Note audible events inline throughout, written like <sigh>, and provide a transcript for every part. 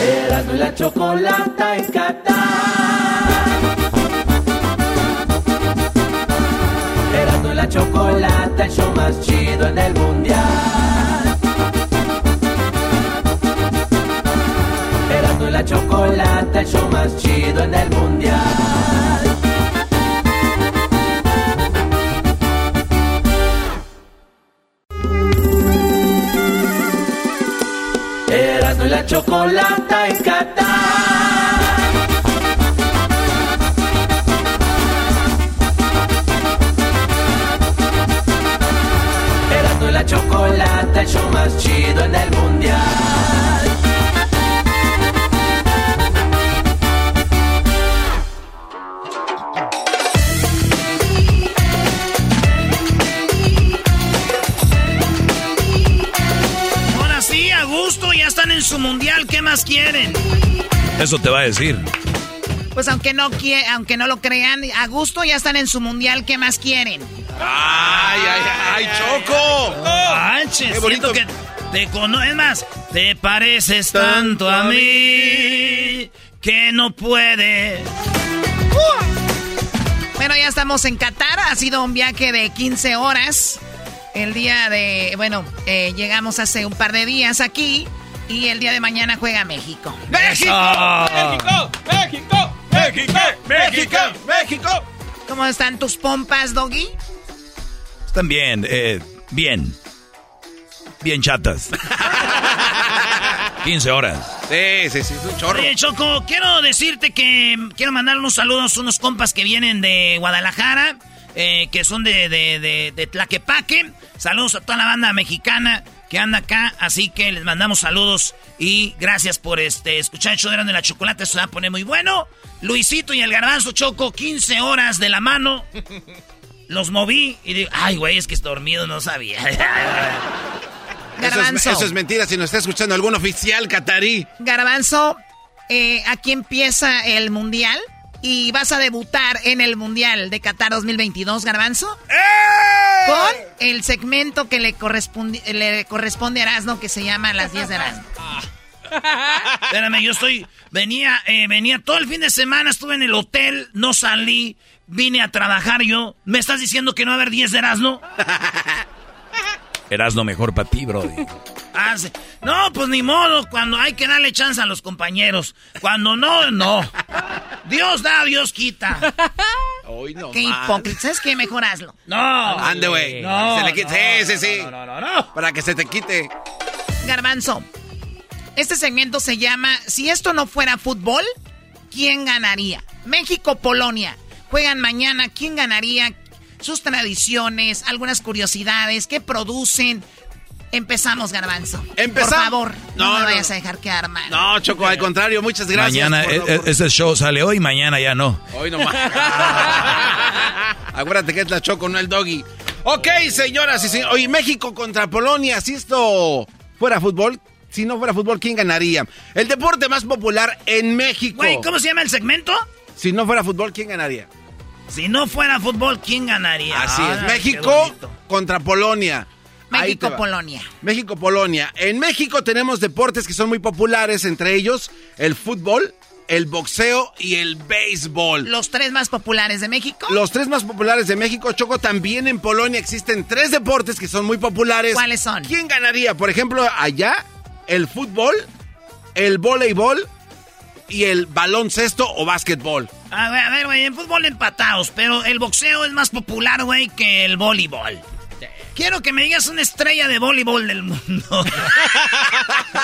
Erasmo y la chocolata en Qatar. Erasmo y la chocolata, el show más chido en el mundial. Erasmo y la chocolata, el show más chido en el mundial. La chocolata en Qatar. Erasmo y la chocolata, el show más chido en el mundial. Mundial, ¿qué más quieren? Eso te va a decir. Pues aunque no quie- aunque no lo crean, a gusto ya están en su mundial, ¿qué más quieren? ¡Ay, ay, ay, Choco! Manches, Qué bonito. que te cono es más, te pareces tanto a mí que no puedes. Bueno, ya estamos en Qatar, ha sido un viaje de 15 horas. El día de, bueno, eh, llegamos hace un par de días aquí y el día de mañana juega México. ¡México! ¡México! ¡México! ¡México! ¡México! ¡México! ¿Cómo están tus pompas, Doggy? Están bien, eh, bien. Bien chatas. <laughs> 15 horas. Sí, sí, sí, es un chorro. Oye, Choco, quiero decirte que quiero mandar unos saludos a unos compas que vienen de Guadalajara, eh, que son de, de, de, de Tlaquepaque. Saludos a toda la banda mexicana que anda acá, así que les mandamos saludos y gracias por este escuchar el show de la chocolate, se va a poner muy bueno. Luisito y el garbanzo Choco, 15 horas de la mano. Los moví y digo, ay, güey, es que es dormido, no sabía. <laughs> Eso es, Garbanzo. eso es mentira si nos está escuchando algún oficial catarí. Garbanzo, eh, aquí empieza el mundial y vas a debutar en el mundial de Qatar 2022, Garbanzo. Con el segmento que le corresponde, le corresponde a Erasmo que se llama Las 10 de Erasmo. Espérame, yo estoy. Venía, eh, venía todo el fin de semana, estuve en el hotel, no salí, vine a trabajar yo. ¿Me estás diciendo que no va a haber 10 de Erasmo? <laughs> Eras lo mejor para ti, brody. Ah, sí. No, pues ni modo, cuando hay que darle chance a los compañeros. Cuando no, no. Dios da, Dios quita. Hoy no Qué hipócrita, ¿sabes qué? Mejor hazlo. No. Ande, güey. No, Se le quite. no, sí, sí, sí. no, no, no, no. Para que se te quite. Garbanzo, este segmento se llama Si esto no fuera fútbol, ¿quién ganaría? México-Polonia. Juegan mañana, ¿quién ganaría? Sus tradiciones, algunas curiosidades, ¿qué producen? Empezamos, Garbanzo. Empezamos. Por favor, no, No, me no. vayas a dejar quedar mal. No, Choco, al contrario, muchas gracias. mañana, por- e- e- ese show sale hoy, mañana ya no. Hoy nomás. <laughs> Acuérdate que es la Choco, no el doggy. Ok, señoras y señores. Oye, México contra Polonia. Si esto fuera fútbol, si no fuera fútbol, ¿quién ganaría? El deporte más popular en México. Güey, ¿cómo se llama el segmento? Si no fuera fútbol, ¿quién ganaría? Si no fuera fútbol, ¿quién ganaría? Así Ah, es. México contra Polonia. México-Polonia. México-Polonia. En México tenemos deportes que son muy populares, entre ellos el fútbol, el boxeo y el béisbol. Los tres más populares de México. Los tres más populares de México, Choco, también en Polonia existen tres deportes que son muy populares. ¿Cuáles son? ¿Quién ganaría? Por ejemplo, allá, el fútbol, el voleibol y el baloncesto o básquetbol. A ver, a ver, güey, en fútbol empatados, pero el boxeo es más popular, güey, que el voleibol. Quiero que me digas una estrella de voleibol del mundo. <laughs>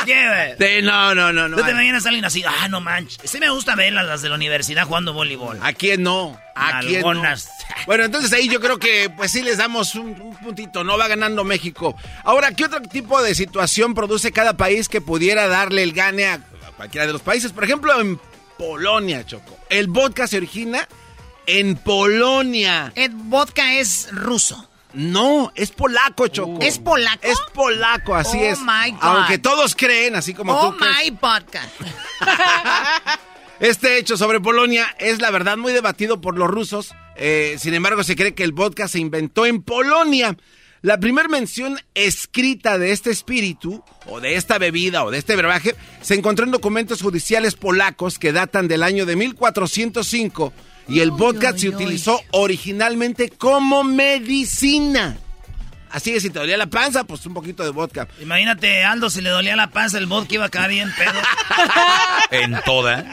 ¿Qué, no, no, no, no. ¿Tú te imaginas a alguien así? Ah, no manches. Sí me gusta ver las de la universidad jugando voleibol. ¿A quién no? ¿A quién no? Bueno, entonces ahí yo creo que pues sí les damos un, un, puntito. No va ganando México. Ahora, ¿qué otro tipo de situación produce cada país que pudiera darle el gane a cualquiera de los países? Por ejemplo, en Polonia, Choco. El vodka se origina en Polonia. El vodka es ruso. No, es polaco, Choco. ¿Es polaco? Es polaco, así oh es. My God. Aunque todos creen, así como oh tú. my vodka. <laughs> este hecho sobre Polonia es la verdad muy debatido por los rusos. Eh, sin embargo, se cree que el vodka se inventó en Polonia. La primera mención escrita de este espíritu, o de esta bebida, o de este brebaje, se encontró en documentos judiciales polacos que datan del año de 1405 y el vodka se utilizó originalmente como medicina. Así que si te dolía la panza, pues un poquito de vodka. Imagínate, Aldo, si le dolía la panza, el vodka iba a caer bien pedo. <laughs> en toda.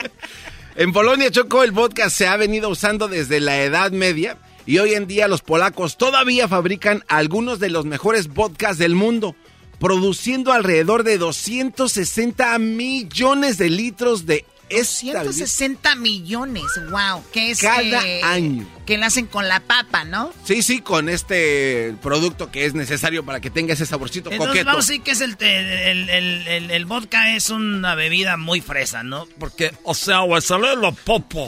En Polonia, Choco, el vodka se ha venido usando desde la Edad Media y hoy en día los polacos todavía fabrican algunos de los mejores vodkas del mundo, produciendo alrededor de 260 millones de litros de 160 millones, wow, que es cada eh, año. Que lo hacen con la papa, ¿no? Sí, sí, con este producto que es necesario para que tenga ese saborcito Entonces, coqueto. Vamos a decir que es el, el, el, el, vodka es una bebida muy fresa, ¿no? Porque, o sea, güey, sale lo popo.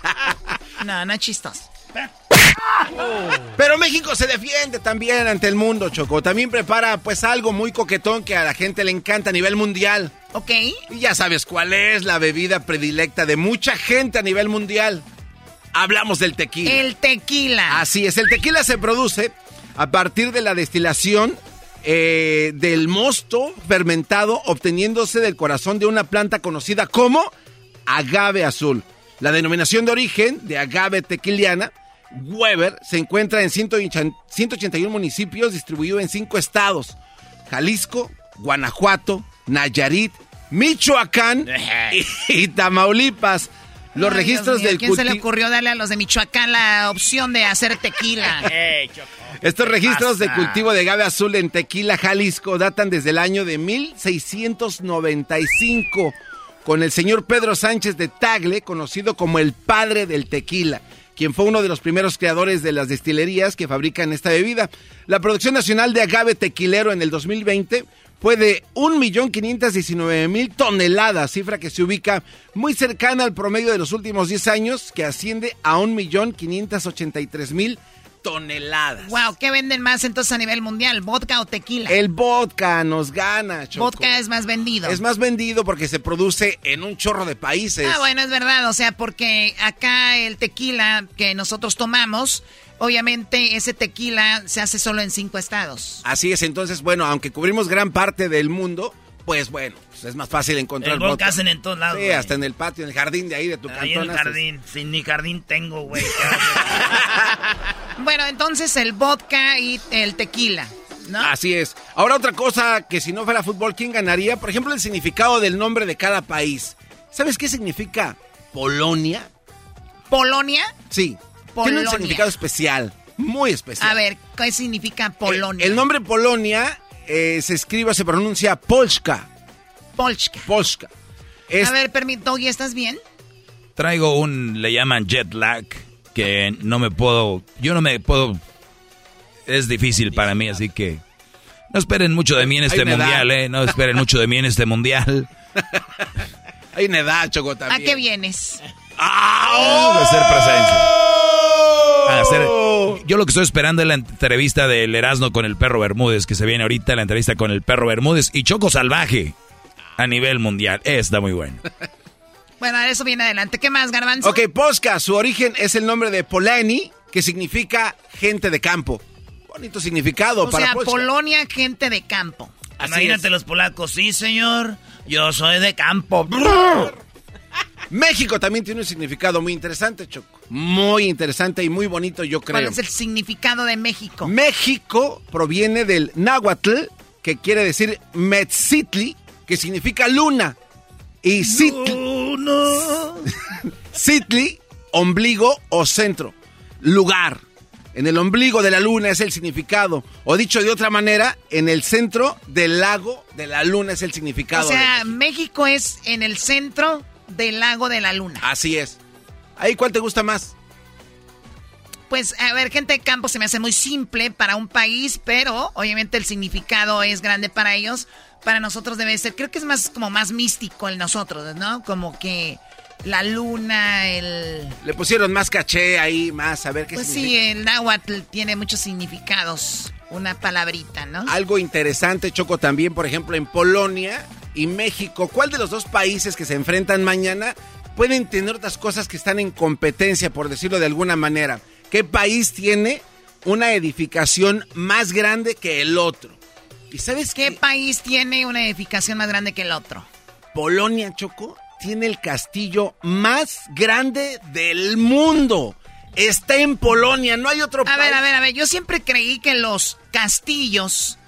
<laughs> no, no es chistoso. Pero México se defiende también ante el mundo, Choco. También prepara pues algo muy coquetón que a la gente le encanta a nivel mundial. Ok. Y ya sabes cuál es la bebida predilecta de mucha gente a nivel mundial. Hablamos del tequila. El tequila. Así es, el tequila se produce a partir de la destilación eh, del mosto fermentado obteniéndose del corazón de una planta conocida como agave azul. La denominación de origen de agave tequiliana Weber se encuentra en 181 municipios distribuidos en cinco estados: Jalisco, Guanajuato, Nayarit, Michoacán <laughs> y, y Tamaulipas. Los Ay, registros mío, del ¿Quién se le ocurrió darle a los de Michoacán la opción de hacer tequila? <laughs> Estos registros de cultivo de agave azul en Tequila, Jalisco, datan desde el año de 1695, con el señor Pedro Sánchez de Tagle, conocido como el padre del tequila, quien fue uno de los primeros creadores de las destilerías que fabrican esta bebida. La producción nacional de agave tequilero en el 2020 fue de 1.519.000 toneladas, cifra que se ubica muy cercana al promedio de los últimos 10 años, que asciende a 1.583.000 toneladas. wow, ¿qué venden más entonces a nivel mundial? ¿Vodka o tequila? El vodka nos gana, Choco. Vodka es más vendido. Es más vendido porque se produce en un chorro de países. Ah, bueno, es verdad, o sea, porque acá el tequila que nosotros tomamos, obviamente ese tequila se hace solo en cinco estados. Así es, entonces, bueno, aunque cubrimos gran parte del mundo, pues bueno, pues es más fácil encontrar El vodka vodka. hacen en todos lados, Sí, hasta en el patio, en el jardín de ahí de tu Ahí en cantón. el haces- jardín. Sin ni jardín tengo, güey. <laughs> Bueno, entonces el vodka y el tequila, ¿no? Así es. Ahora otra cosa que si no fuera fútbol, ¿quién ganaría? Por ejemplo, el significado del nombre de cada país. ¿Sabes qué significa Polonia? ¿Polonia? Sí. Tiene Polonia. un significado especial, muy especial. A ver, ¿qué significa Polonia? El, el nombre Polonia eh, se escribe, se pronuncia Polska. Polska. Polska. Es- A ver, permítame, ¿y estás bien? Traigo un, le llaman jet lag, que no me puedo, yo no me puedo, es difícil para mí, así que no esperen mucho de mí en este edad. mundial, eh, no esperen mucho de mí en este mundial. <laughs> Hay una edad, Choco, ¿A qué vienes? Vamos a hacer presencia. A hacer- yo lo que estoy esperando es la entrevista del Erasmo con el perro Bermúdez, que se viene ahorita, la entrevista con el perro Bermúdez y Choco Salvaje a nivel mundial. Está muy bueno. <laughs> Bueno, eso viene adelante. ¿Qué más, Garbanzo? Ok, Polska, su origen es el nombre de Polani, que significa gente de campo. Bonito significado O para sea, Polska. Polonia, gente de campo. Así Imagínate es. los polacos. Sí, señor. Yo soy de campo. <laughs> México también tiene un significado muy interesante, Choco. Muy interesante y muy bonito, yo ¿Cuál creo. es el significado de México? México proviene del náhuatl, que quiere decir Metzitli, que significa luna. Y Citli, uno. Sitli, ombligo o centro. Lugar. En el ombligo de la luna es el significado. O dicho de otra manera, en el centro del lago de la luna es el significado. O sea, México es en el centro del lago de la luna. Así es. ¿Ahí cuál te gusta más? Pues, a ver, gente de campo se me hace muy simple para un país, pero obviamente el significado es grande para ellos. Para nosotros debe ser, creo que es más como más místico el nosotros, ¿no? Como que la luna, el... Le pusieron más caché ahí, más, a ver qué Pues sí, el náhuatl tiene muchos significados, una palabrita, ¿no? Algo interesante, Choco, también, por ejemplo, en Polonia y México, ¿cuál de los dos países que se enfrentan mañana pueden tener otras cosas que están en competencia, por decirlo de alguna manera? ¿Qué país tiene una edificación más grande que el otro? ¿Y sabes qué? ¿Qué país tiene una edificación más grande que el otro? Polonia, Choco tiene el castillo más grande del mundo. Está en Polonia, no hay otro país. A ver, a ver, a ver, yo siempre creí que los castillos...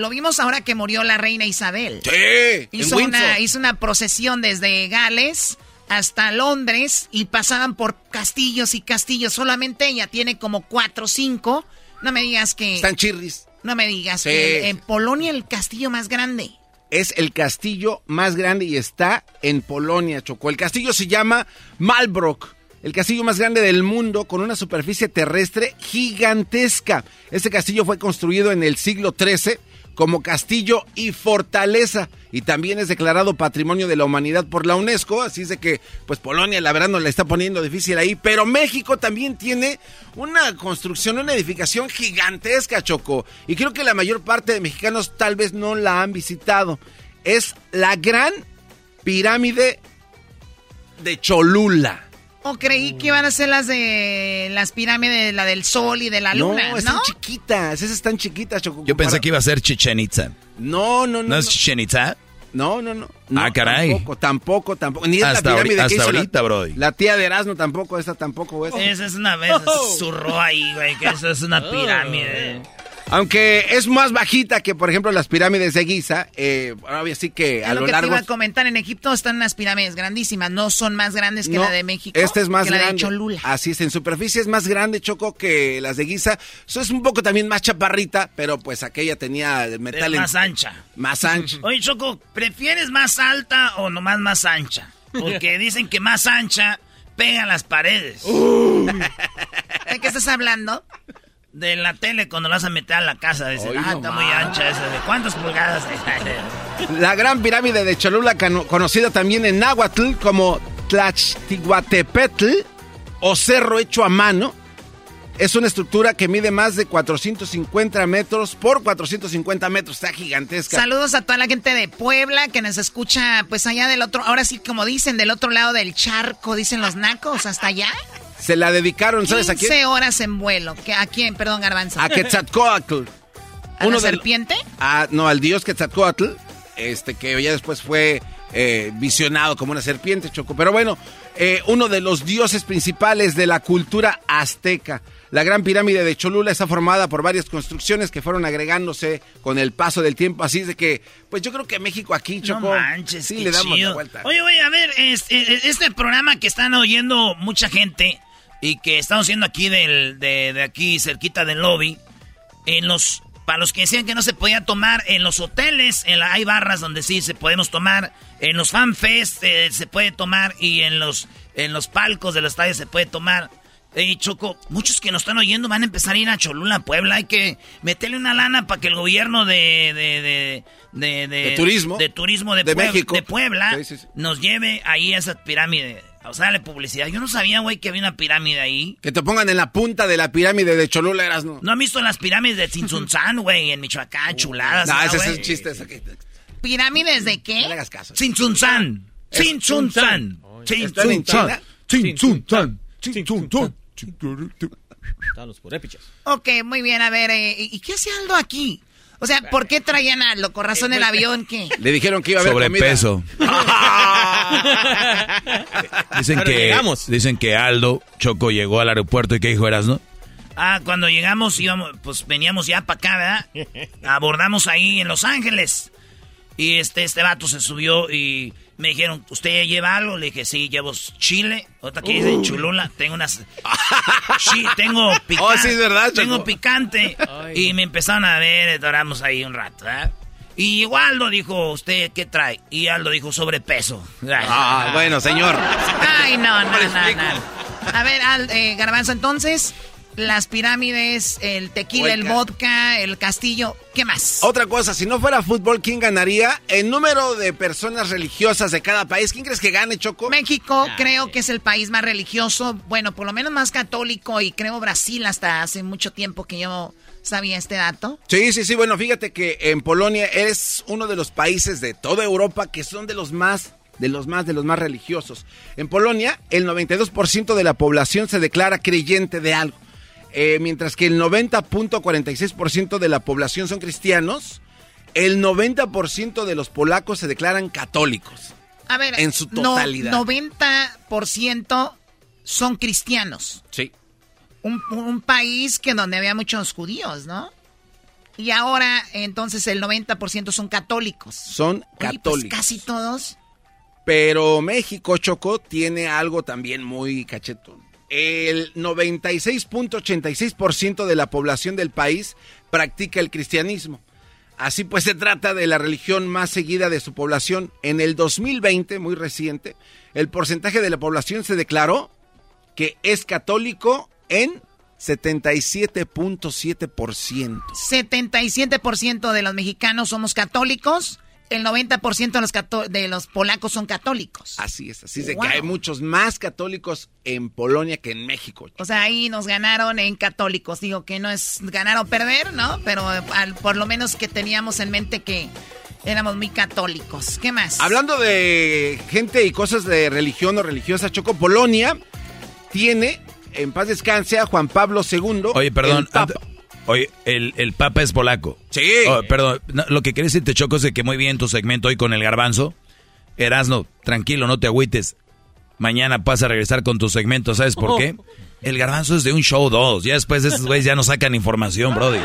Lo vimos ahora que murió la reina Isabel. Sí. Hizo, una, hizo una procesión desde Gales hasta Londres y pasaban por castillos y castillos. Solamente ella tiene como cuatro o cinco. No me digas que... Están chirris. No me digas que en Polonia el castillo más grande es el castillo más grande y está en Polonia, Chocó. El castillo se llama Malbrook. El castillo más grande del mundo con una superficie terrestre gigantesca. Este castillo fue construido en el siglo XIII como castillo y fortaleza y también es declarado Patrimonio de la Humanidad por la UNESCO, así es de que pues Polonia la verdad no le está poniendo difícil ahí, pero México también tiene una construcción, una edificación gigantesca, Choco, y creo que la mayor parte de mexicanos tal vez no la han visitado. Es la gran pirámide de Cholula. O creí que iban a ser las de las pirámides, la del sol y de la luna, ¿no? están chiquitas, esas están chiquitas, Choco. Yo pensé que iba a ser Chichen Itza. No, no, no. ¿No es Chichen Itza? No, no, no. ah, caray. Tampoco, tampoco, tampoco. Ni hasta la pirámide hasta ahorita, bro. La tía de Erasmo tampoco, esta tampoco. Esa, esa es una vez, oh. zurró ahí, güey, que eso es una pirámide. Aunque es más bajita que, por ejemplo, las pirámides de Giza, eh, ahora sí que a lo, lo que largo... Te iba a comentar, en Egipto están unas pirámides grandísimas, no son más grandes que la de México. Esta es más que grande. La de Cholula. Así es, en superficie es más grande, Choco, que las de Giza. Eso es un poco también más chaparrita, pero pues aquella tenía metal... Es más ancha. Más ancha. <laughs> Oye, Choco, ¿prefieres más alta o nomás más ancha? Porque <laughs> dicen que más ancha pega las paredes. ¿De qué estás hablando? De la tele cuando la vas a meter a la casa. Dicen, ah, está muy ancha esa. ¿De cuántas pulgadas? <laughs> la gran pirámide de Cholula, conocida también en náhuatl como Tlachtiguatepetl o cerro hecho a mano, es una estructura que mide más de 450 metros por 450 metros. Está gigantesca. Saludos a toda la gente de Puebla que nos escucha, pues allá del otro, ahora sí, como dicen, del otro lado del charco, dicen los nacos, hasta allá. Se la dedicaron, ¿sabes a quién? 15 horas en vuelo. ¿A quién? Perdón, Garbanzo. A Quetzalcoatl. <laughs> ¿A la serpiente? Ah, no, al dios Quetzalcoatl, este, que ya después fue eh, visionado como una serpiente, Choco. Pero bueno, eh, uno de los dioses principales de la cultura azteca. La gran pirámide de Cholula está formada por varias construcciones que fueron agregándose con el paso del tiempo. Así de que, pues yo creo que México aquí, Choco. No manches, sí, le damos la vuelta. Oye, oye, a ver, este, este programa que están oyendo mucha gente y que estamos haciendo aquí del, de, aquí cerquita del lobby, en los para los que decían que no se podía tomar en los hoteles, en la, hay barras donde sí se podemos tomar, en los fanfest eh, se puede tomar y en los en los palcos de los estadios se puede tomar. Y Choco, muchos que nos están oyendo van a empezar a ir a Cholula, Puebla. Hay que meterle una lana para que el gobierno de de, de, turismo de turismo de, México. de Puebla nos lleve ahí a esa pirámide. O sea, la publicidad. Yo no sabía, güey, que había una pirámide ahí. Que te pongan en la punta de la pirámide de Cholula, eras, ¿no? ¿No han visto las pirámides de Tzintzuntzán, <laughs> güey, en Michoacán, chuladas? No, ese es un chiste. ¿Pirámides de qué? No le hagas caso. Tzintzuntzán. Tzintzuntzán. Tzintzuntzán. Tzintzuntzán. Tzintzuntzán. Están los purépichas. Ok, muy bien. A ver, eh, ¿y qué hace Aldo aquí? O sea, ¿por qué traían a lo con razón el avión que <laughs> Le dijeron que iba a haber Sobrepeso. <laughs> dicen que dicen que Aldo Choco llegó al aeropuerto y que dijo eras, ¿no? Ah, cuando llegamos íbamos, pues veníamos ya para acá, ¿verdad? <laughs> Abordamos ahí en Los Ángeles. Y este, este vato se subió y me dijeron, ¿usted lleva algo? Le dije, sí, llevo chile. Otra que dice chulula. Tengo unas... sí, tengo picante. <laughs> Oh, sí, es verdad, Tengo picante. y me empezaron a ver, doramos ahí un rato, ¿eh? Y Aldo dijo, ¿usted qué trae? Y Aldo dijo, sobrepeso. Ah, bueno, señor. Ay, no, no, no, no. A ver, Al, eh, Garbanzo, entonces, las pirámides, el tequila, el vodka, el castillo, ¿qué más? Otra cosa, si no fuera fútbol, ¿quién ganaría? El número de personas religiosas de cada país, ¿quién crees que gane, Choco? México creo que es el país más religioso, bueno, por lo menos más católico y creo Brasil hasta hace mucho tiempo que yo sabía este dato. Sí, sí, sí, bueno, fíjate que en Polonia es uno de los países de toda Europa que son de los más de los más de los más religiosos. En Polonia, el 92% de la población se declara creyente de algo. Eh, mientras que el 90.46% de la población son cristianos, el 90% de los polacos se declaran católicos. A ver, en su totalidad. 90% son cristianos. Sí. Un, país que donde había muchos judíos, ¿no? Y ahora, entonces, el 90% son católicos. Son pues, católicos. casi todos. Pero México, Choco, tiene algo también muy cachetón el 96.86% de la población del país practica el cristianismo. Así pues se trata de la religión más seguida de su población. En el 2020, muy reciente, el porcentaje de la población se declaró que es católico en 77.7%. 77% de los mexicanos somos católicos el 90% de los, de los polacos son católicos. Así es, así es de que hay muchos más católicos en Polonia que en México. O sea, ahí nos ganaron en católicos. Digo que no es ganar o perder, ¿no? Pero por lo menos que teníamos en mente que éramos muy católicos. ¿Qué más? Hablando de gente y cosas de religión o religiosa, Choco, Polonia tiene, en paz descanse, a Juan Pablo II. Oye, perdón, Oye, el, el Papa es polaco. Sí. Oh, perdón, lo que quieres decirte, Choco, es de que muy bien tu segmento hoy con el garbanzo. Erasno, tranquilo, no te agüites. Mañana vas a regresar con tu segmento, ¿sabes por qué? <laughs> El garbanzo es de un show dos. Ya después de esos güeyes ya no sacan información, brody.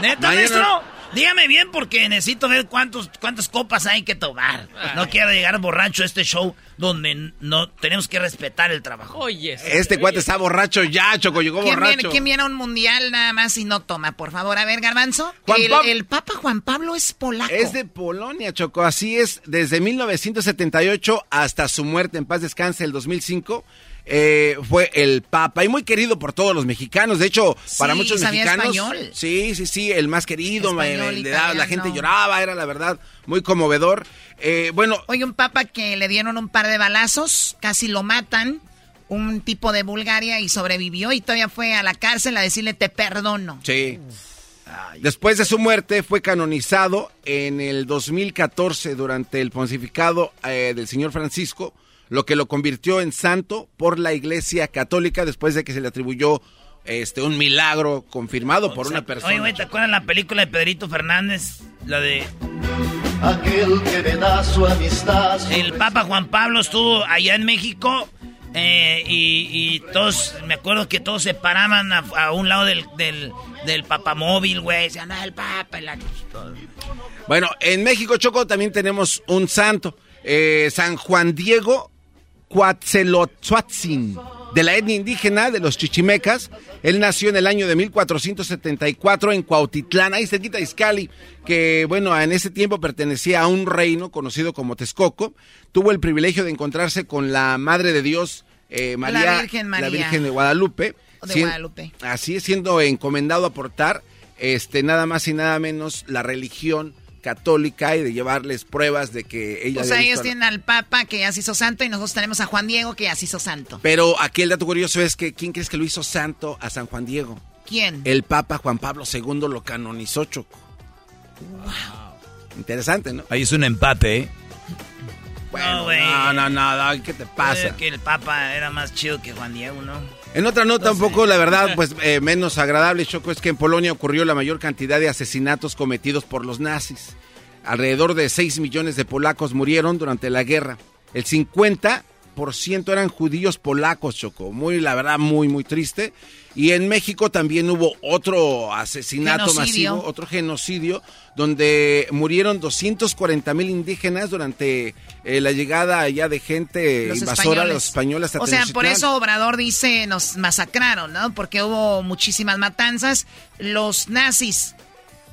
¿Neta, maestro? Dígame bien porque necesito ver cuántos, cuántas copas hay que tomar. No quiero llegar borracho a este show donde no tenemos que respetar el trabajo. Oye, este cuate está borracho ya, Choco, llegó ¿Quién borracho. Viene, ¿Quién viene a un mundial nada más y no toma? Por favor, a ver, Garbanzo. El, el, Papa Juan Pablo es polaco. Es de Polonia, Choco. Así es, desde 1978 hasta su muerte en paz descanse el 2005 eh, fue el Papa y muy querido por todos los mexicanos. De hecho, para muchos mexicanos. Español. Sí, sí, sí, el más querido. la gente lloraba, era la verdad muy conmovedor. Eh, bueno. Hoy un Papa que le dieron un par de balazos, casi lo matan. Un tipo de Bulgaria y sobrevivió y todavía fue a la cárcel a decirle te perdono. Sí. Después de su muerte fue canonizado en el 2014 durante el pontificado eh, del señor Francisco lo que lo convirtió en santo por la Iglesia Católica después de que se le atribuyó este un milagro confirmado por una persona. Oye, güey, ¿te acuerdas la película de Pedrito Fernández? La de... Aquel que me da su amistad. El Papa Juan Pablo estuvo allá en México eh, y, todos, me acuerdo que todos se paraban a, un lado del, del, del papamóvil, güey. Decían, ah, el Papa. Bueno, en México, Choco, también tenemos un santo. Eh, San Juan Diego Cuatzelotzuatzin, de la etnia indígena de los chichimecas. Él nació en el año de 1474 en Cuautitlán, ahí cerquita de Izcali, que bueno, en ese tiempo pertenecía a un reino conocido como Texcoco. Tuvo el privilegio de encontrarse con la Madre de Dios, eh, María, la Virgen María. la Virgen de Guadalupe. De Guadalupe. Así es, siendo encomendado a portar este, nada más y nada menos la religión católica y de llevarles pruebas de que ella... O sea, ellos tienen al Papa que ya se hizo santo y nosotros tenemos a Juan Diego que ya se hizo santo. Pero aquí el dato curioso es que ¿quién crees que lo hizo santo a San Juan Diego? ¿Quién? El Papa Juan Pablo II lo canonizó, Choco. Wow. Interesante, ¿no? Ahí es un empate, ¿eh? Bueno, no, no, no, no, ¿qué te pasa? Que el Papa era más chido que Juan Diego, ¿no? En otra nota, un poco, la verdad, pues eh, menos agradable, Choco, es que en Polonia ocurrió la mayor cantidad de asesinatos cometidos por los nazis. Alrededor de 6 millones de polacos murieron durante la guerra. El 50% 90% eran judíos polacos, Choco. Muy, la verdad, muy, muy triste. Y en México también hubo otro asesinato masivo, otro genocidio, donde murieron 240 mil indígenas durante eh, la llegada allá de gente invasora de los españoles. o sea, por eso Obrador dice nos masacraron, ¿no? Porque hubo muchísimas matanzas. Los nazis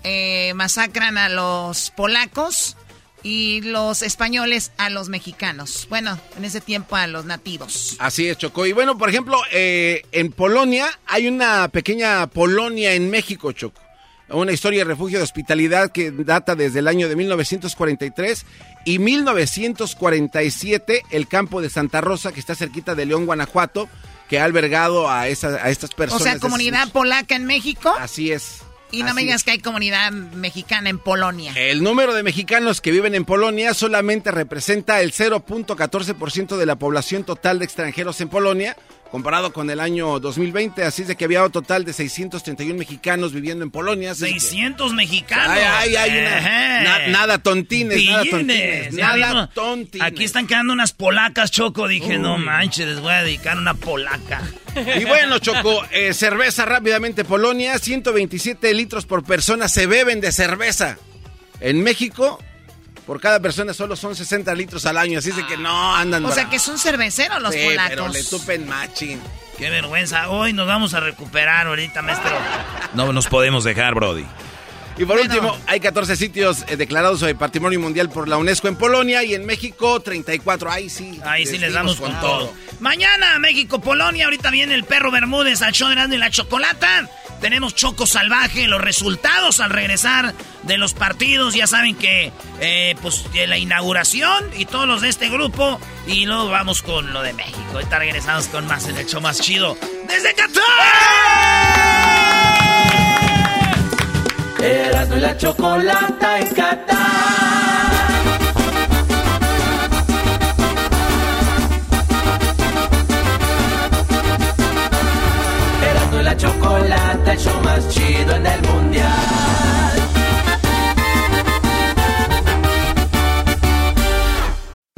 eh, masacran a los polacos y los españoles a los mexicanos. Bueno, en ese tiempo a los nativos. Así es, Choco. Y bueno, por ejemplo, eh, en Polonia hay una pequeña Polonia en México, Choco. Una historia de refugio de hospitalidad que data desde el año de 1943 y 1947 el campo de Santa Rosa, que está cerquita de León, Guanajuato, que ha albergado a, esa, a estas personas. O sea, comunidad polaca en México. Así es. Y no me digas que hay comunidad mexicana en Polonia. El número de mexicanos que viven en Polonia solamente representa el 0.14% de la población total de extranjeros en Polonia, comparado con el año 2020. Así es de que había un total de 631 mexicanos viviendo en Polonia. 600 mexicanos. Ay, ay, ay, nada tontines, nada tontines. Nada tontines. Aquí están quedando unas polacas, Choco. Dije, no manches, les voy a dedicar una polaca. Y bueno, Choco, eh, cerveza rápidamente Polonia, 127 litros por persona se beben de cerveza. En México, por cada persona solo son 60 litros al año, así es que no andan. O sea que son cerveceros los sí, polacos. Pero le tupen machín. Qué vergüenza. Hoy nos vamos a recuperar ahorita, maestro. No nos podemos dejar, Brody. Y por último, hay 14 sitios eh, declarados de Patrimonio Mundial por la UNESCO en Polonia y en México 34. Ahí sí. Ahí sí les damos con todo. Mañana, México, Polonia. Ahorita viene el perro Bermúdez al show de la chocolata. Tenemos Choco Salvaje, los resultados al regresar de los partidos. Ya saben que, eh, pues, la inauguración y todos los de este grupo. Y luego vamos con lo de México. Ahorita regresamos con más en el show más chido. ¡Desde Qatar! Erasmo y la chocolata en Qatar. Erasmo y la chocolata, el show más chido en el mundial.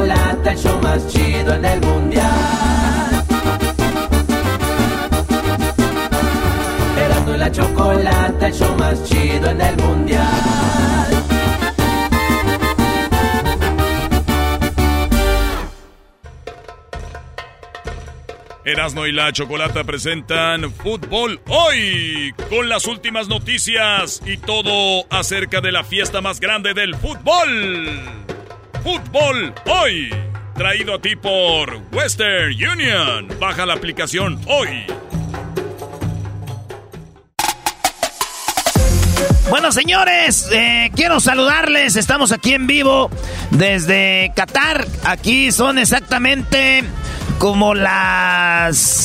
Chocolata, el show más chido en el mundial. Erasmo y la chocolata, el show más chido en el mundial. Erasmo y la Chocolata presentan Fútbol Hoy con las últimas noticias y todo acerca de la fiesta más grande del fútbol. Fútbol Hoy. Traído a ti por Western Union. Baja la aplicación hoy. Bueno, señores, eh, quiero saludarles. Estamos aquí en vivo desde Qatar. Aquí son exactamente como las...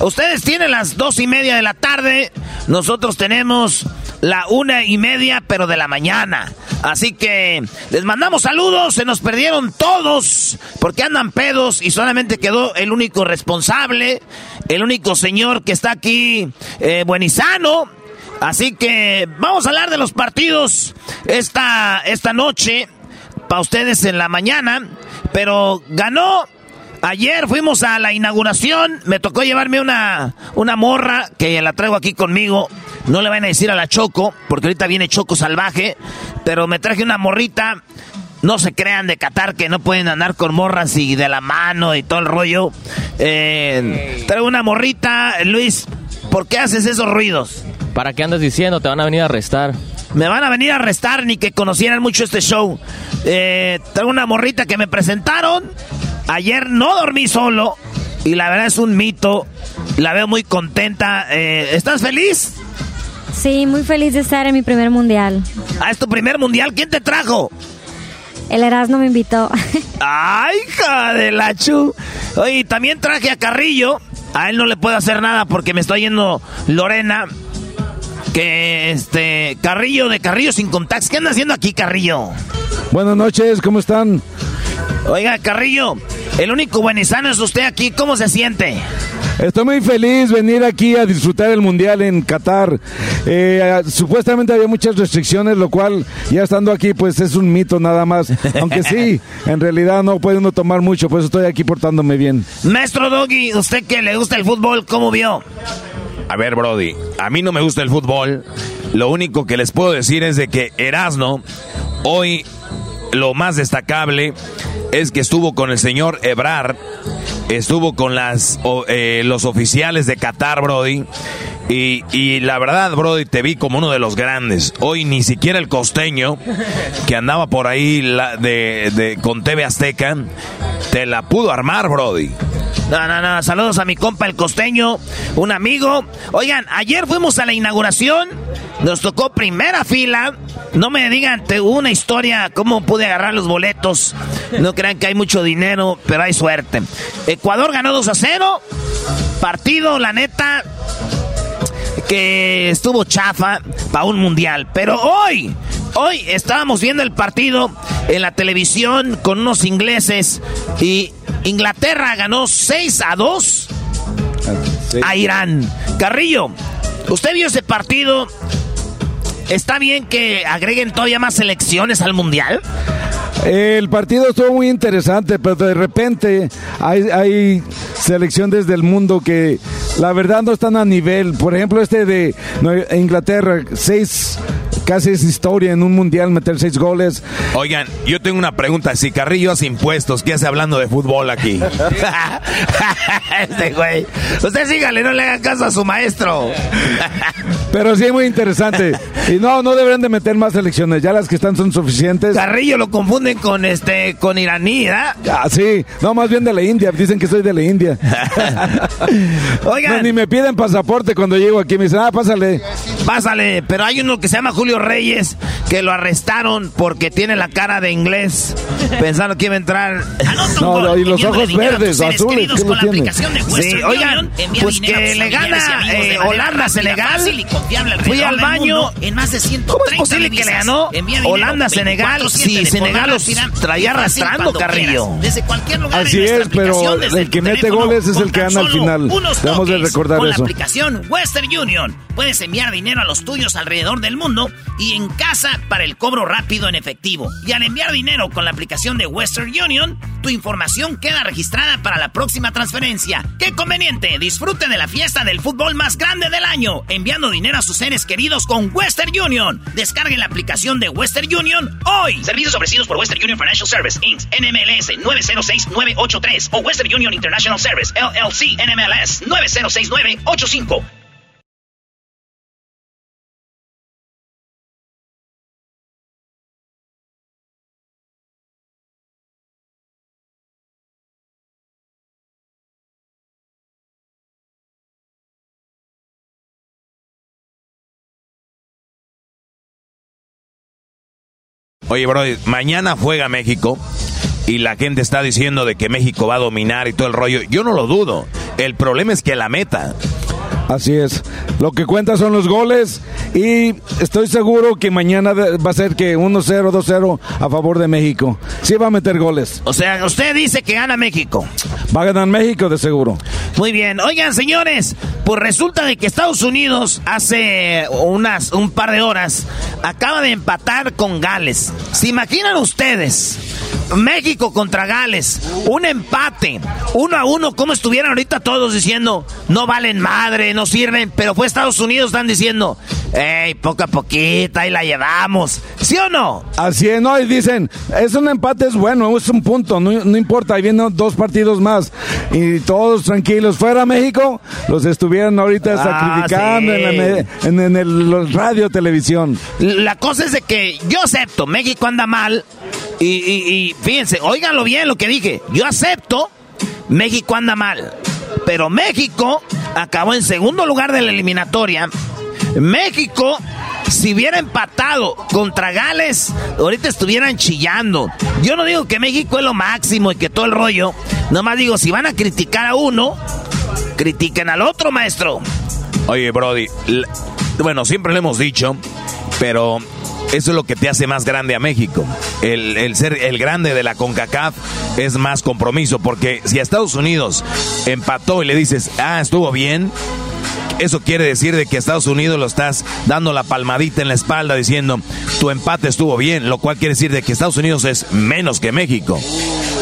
Ustedes tienen las dos y media de la tarde. Nosotros tenemos la una y media, pero de la mañana. Así que les mandamos saludos, se nos perdieron todos porque andan pedos y solamente quedó el único responsable, el único señor que está aquí eh, buenizano. Así que vamos a hablar de los partidos esta, esta noche para ustedes en la mañana, pero ganó Ayer fuimos a la inauguración, me tocó llevarme una, una morra que la traigo aquí conmigo. No le van a decir a la Choco, porque ahorita viene Choco salvaje, pero me traje una morrita. No se crean de Qatar que no pueden andar con morras y de la mano y todo el rollo. Eh, traigo una morrita, Luis, ¿por qué haces esos ruidos? ¿Para qué andas diciendo? Te van a venir a arrestar. Me van a venir a arrestar ni que conocieran mucho este show. Eh, traigo una morrita que me presentaron. Ayer no dormí solo y la verdad es un mito. La veo muy contenta. Eh, ¿Estás feliz? Sí, muy feliz de estar en mi primer mundial. Ah, es tu primer mundial. ¿Quién te trajo? El Erasmo me invitó. <laughs> ¡Ay, hija de la chu! Oye, también traje a Carrillo. A él no le puedo hacer nada porque me está yendo Lorena. Que este. Carrillo de Carrillo sin contactos. ¿Qué anda haciendo aquí, Carrillo? Buenas noches, ¿cómo están? Oiga, Carrillo, el único buenizano es usted aquí. ¿Cómo se siente? Estoy muy feliz venir aquí a disfrutar el mundial en Qatar. Eh, supuestamente había muchas restricciones, lo cual ya estando aquí pues es un mito nada más. Aunque sí, <laughs> en realidad no puede uno tomar mucho, pues estoy aquí portándome bien. Maestro Doggy, usted que le gusta el fútbol, ¿cómo vio? A ver, Brody, a mí no me gusta el fútbol. Lo único que les puedo decir es de que Erasno hoy lo más destacable es que estuvo con el señor Ebrar, estuvo con las, eh, los oficiales de Qatar, Brody. Y, la verdad, Brody, te vi como uno de los grandes. Hoy ni siquiera el costeño, que andaba por ahí de, con TV Azteca, te la pudo armar, Brody. No, no, no. Saludos a mi compa el costeño, un amigo. Oigan, ayer fuimos a la inauguración. Nos tocó primera fila. No me digan, te hubo una historia, cómo pude agarrar los boletos. No crean que hay mucho dinero, pero hay suerte. Ecuador ganó 2 a 0. Partido, la neta, que estuvo chafa para un mundial. Pero hoy, hoy estábamos viendo el partido en la televisión con unos ingleses y Inglaterra ganó 6 a 2 a Irán. Carrillo, ¿usted vio ese partido? ¿Está bien que agreguen todavía más selecciones al mundial? El partido estuvo muy interesante, pero de repente hay, hay selecciones del mundo que la verdad no están a nivel. Por ejemplo, este de Inglaterra, seis casi es historia en un mundial meter seis goles. Oigan, yo tengo una pregunta. Si Carrillo hace impuestos, ¿qué hace hablando de fútbol aquí? <laughs> este güey. Usted sígale, no le haga caso a su maestro. Pero sí, muy interesante. Y no, no deberían de meter más selecciones. Ya las que están son suficientes. Carrillo lo confunden con este, con iraní, ¿verdad? Ah, sí. No, más bien de la India. Dicen que soy de la India. <laughs> Oigan. No, ni me piden pasaporte cuando llego aquí. Me dicen, ah, pásale. Pásale. Pero hay uno que se llama Julio Reyes que lo arrestaron porque tiene la cara de inglés pensando que iba a entrar. No, no, y los ojos verdes, azules. ¿Qué lo tiene? Sí, oigan, pues que le gana eh, Holanda Senegal. Fui al baño. En más de 130 ¿Cómo es posible que le ganó Holanda Senegal si Senegal los traía arrastrando, Carrillo? Desde cualquier lugar Así es, pero el que mete goles es el que gana al final. Debemos de recordar con eso. la aplicación Western Union puedes enviar dinero a los tuyos alrededor del mundo y en casa para el cobro rápido en efectivo. Y al enviar dinero con la aplicación de Western Union, tu información queda registrada para la próxima transferencia. ¡Qué conveniente! Disfrute de la fiesta del fútbol más grande del año, enviando dinero a sus seres queridos con Western Union. Descarguen la aplicación de Western Union hoy. Servicios ofrecidos por Western Union Financial Service, Inc., NMLS 906983 o Western Union International Service, LLC, NMLS 906985. Oye, bro, mañana juega México y la gente está diciendo de que México va a dominar y todo el rollo. Yo no lo dudo. El problema es que la meta. Así es. Lo que cuenta son los goles y estoy seguro que mañana va a ser que 1-0, 2-0 a favor de México. Sí va a meter goles. O sea, usted dice que gana México. Va a ganar México de seguro. Muy bien. Oigan, señores, pues resulta de que Estados Unidos hace unas un par de horas acaba de empatar con Gales. ¿Se imaginan ustedes? México contra Gales, un empate, uno a uno, como estuvieran ahorita todos diciendo, no valen madre, no sirven, pero fue Estados Unidos, están diciendo, hey, poco a poquito, ahí la llevamos, ¿sí o no? Así es, no, y dicen, es un empate, es bueno, es un punto, no, importa, ahí vienen dos partidos más, y todos tranquilos, fuera México, los estuvieran ahorita ah, sacrificando en, en, el radio, televisión. La cosa es de que yo acepto, México anda mal, y, y, fíjense, óiganlo bien lo que dije. Yo acepto, México anda mal. Pero México acabó en segundo lugar de la eliminatoria. México, si hubiera empatado contra Gales, ahorita estuvieran chillando. Yo no digo que México es lo máximo y que todo el rollo. Nomás digo, si van a criticar a uno, critiquen al otro, maestro. Oye, Brody, bueno, siempre lo hemos dicho, pero eso es lo que te hace más grande a México. El, ser el grande de la CONCACAF es más compromiso, porque si a Estados Unidos empató y le dices, ah, estuvo bien, eso quiere decir de que a Estados Unidos lo estás dando la palmadita en la espalda diciendo tu empate estuvo bien, lo cual quiere decir de que Estados Unidos es menos que México.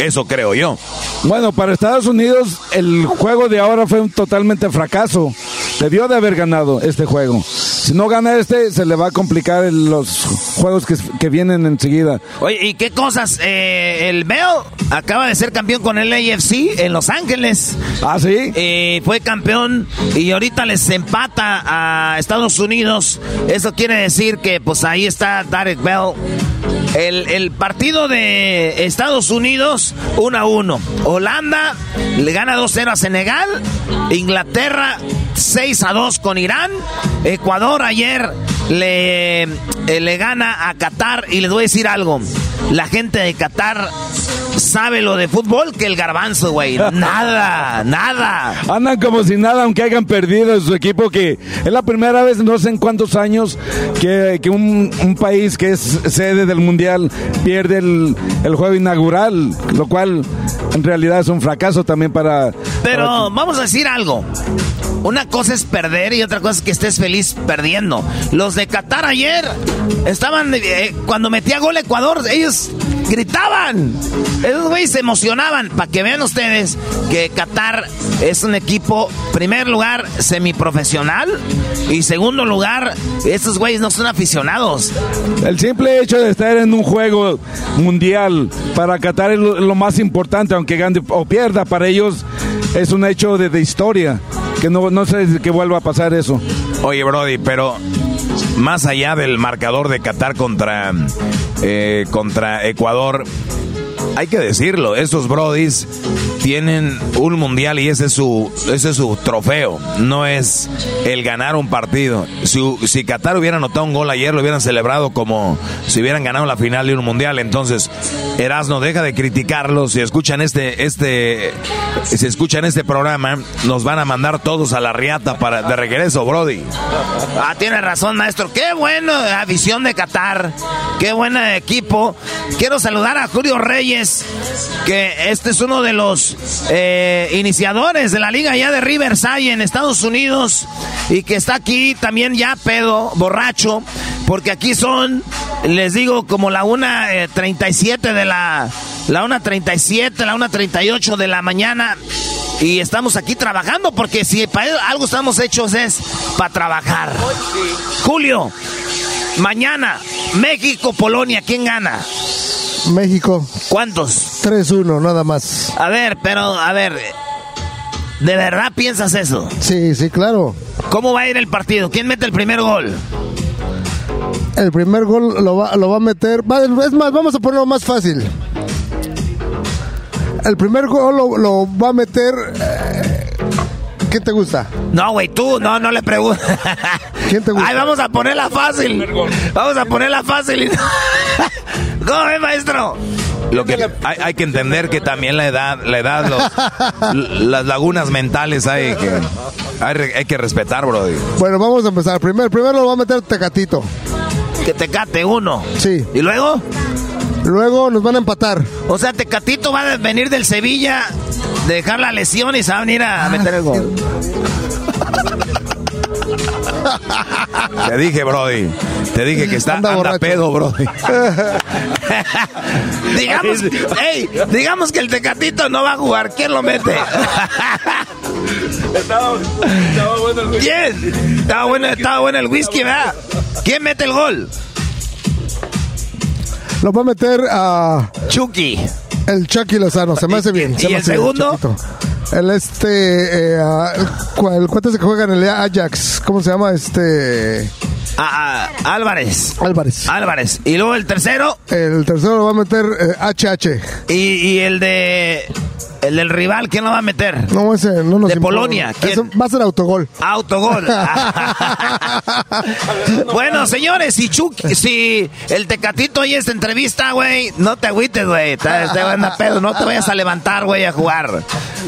Eso creo yo. Bueno, para Estados Unidos el juego de ahora fue un totalmente fracaso. Debió de haber ganado este juego. Si no gana este, se le va a complicar los juegos que, vienen enseguida. Oye, ¿y qué cosas? Eh, el Bell acaba de ser campeón con el AFC en Los Ángeles. Ah, sí. Eh, fue campeón y ahorita les empata a Estados Unidos. Eso quiere decir que pues ahí está Derek Bell. El, el, partido de Estados Unidos 1 a 1. Holanda le gana 2-0 a Senegal. Inglaterra 6 a 2 con Irán. Ecuador ayer le, eh, le gana a Qatar. Y les voy a decir algo. La gente de Qatar sabe lo de fútbol que el garbanzo, güey. <laughs> Nada, nada. Andan como si nada, aunque hayan perdido su equipo, que es la primera vez, no sé en cuántos años, que, un, país que es sede del Mundial pierde el, juego inaugural, lo cual en realidad es un fracaso también para... Pero vamos a decir algo. Una cosa es perder y otra cosa es que estés feliz perdiendo. Los de Qatar ayer estaban, eh, cuando metía gol Ecuador, ellos gritaban. Esos güeyes se emocionaban. Para que vean ustedes que Qatar es un equipo, primer lugar, semiprofesional. Y segundo lugar, estos güeyes no son aficionados. El simple hecho de estar en un juego mundial para Qatar es lo, más importante, aunque gane o pierda, para ellos es un hecho de, historia. Que no, no sé que vuelva a pasar eso. Oye, Brody, pero más allá del marcador de Qatar contra, eh, contra Ecuador, hay que decirlo, estos brodis tienen un mundial y ese es su, ese es su trofeo, no es el ganar un partido. Si, si Qatar hubiera anotado un gol ayer, lo hubieran celebrado como si hubieran ganado la final de un mundial. Entonces, Erasno, deja de criticarlos. Si escuchan este, este, si escuchan este programa, nos van a mandar todos a la riata para, de regreso, Brody. Ah, tiene razón, maestro. Qué buena visión de Qatar. Qué buen equipo. Quiero saludar a Julio Que este es uno de los eh, iniciadores de la liga ya de Riverside en Estados Unidos y que está aquí también ya pedo, borracho, porque aquí son, les digo, como la 1.37 eh, de la, la 1.37, la 1.38 de la mañana. Y estamos aquí trabajando porque si para algo estamos hechos es para trabajar. Julio, mañana, México, Polonia, ¿quién gana? México. ¿Cuántos? 3-1, nada más. A ver, pero, a ver, ¿de verdad piensas eso? Sí, sí, claro. ¿Cómo va a ir el partido? ¿Quién mete el primer gol? El primer gol lo va, lo va a meter. Es más, vamos a ponerlo más fácil. El primer gol lo, va a meter. Eh, ¿Quién te gusta? No, güey, tú, no, no le pregunto. <laughs> ¿Quién te gusta? Ay, vamos a ponerla fácil. Vamos a ponerla fácil. <laughs> ¿Cómo maestro? Lo que hay, que entender que también la edad, la edad, <laughs> las lagunas mentales hay que, hay, que respetar, bro. Bueno, vamos a empezar. Primero, primero lo va a meter Tecatito. Que Tecate uno. Sí. ¿Y luego? Luego nos van a empatar. O sea, Tecatito va a venir del Sevilla, dejar la lesión y se va a venir a meter el gol. Te dije, Brody. Te dije que está anda, pedo, Brody. <laughs> digamos, digamos que el Tecatito no va a jugar. ¿Quién lo mete? <laughs> estaba, bueno el whisky. ¿Quién? Estaba bueno, estaba bueno el whisky, ¿verdad? ¿Quién mete el gol? Lo va a meter a... Chucky. El Chucky Lozano, se me hace bien. ¿Y, el segundo? El este, eh, el cuate que juega en el Ajax, ¿cómo se llama? Este... Ah, ah, Álvarez. Álvarez. Álvarez. ¿Y luego el tercero? El tercero lo va a meter HH. Eh, ¿Y, ¿Y, el de el del rival, ¿quién lo va a meter? No, ese no nos De Polonia. va a ser autogol. Autogol. <laughs> <laughs> bueno, señores, si Chucky, si el Tecatito oye esta entrevista, güey, no te agüites, güey. Te, a pedo, no te vayas a levantar, güey, a jugar.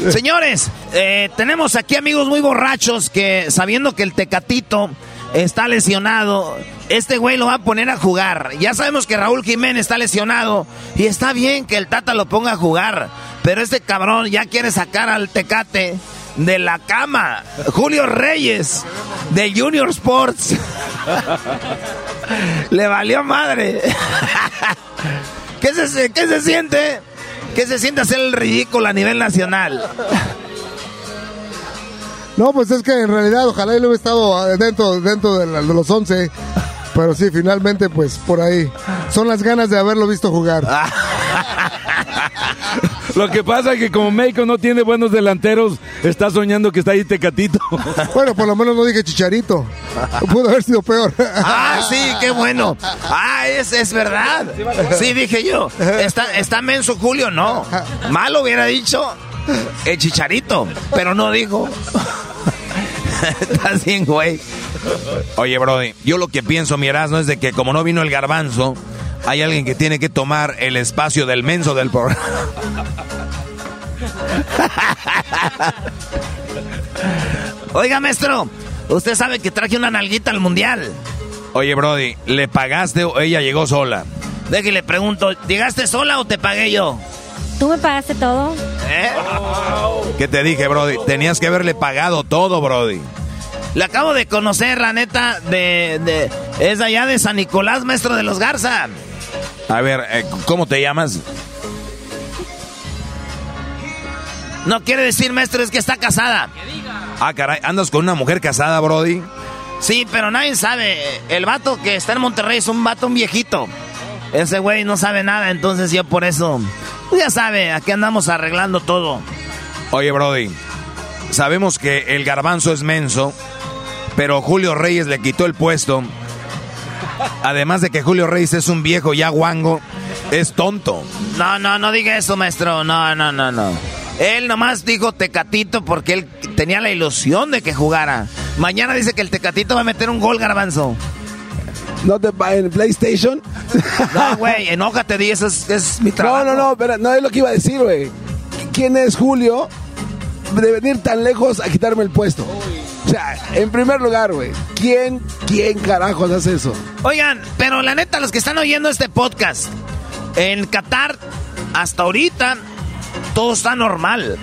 Señores, eh, tenemos aquí amigos muy borrachos que sabiendo que el Tecatito está lesionado. Este güey lo va a poner a jugar. Ya sabemos que Raúl Jiménez está lesionado. Y está bien que el Tata lo ponga a jugar. Pero este cabrón ya quiere sacar al Tecate de la cama. Julio Reyes de Junior Sports. <laughs> Le valió madre. <laughs> ¿Qué se, ¿Qué se siente? ¿Qué se siente hacer el ridículo a nivel nacional? <laughs> No, pues es que en realidad ojalá él hubiera estado dentro, dentro de, los 11. <laughs> Pero sí, finalmente, pues por ahí. Son las ganas de haberlo visto jugar. <laughs> Lo que pasa es que como México no tiene buenos delanteros, está soñando que está ahí Tecatito. <laughs> Bueno, por lo menos no dije Chicharito. Pudo haber sido peor. Ah, sí, qué bueno. Ah, es, es verdad. Sí, dije yo. Está, está menso Julio, no. Malo hubiera dicho el Chicharito, pero no dijo. Estás bien, güey. Oye, Brody, yo lo que pienso, mi Erasmo, es de que como no vino el garbanzo, hay alguien que tiene que tomar el espacio del menso del programa. Oiga, maestro, usted sabe que traje una nalguita al mundial. Oye, Brody, ¿le pagaste o ella llegó sola? le pregunto, ¿llegaste sola o te pagué yo? ¿Tú me pagaste todo? ¿Eh? ¿Qué te dije, Brody? Tenías que haberle pagado todo, Brody. Le acabo de conocer, la neta, de, de, es allá de San Nicolás, maestro de los Garza. A ver, eh, ¿cómo te llamas? No quiere decir, maestro, es que está casada. Ah, caray, ¿andas con una mujer casada, Brody? Sí, pero nadie sabe. El vato que está en Monterrey es un vato un viejito. Ese güey no sabe nada, entonces yo por eso... Ya sabe, aquí andamos arreglando todo. Oye, Brody, sabemos que el garbanzo es menso, pero Julio Reyes le quitó el puesto. Además de que Julio Reyes es un viejo ya guango, es tonto. No, no, no diga eso, maestro. No, no, no, no. Él nomás dijo Tecatito porque él tenía la ilusión de que jugara. Mañana dice que el Tecatito va a meter un gol, garbanzo. ¿No te en PlayStation? No, güey, enójate, di, eso es, mi trabajo. No, no, no, pero no es lo que iba a decir, güey. ¿Quién es Julio de venir tan lejos a quitarme el puesto? O sea, en primer lugar, güey, ¿quién, quién carajos hace eso? Oigan, pero la neta, los que están oyendo este podcast, en Qatar, hasta ahorita, todo está normal.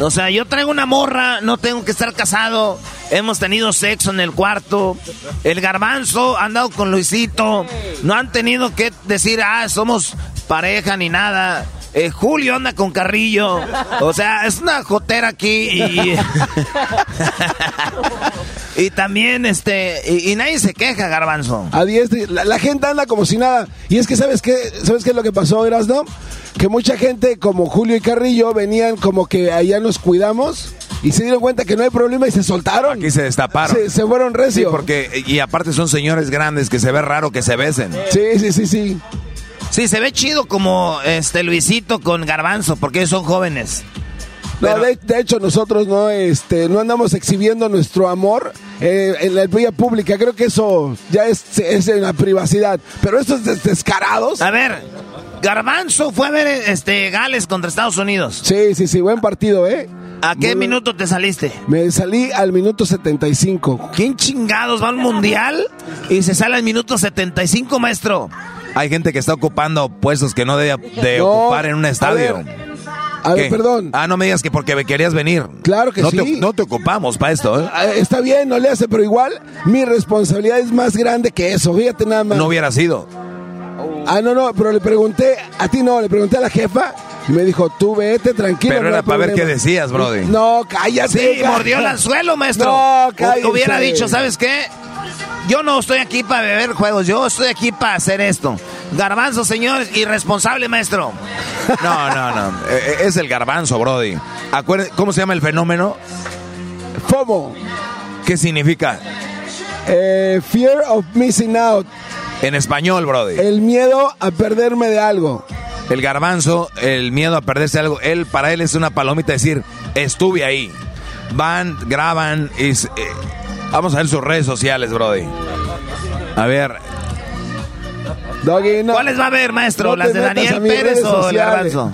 O sea, yo traigo una morra, no tengo que estar casado. Hemos tenido sexo en el cuarto. El garbanzo ha andado con Luisito. No han tenido que decir, ah, somos pareja ni nada. Eh, Julio anda con Carrillo. O sea, es una jotera aquí y. y <laughs> también, este. Y, nadie se queja, Garbanzo. A la, la, gente anda como si nada. Y es que, ¿sabes qué? ¿Sabes qué es lo que pasó, no que mucha gente como Julio y Carrillo venían como que allá nos cuidamos y se dieron cuenta que no hay problema y se soltaron. Aquí se destaparon. Se, fueron recios. Sí, porque, y aparte son señores grandes que se ve raro que se besen. Sí, sí, sí, sí. Sí, se ve chido como este Luisito con Garbanzo, porque ellos son jóvenes. No, de, hecho nosotros no, este, no andamos exhibiendo nuestro amor eh, en la vía pública. Creo que eso ya es, es en la privacidad. Pero estos descarados. A ver, Garbanzo fue a ver este Gales contra Estados Unidos. Sí, sí, sí, buen partido, ¿eh? ¿A qué minuto te saliste? Me salí al minuto 75. ¿Quién chingados va al mundial y se sale al minuto 75, maestro? Hay gente que está ocupando puestos que no debe de ocupar en un estadio. A ver, perdón. Ah, no me digas que porque querías venir. Claro que sí. no te ocupamos para esto, ¿eh? Ah, está bien, no le hace, pero igual mi responsabilidad es más grande que eso. Fíjate nada más. No hubiera sido. Ah, no, no, pero le pregunté, a ti no, le pregunté a la jefa y me dijo, tú vete tranquilo. Pero era para ver qué decías, Brody. No, cállate. Sí, mordió el anzuelo, maestro. No, cállate. Hubiera dicho, ¿sabes qué? Yo no estoy aquí para beber juegos, yo estoy aquí para hacer esto. Garbanzo, señor, irresponsable, maestro. No, no, no. Eh, eh, es el garbanzo, Brody. ¿Cómo se llama el fenómeno? FOMO. ¿Qué significa? Eh, fear of missing out. En español, Brody. El miedo a perderme de algo. El garbanzo, el miedo a perderse algo, él para él es una palomita decir, estuve ahí. Van, graban y vamos a ver sus redes sociales, Brody. A ver. ¿Cuáles va a ver, maestro? ¿Las de Daniel Pérez o el garbanzo?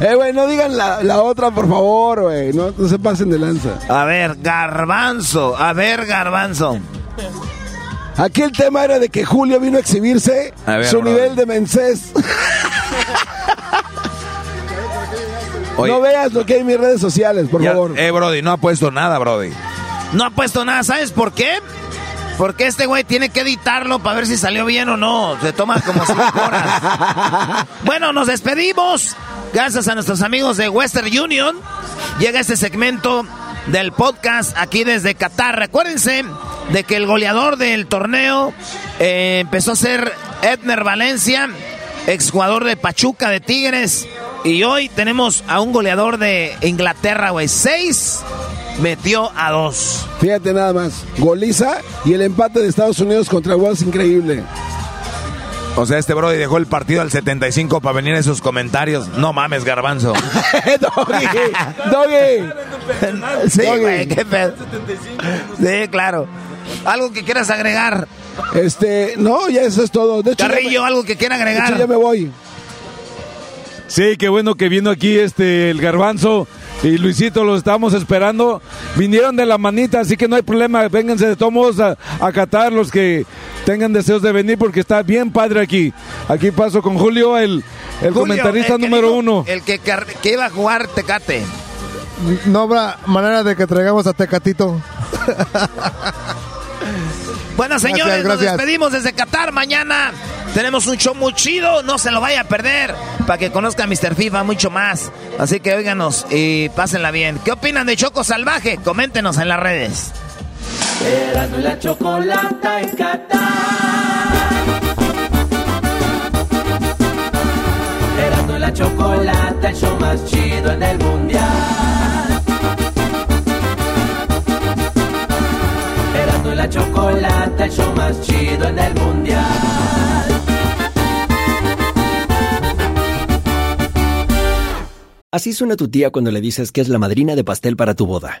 Eh, güey, no digan la, otra, por favor, güey. No, no se pasen de lanza. A ver, garbanzo. A ver, garbanzo. Aquí el tema era de que Julio vino a exhibirse su nivel de mensés. no veas lo que hay en mis redes sociales, por favor. Eh, Brody, no ha puesto nada, Brody. No ha puesto nada, ¿sabes por qué? Porque este güey tiene que editarlo para ver si salió bien o no. Se toma como cinco <laughs> horas. bueno, nos despedimos. Gracias a nuestros amigos de Western Union. Llega este segmento del podcast aquí desde Qatar. Recuérdense de que el goleador del torneo eh, empezó a ser Edner Valencia, exjugador de Pachuca de Tigres. Y hoy tenemos a un goleador de Inglaterra, güey. Seis metió a dos. Fíjate nada más. Goliza y el empate de Estados Unidos contra Wales increíble. O sea, este Brody dejó el partido al 75 para venir a esos comentarios. No mames, garbanzo. <laughs> doggy, doggy. Sí, güey, qué pedo. Sí, claro. ¿Algo que quieras agregar? Este, no, ya eso es todo. De hecho, Carrillo, algo que quiera agregar. De hecho, ya me voy. Sí, qué bueno que vino aquí este el garbanzo y Luisito los estamos esperando. Vinieron de la manita, así que no hay problema. Vénganse de todos a, a Qatar los que tengan deseos de venir porque está bien padre aquí. Aquí paso con Julio, el, el comentarista número uno. El que, que iba a jugar Tecate. No habrá manera de que traigamos a Tecatito. <laughs> bueno, señores, nos despedimos desde Qatar. Mañana tenemos un show muy chido. No se lo vaya a perder. Para que conozca a Mr. FIFA mucho más. Así que óiganos y pásenla bien. ¿Qué opinan de Choco Salvaje? Coméntenos en las redes. la chocolata en Qatar. la chocolata, el show más chido en el mundial. La chocolata, el show más chido en el mundial. Así suena tu tía cuando le dices que es la madrina de pastel para tu boda.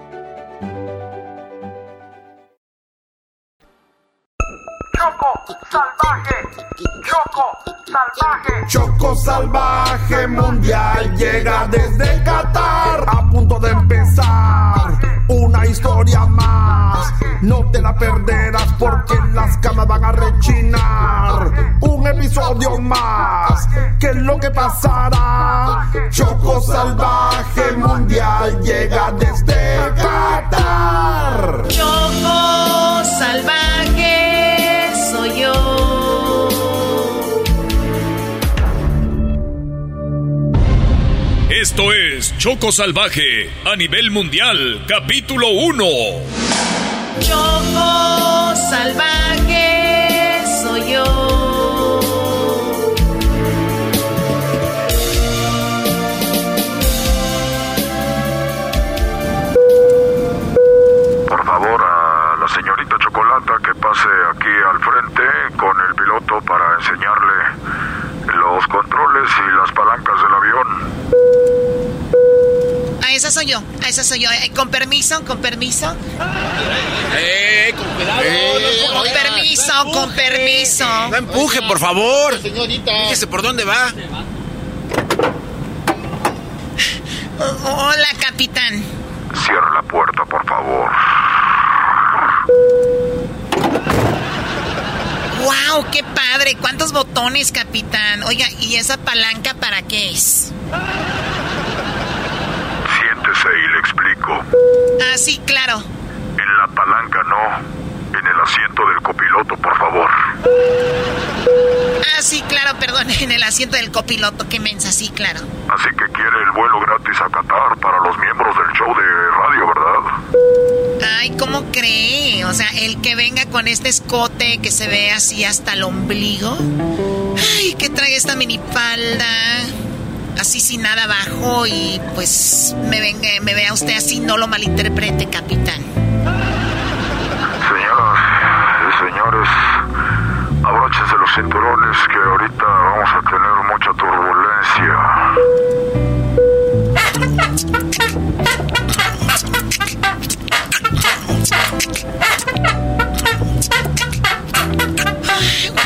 Salvaje, Choco salvaje. Choco salvaje mundial llega desde Qatar a punto de empezar una una historia más. No te la perderás porque las camas van a rechinar. Un episodio más. ¿Qué es lo que pasará? Choco salvaje mundial llega desde Qatar. Choco salvaje soy yo. Esto es Choco Salvaje a nivel mundial, capítulo 1. Choco salvaje soy yo. Chocolata que pase aquí al frente con el piloto para enseñarle los controles y las palancas del avión. A esa soy yo, a esa soy yo. Eh, con permiso, con permiso. ¡Eh, con cuidado! con permiso, con permiso. No empuje, por favor. Señorita. Fíjese por dónde va. Hola, capitán. Cierra la puerta, por favor. ¡Wow! ¡Qué padre! ¿Cuántos botones, capitán? Oiga, ¿y esa palanca para qué es? Siéntese y le explico. Ah, sí, claro. En la palanca no. En el asiento del copiloto, por favor. Ah, sí, claro, perdón. <laughs> En el asiento del copiloto, qué mensa, sí, claro. Así que quiere el vuelo gratis a Qatar para los miembros del show de radio, ¿verdad? Ay, ¿cómo cree? O sea, el que venga con este escote que se ve así hasta el ombligo. Ay, que traiga esta minifalda. Así sin nada abajo y pues me venga, me vea usted así, no lo malinterprete, capitán. Abróchense los cinturones que ahorita vamos a tener mucha turbulencia.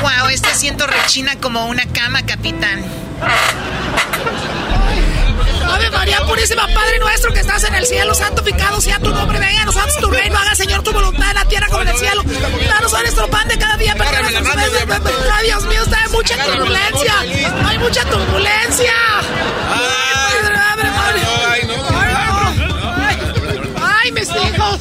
Wow, este asiento rechina como una cama, capitán. Purísima, Padre nuestro que estás en el cielo, santificado sea tu nombre, venga a nosotros tu reino, haga Señor tu voluntad en la tierra como en el cielo. Danos hoy nuestro pan de cada día, perdónanos nuestras Dios mío, está hay mucha turbulencia, hay mucha turbulencia. Ay, mis hijos.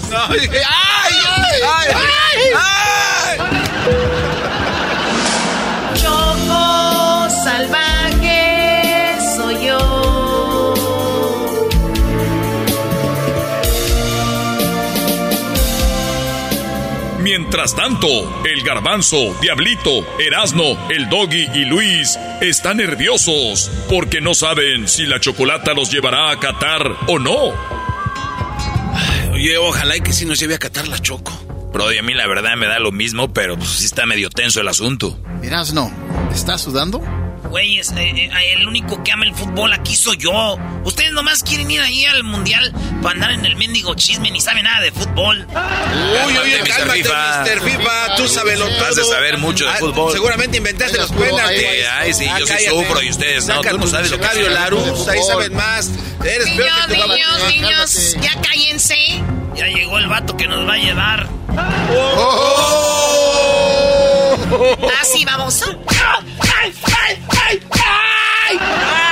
Mientras tanto, el garbanzo, Diablito, Erasno, el Doggy y Luis están nerviosos porque no saben si la chocolata los llevará a Qatar o no. Oye, ojalá y que sí nos lleve a catar la choco. Brody, a mí la verdad me da lo mismo, pero pues sí está medio tenso el asunto. Mirás, no. ¿Estás sudando? Güey, es, eh, eh, el único que ama el fútbol aquí soy yo. Ustedes nomás quieren ir ahí al mundial para andar en el mendigo chisme ni saben nada de fútbol. Uy, oye, Mr. cálmate, FIFA. Mr. FIFA. Tú sabes lo todo. Has de saber mucho de Ah, fútbol. Seguramente inventaste los penaltis. Ay, sí, Ah, yo sí sufro y ustedes no, tú no sabes lo que es. Larus, ahí sabes más. Eres peor Niños, que tu mamá. niños, niños, ya cállense. Ya llegó el vato que nos va a llevar. Así vamos. A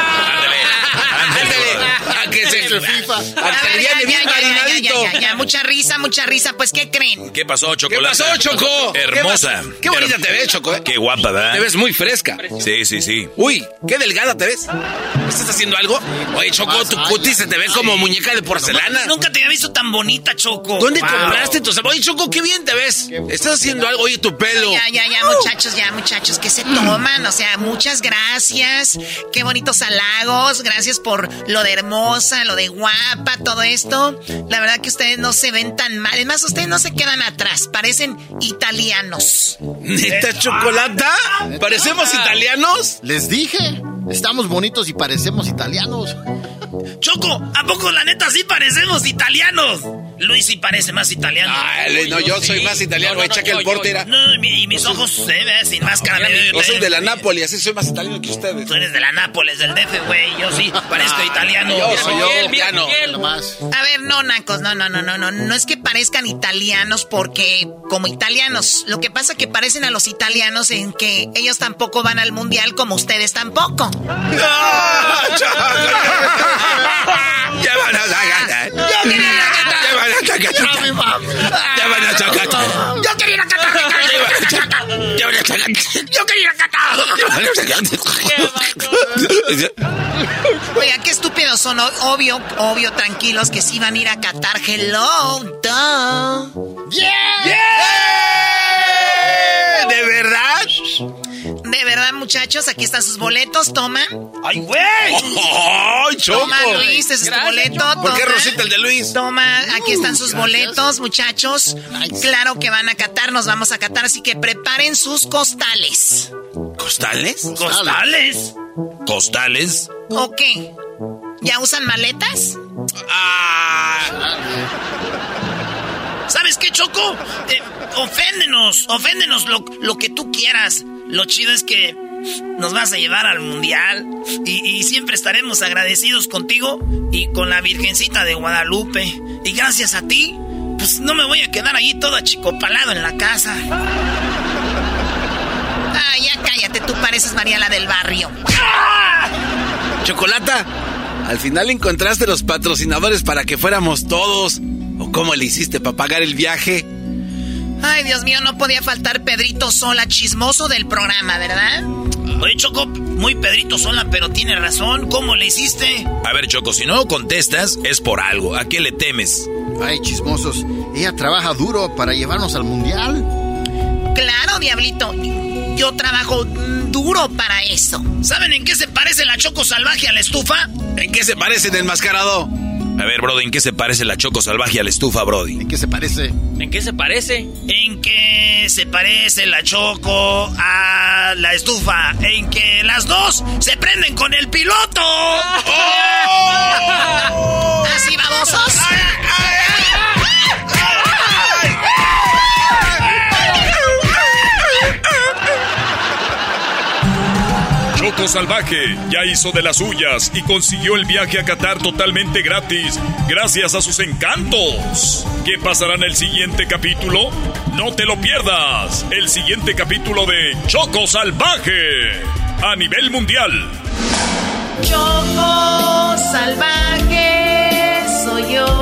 mucha risa, mucha risa. Pues, ¿qué creen? ¿Qué pasó, ¿Qué chocolate? pasó, Choco? Hermosa. Qué bonita te ves, Choco. ¿eh? Qué guapa, ¿verdad? Te ves muy fresca. Sí, sí, sí. Uy, qué delgada te ves. ¿Estás haciendo algo? Oye, Choco, tu cutis se te ve como muñeca de porcelana. Nunca te había visto tan bonita, Choco. ¿Dónde Wow. compraste tus Oye, Choco, qué bien te ves. ¿Estás haciendo algo? Oye, tu pelo. Ya, ya, ya, muchachos, ya, muchachos, que se toman? O sea, muchas gracias. Qué bonitos halagos. Gracias por lo de hermosa, lo de guapa, todo esto. La verdad que ustedes no se ven tan mal. Es más, ustedes no se quedan atrás. Parecen italianos. ¿Neta chocolata? ¿Parecemos italianos? Les dije, estamos bonitos y parecemos italianos. Choco, ¿a poco la neta sí parecemos italianos? Luis sí parece más italiano. Ah, no, yo soy más italiano, no, no, el porte era. No, y mis ojos se ven sin máscara. Yo soy de la Nápoles, así soy más italiano que ustedes. Tú eres de la Nápoles, del DF, güey. Yo sí parezco italiano. Yo soy yo, italiano. A ver, no, Nacos, no, no, no, no, no. No es que parezcan italianos porque como italianos. Lo que pasa es que parecen a los italianos en que ellos tampoco van al mundial como ustedes tampoco. ¡No! <laughs> ¡Ya van a ganar! ¡Ya van a sacar! ¡Yo quería ir a Qatar! ¡Ya van a sacar! ¡Yo quería ir a Qatar! Oiga, qué estúpidos son. Obvio, obvio, tranquilos que sí van a ir a Qatar. Hello, duh. ¡Yeah! ¡Yeah! ¿De verdad? De verdad, muchachos, aquí están sus boletos, toma. ¡Ay, güey! <laughs> ¡Ay, Choco! Toma, Luis, ese es tu boleto. ¿Por qué Rosita el de Luis? Toma, aquí están sus boletos, muchachos. Claro que van a catar, nos vamos a catar, así que preparen sus costales. ¿Costales? ¿Costales? ¿Costales? ¿O qué? ¿Ya usan maletas? ¡Ah! ¿Sabes qué, Choco? Eh, oféndenos, oféndenos lo, lo, que tú quieras. Lo chido es que nos vas a llevar al mundial y, y, siempre estaremos agradecidos contigo y con la Virgencita de Guadalupe. Y gracias a ti, pues no me voy a quedar ahí todo achicopalado en la casa. Ah, ya cállate, tú pareces María la del barrio. Chocolata, al final encontraste los patrocinadores para que fuéramos todos. ¿O cómo le hiciste para pagar el viaje? Ay, Dios mío, no podía faltar Pedrito Sola, chismoso del programa, ¿verdad? Oye, Choco, muy Pedrito Sola, pero tiene razón. ¿Cómo le hiciste? A ver, Choco, si no contestas, es por algo. ¿A qué le temes? Ay, chismosos. Ella trabaja duro para llevarnos al mundial. Claro, Diablito. Yo trabajo duro para eso. ¿Saben en qué se parece la Choco salvaje a la estufa? ¿En qué se parece el enmascarado? A ver, Brody, ¿en qué se parece la Choco salvaje a la estufa, Brody? ¿En qué se parece? ¿En qué se parece? En qué se parece la Choco a la estufa. En que las dos se prenden con el piloto. <laughs> ¡Oh! ¿Así babosos? Salvaje ya hizo de las suyas y consiguió el viaje a Qatar totalmente gratis gracias a sus encantos. ¿Qué pasará en el siguiente capítulo? No te lo pierdas. El siguiente capítulo de Choco Salvaje a nivel mundial. Choco Salvaje soy yo.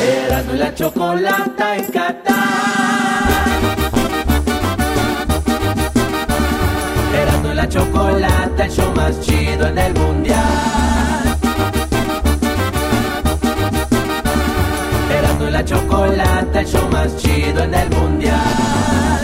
Erasmo y la chocolata en Qatar. Erasmo y la chocolata, el show más chido en el mundial. Erasmo y la chocolata, el show más chido en el mundial.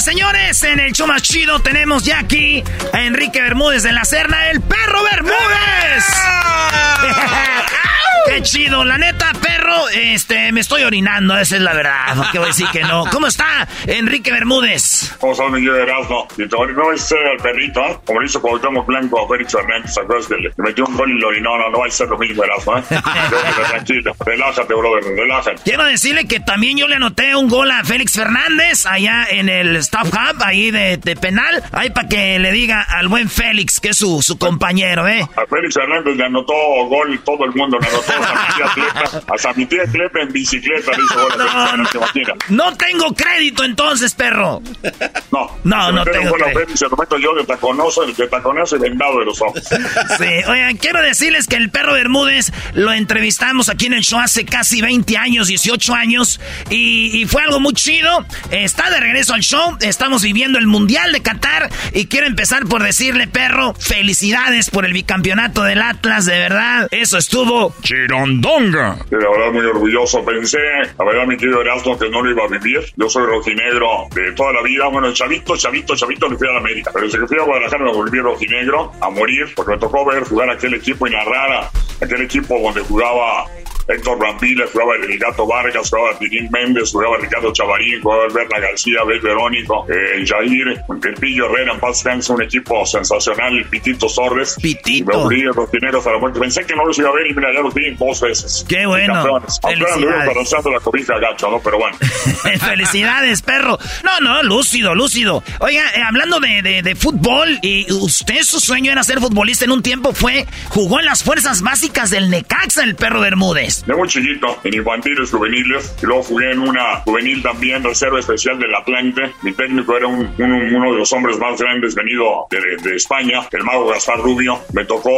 Señoras señores, en el show más chido tenemos ya aquí a Enrique Bermúdez de la Serna, el perro Bermúdez. Qué chido, la neta, perro, este, me estoy orinando, esa es la verdad, ¿Qué voy a decir que no. <laughs> ¿Cómo está Enrique Bermúdez? ¿Cómo está, mi Erasmo? Y te no es el perrito, ¿eh? Como lo hizo Cuauhtémoc Blanco a Félix Hernández, ¿te acuerdas que le metió un gol y lo orinó? No, no va a ser lo mismo, Erasmo, ¿eh? <laughs> Tranquilo, relájate, brother, relájate. Quiero decirle que también yo le anoté un gol a Félix Fernández allá en el Staff Hub, ahí de, de penal, ahí para que le diga al buen Félix, que es su, su compañero, ¿eh? A Félix Hernández le anotó gol todo el mundo, le anotó hasta mi tía Clepa en bicicleta no, no, no, tengo crédito entonces, perro. No, no, no tengo crédito. Lo meto yo de taconoso, de taconazo y vendado de los ojos. <laughs> Sí, oigan, quiero decirles que el perro Bermúdez lo entrevistamos aquí en el show hace casi 20 años, 18 años, y, y fue algo muy chido. Está de regreso al show, estamos viviendo el Mundial de Qatar y quiero empezar por decirle, perro, felicidades por el bicampeonato del Atlas, de verdad. Eso estuvo Chirondonga. la verdad, muy orgulloso. Pensé, la verdad, mi querido Erasmo, que no lo iba a vivir. Yo soy rojinegro de toda la vida. Bueno, chavito, chavito, chavito, me fui a la América. Pero desde que fui a Guadalajara me volví rojinegro a morir, porque me tocó ver jugar aquel equipo y narrar aquel equipo donde jugaba Héctor Brambila, jugaba el Gato Vargas, jugaba Tirín Méndez, jugaba Ricardo Chavarín, jugaba Berna García, Bel Verónico, eh, Jair, el Pillo Herrera, en paz un equipo sensacional, Pitito Torres. Pitito. Me volví los dineros a la muerte. Pensé que no los iba a ver y mira, ya los vi dos veces. Qué bueno. Felicidades. la cobija gacho, ¿no? Pero bueno. <laughs> Felicidades, perro. No, no, lúcido, lúcido. Oiga, eh, hablando de, de, de, fútbol, y usted su sueño era ser futbolista en un tiempo fue, jugó en las fuerzas básicas del Necaxa, el perro Bermúdez de muy chiquito, en infantiles, juveniles, y luego jugué en una juvenil también, reserva especial del Atlante. Mi técnico era un, uno de los hombres más grandes venido de, España, el mago Gaspar Rubio. Me tocó,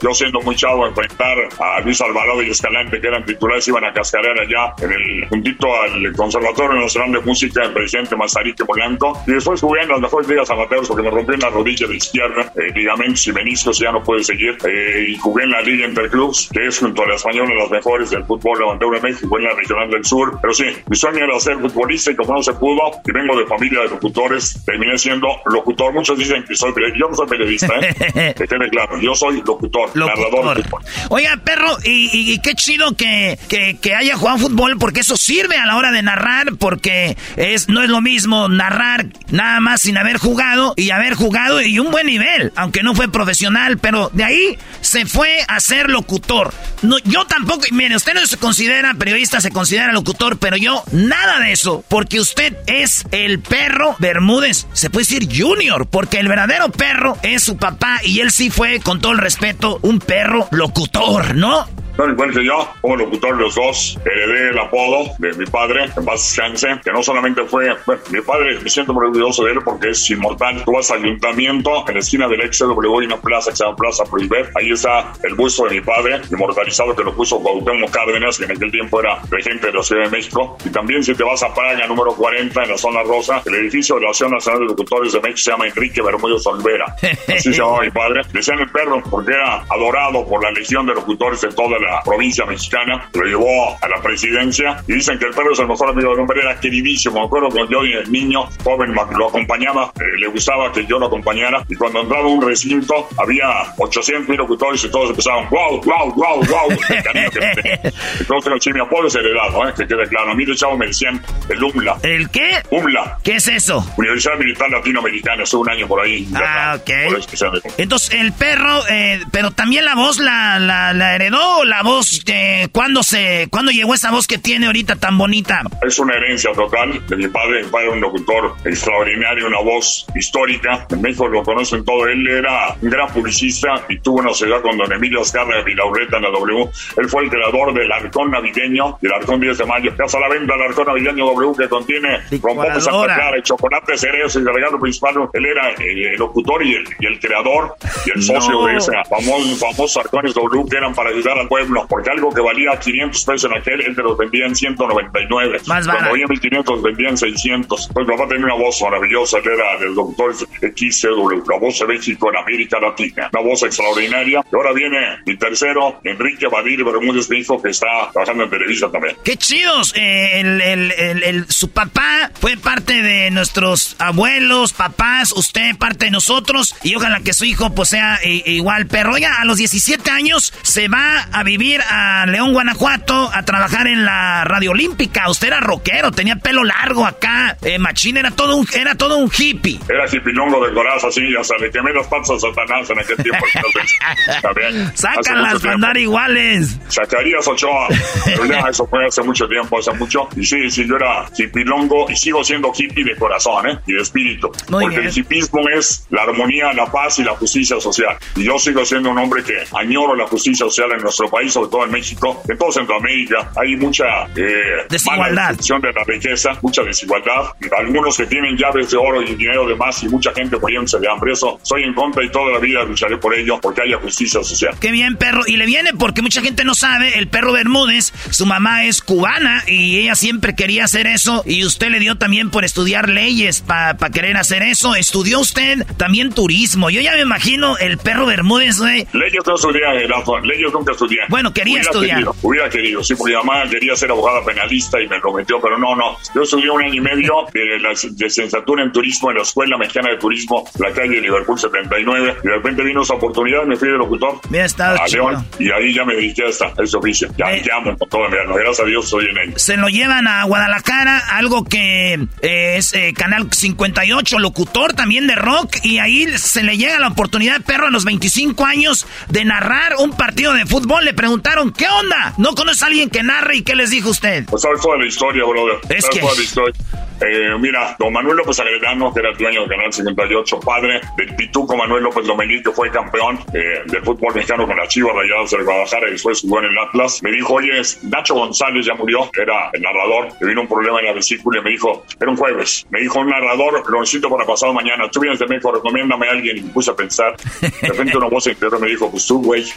yo siendo muy chavo, enfrentar a Luis Alvarado y Escalante, que eran titulares, iban a cascarear allá en el juntito al Conservatorio Nacional de Música, el presidente Mazarique Polanco. Y después jugué en las mejores ligas amateurs porque me rompí en la rodilla de izquierda, eh, ligamentos y meniscos, ya no puede seguir. Eh, y jugué en la Liga Interclubs, que es junto a la Española las mejores del fútbol levanté de México en la regional del sur. Pero sí, mi sueño era ser futbolista y como no se pudo, y vengo de familia de locutores, terminé siendo locutor. Muchos dicen que soy periodista. Yo no soy periodista, ¿eh? <laughs> que quede claro. Yo soy locutor, narrador de fútbol. Oiga, perro, y, qué chido que, que, que, haya jugado fútbol, porque eso sirve a la hora de narrar, porque es no es lo mismo narrar nada más sin haber jugado y haber jugado y un buen nivel, aunque no fue profesional, pero de ahí se fue a ser locutor. No, yo tampoco, usted no se considera periodista, se considera locutor, pero yo nada de eso, porque usted es el perro Bermúdez, se puede decir junior, porque el verdadero perro es su papá y él sí fue, con todo el respeto, un perro locutor, ¿no? Igual que yo, como locutor de los dos, heredé el apodo de mi padre, en paz chance, que no solamente fue, bueno, mi padre, me siento muy orgulloso de él porque es inmortal. Tú vas al ayuntamiento, en la esquina del CW hay una plaza que se llama Plaza Prohibet, ahí está el busto de mi padre, inmortalizado que lo puso Cuauhtémoc Cárdenas, que en aquel tiempo era regente de la Ciudad de México. Y también si te vas a Praga, número 40, en la zona rosa, el edificio de la Asociación Nacional de Locutores de México se llama Enrique Bermúdez Olvera. Así se llamaba mi padre. Decían el perro porque era adorado por la legión de locutores de toda la la provincia mexicana, lo llevó a la presidencia y dicen que el perro es el mejor amigo del hombre, era queridísimo. Me acuerdo cuando yo, el niño joven, lo acompañaba, eh, le gustaba que yo lo acompañara y cuando entraba a un recinto había 800 mil locutores y todos empezaban, wow, wow, wow, wow. Entonces, mi apodo es heredado, ¿eh? que quede claro. A mí de chavo me decían el UMLA. ¿El qué? UMLA. ¿Qué es eso? Universidad Militar Latinoamericana, hace un año por ahí. Ah, ok. Entonces, el perro, eh, pero también la voz la, la, la heredó, la voz este, ¿cuándo, se, ¿cuándo llegó esa voz que tiene ahorita tan bonita? Es una herencia total de mi padre. Mi padre era un locutor extraordinario, una voz histórica. En México lo conocen todo. Él era un gran publicista y tuvo una sociedad con don Emilio Azcarra de Vilaureta en la W. Él fue el creador del arcón navideño, del arcón 10 de mayo. Casa a la venta el arcón navideño W que contiene rompones Santa Clara, chocolate, cerezo y el regalo principal. Él era el locutor y el, creador y el socio de ese famoso, famosos arcones W que eran para ayudar al pueblo porque algo que valía 500 pesos en aquel, él te los vendía en 199. Más barato. Cuando había 1500, vendía en 600. Pues mi papá tenía una voz maravillosa, él era del doctor XCW, la voz de México en América Latina. Una voz extraordinaria. Y ahora viene mi tercero, Enrique Badir Bermúdez, mi hijo, que está trabajando en Televisa también. ¡Qué chidos! Eh, el, el, el, el- su papá fue parte de nuestros abuelos, papás, usted parte de nosotros y ojalá que su hijo pues sea eh, igual perro. Oiga, a los 17 años se va a vivir a León, Guanajuato, a trabajar en la radio olímpica. Usted era rockero, tenía pelo largo acá, eh, machín, era todo un, era todo un hippie. Era hipilongo de coraza, así, hasta le quemé las patas a Satanás en aquel tiempo. Sácalas para andar iguales. Zacarías Ochoa. Ya, eso fue hace mucho tiempo, hace mucho. Y sí, sí, yo era hipilongo y sigo siendo hippie de corazón, ¿eh? Y de espíritu. Muy Porque bien. el hipismo es la armonía, la paz y la justicia social. Y yo sigo siendo un hombre que añoro la justicia social en nuestro país, sobre todo en México, en toda Centroamérica. Hay mucha eh, Desigualdad. mala de la riqueza, mucha desigualdad. Algunos que tienen llaves de oro y dinero de más y mucha gente muriéndose de hambre. Eso soy en contra y toda la vida lucharé por ello, porque haya justicia social. Qué bien, perro. Y le viene porque mucha gente no sabe, el perro Bermúdez, su mamá es cubana y ella siempre quería hacer eso. Y usted le dio también por estudiar leyes para querer hacer eso. Estudió usted también turismo. Yo ya me imagino el perro Bermúdez, güey. Leyes no estudié. Leyes nunca estudié. Bueno, quería Hubiera estudiar. Querido, hubiera querido, sí, porque mi mamá quería ser abogada penalista y me lo metió, pero no, no. Yo estudié un año y medio <laughs> de la licenciatura en turismo en la Escuela Mexicana de Turismo, la calle Liverpool 79, y de repente vino esa oportunidad y me fui de locutor Bien, está a chido. León, y ahí ya me dediqué a, esta, a este oficio. Ya Eh. llamo con todo mi alma. Gracias a Dios estoy en ello. Se lo llevan a Guadalajara, algo que eh, es eh, Canal 58, locutor también de rock, y ahí se le llega la oportunidad, perro, a los 25 años de narrar un partido de fútbol. Le preguntaron, ¿qué onda? ¿No conoce a alguien que narre y qué les dijo usted? Pues sabes toda la historia, brother. Es que- toda la historia. Eh, mira, don Manuel López Agredano, que era el dueño del Canal 58, padre del Pituco Manuel López Lomelí, que fue campeón eh, del fútbol mexicano con la Chivas Rayadas del Guadalajara y después jugó en el Atlas, me dijo, oye, Nacho González ya murió, era el narrador, le vino un problema en la vesícula y me dijo, era un jueves, me dijo, un narrador, lo necesito para pasado mañana, tú vienes de México, recomiéndame a alguien, y me puse a pensar, de repente una voz interior me dijo, pues tú, güey. <laughs>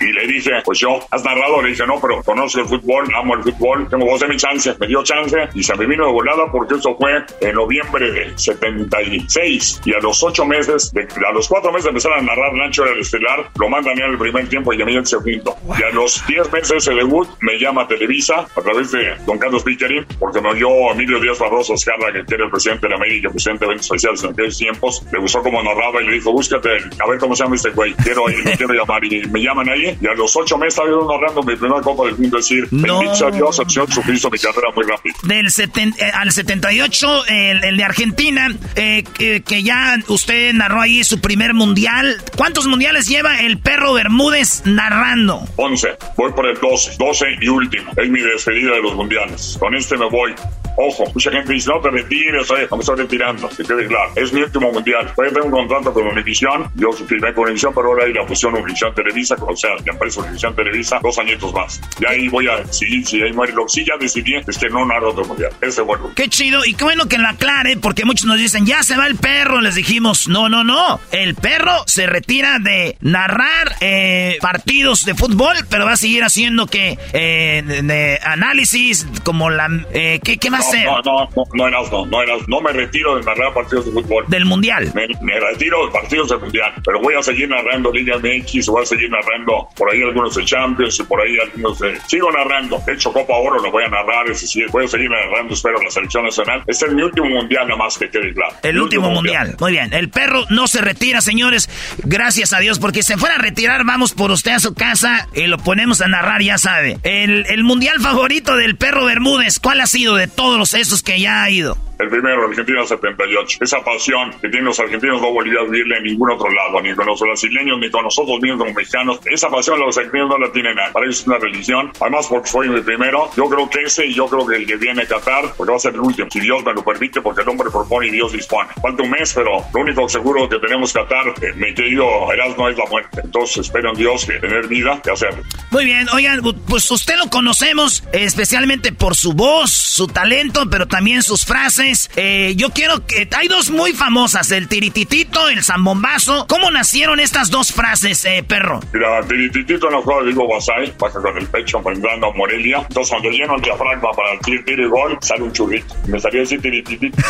Y le dije, pues yo, has narrado, le dije, no, pero conozco el fútbol, amo el fútbol, tengo voz de mi chance, me dio chance y se me vino de volada porque eso fue en noviembre de 76 y a los ocho meses, de- a los cuatro meses empezar a narrar Nacho era el estelar, lo mandan en el primer tiempo y a mí el segundo. Y a los diez meses de debut me llama Televisa a través de Don Carlos Pickering porque me oyó Emilio Díaz Barroso Escarra, que era el presidente de América, presidente de eventos especiales en aquellos tiempos, le gustó cómo narraba y le dijo, búscate, a ver cómo se llama este güey, quiero ir, quiero llamar y me llaman ahí y a los ocho meses estaba yo narrando mi primera Copa del Mundo, es decir, No. bendito Dios, el Señor Jesucristo, mi carrera muy rápido. Del seten- eh, al 78, el, el de Argentina, eh, que, que ya usted narró ahí su primer mundial. ¿Cuántos mundiales lleva el perro Bermúdez narrando? 11, voy por el 12, 12 y último. Es mi despedida de los mundiales. Con este me voy. Ojo, mucha gente dice, no te retires, oye, no me estoy retirando, que quede claro. Es mi último mundial. Voy a tener un contrato con Univisión, yo firmé con Univisión, pero ahora hay la fusión Univisión Televisa, o sea, la empresa Univisión Televisa, dos añitos más. Y ahí voy a seguir, si lo que sí ya decidí, es que no narro otro mundial. Ese vuelvo. Qué chido y qué bueno que lo aclare, porque muchos nos dicen, ya se va el perro. Les dijimos, no, no, no. El perro se retira de narrar eh, partidos de fútbol, pero va a seguir haciendo que eh, de, de análisis, como la. eh, ¿qué, ¿Qué va No, no, no, no no, no eras, no me retiro de narrar partidos de fútbol. Del mundial. Me, me retiro de partidos del mundial, pero voy a seguir narrando Liga MX, voy a seguir narrando por ahí algunos de Champions y por ahí algunos de... Sigo narrando, de hecho Copa Oro lo voy a narrar, decir, voy a seguir narrando, espero, la selección nacional. Este es mi último mundial, nada más que quede claro. El último mundial. Muy bien. El perro no se retira, señores. Gracias a Dios, porque si se fuera a retirar, vamos por usted a su casa y lo ponemos a narrar, ya sabe. El, el mundial favorito del perro Bermúdez, ¿cuál ha sido de todos los esos que ya ha ido? El primero, Argentina 78. Esa pasión que tienen los argentinos no volvería a vivirla en ningún otro lado, ni con los brasileños, ni con nosotros mismos como mexicanos. Esa pasión los argentinos no la tienen nada. Para ellos es una religión. Además, porque fue mi primero, yo creo que ese y yo creo que el que viene a Qatar, porque va a ser el último, si Dios me lo permite, porque el hombre propone y Dios dispone. Falta un mes, pero lo único seguro que tenemos Qatar, eh, mi querido Erasmo, es la muerte. Entonces espero en Dios que tener vida y hacerlo. Muy bien, oigan, pues usted lo conocemos especialmente por su voz, su talento, pero también sus frases. Eh, yo quiero que... Hay dos muy famosas, el tirititito, el zambombazo. ¿Cómo nacieron estas dos frases, eh, perro? Mira, tirititito no juega digo Basay, baja con el pecho mandando a Morelia. Entonces cuando lleno el diafragma para el tir, tiro y gol, sale un churrito. Me salía decir tirititito. <laughs>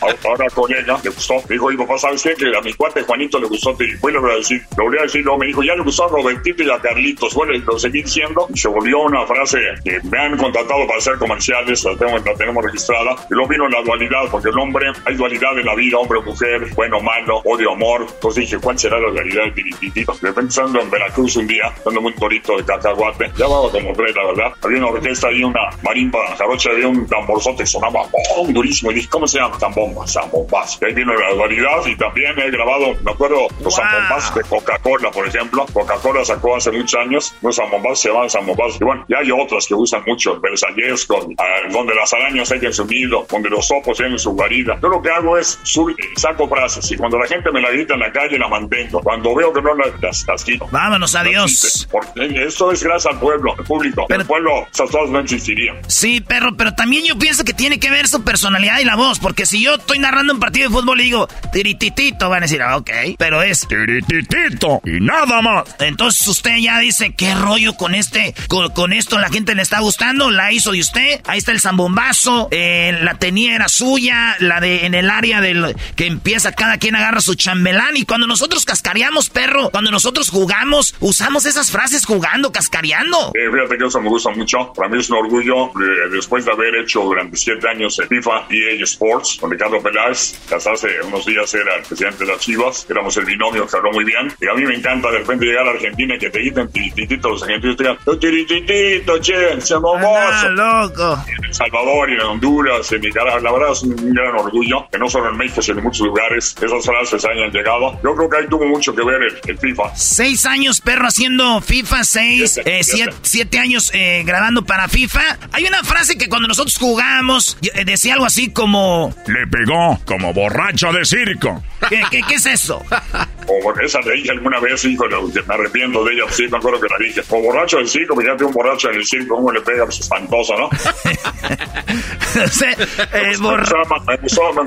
Ahora colega, le gustó. Me dijo, y papá, ¿sabes qué? Que a mi cuate Juanito le gustó tirititito. le voy a decir, lo voy a decir, luego me dijo, ya le gustó a Robertito y a Carlitos. Bueno, lo seguí diciendo y se volvió una frase que me han contratado para hacer comerciales, la, tengo, la tenemos registrada. Y luego vino la dualidad, porque el hombre, hay dualidad en la vida, hombre mujer, bueno malo, odio amor. Entonces dije, ¿cuál será la dualidad? De repente estando en Veracruz un día, dándome un torito de cacahuate, ya va como tres, la verdad. Había una orquesta ahí, una marimba jarocha, había un tamborzote sonaba ¡pum! durísimo. Y dije, ¿cómo se llama? Zambomba, zambombas. Y ahí vino la dualidad y también he grabado, me acuerdo, los wow. de Coca-Cola, por ejemplo. Coca-Cola sacó hace muchos años unos zambombas, se llaman zambombas. Y bueno, ya hay otras que usan mucho, Versallesco, donde las arañas nido, donde los sopos tienen su guarida. Yo lo que hago es subir, saco frases y cuando la gente me la grita en la calle la mantengo. Cuando veo que no las, las quito. Vámonos, adiós. Porque esto es gracias al pueblo, al público. Pero, el pueblo, esas cosas no existirían. Sí, perro, pero también yo pienso que tiene que ver su personalidad y la voz, porque si yo estoy narrando un partido de fútbol y digo tirititito, van a decir, ah, ok, pero es tirititito y nada más. Entonces usted ya dice, ¿qué rollo con este, con, con esto la gente le está gustando? La hizo de usted. Ahí está el zambombazo, eh, la tenía era suya, la de en el área del que empieza cada quien agarra su chambelán y cuando nosotros cascareamos, perro, cuando nosotros jugamos, usamos esas frases jugando, cascareando. Eh, fíjate que eso me gusta mucho. Para mí es un orgullo eh, después de haber hecho durante siete años en FIFA EA Sports con Ricardo Peláez, que hasta hace unos días era el presidente de las Chivas, éramos el binomio que habló muy bien. Y a mí me encanta de repente llegar a Argentina y que te quiten tirititito los argentinos te digan, tirititito, che, se loco. En El Salvador y en Honduras, en Nicaragua, la verdad es un gran orgullo que no solo en México, sino en muchos lugares esas frases hayan llegado. Yo creo que ahí tuvo mucho que ver el, FIFA. Seis años, perro, haciendo FIFA, seis, siete, eh, siete. siete años eh, grabando para FIFA. Hay una frase que cuando nosotros jugamos eh, decía algo así como... Le pegó como borracho de circo. ¿Qué, qué, qué es eso? <laughs> O esa le dije alguna vez, hijo, me arrepiento de ella, sí, me acuerdo que la dije. O borracho del circo, tengo un borracho en el circo, ¿cómo le pega? Pues espantoso, ¿no? <laughs> <laughs> eh, me, gustó, me,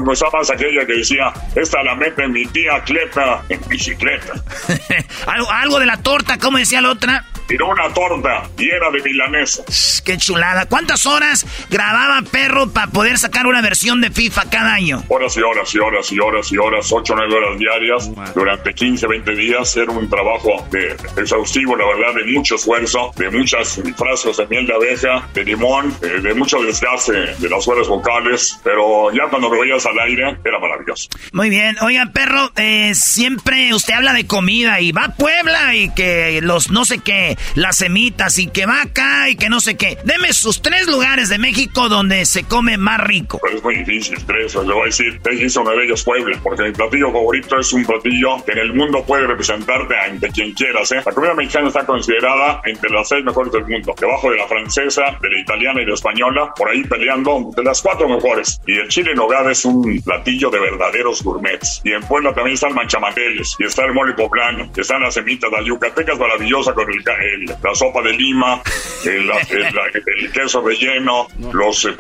gustó, me, aquella que decía, esta la mete mi tía Cleta en bicicleta. <laughs> algo, algo de la torta, ¿cómo decía la otra? tiró una torta llena de milanesa. Qué chulada. ¿Cuántas horas grababa Perro para poder sacar una versión de FIFA cada año? Horas y horas y horas y horas y horas, 8 o 9 horas diarias, durante 15, 20 días. Era un trabajo de, exhaustivo, la verdad, de mucho esfuerzo, de muchas frascos de miel de abeja, de limón, de, de mucho desgaste de las cuerdas vocales, pero ya cuando lo veías al aire, era maravilloso. Muy bien. Oiga, Perro, eh, siempre usted habla de comida y va a Puebla y que los no sé qué las semitas y que va acá y que no sé qué. Deme sus tres lugares de México donde se come más rico. Pues es muy difícil, tres. Le voy a decir, hizo uno de ellos Puebla, porque mi platillo favorito es un platillo que en el mundo puede representarte ante quien quieras. ¿eh? La comida mexicana está considerada entre las seis mejores del mundo, debajo de la francesa, de la italiana y de la española, por ahí peleando de las cuatro mejores. Y el chile en nogada es un platillo de verdaderos gourmets. Y en Puebla también están manchamanteles, y está el mole poblano, están las semitas, la yucateca es maravillosa con el, la sopa de lima, el, el, queso relleno, los eh,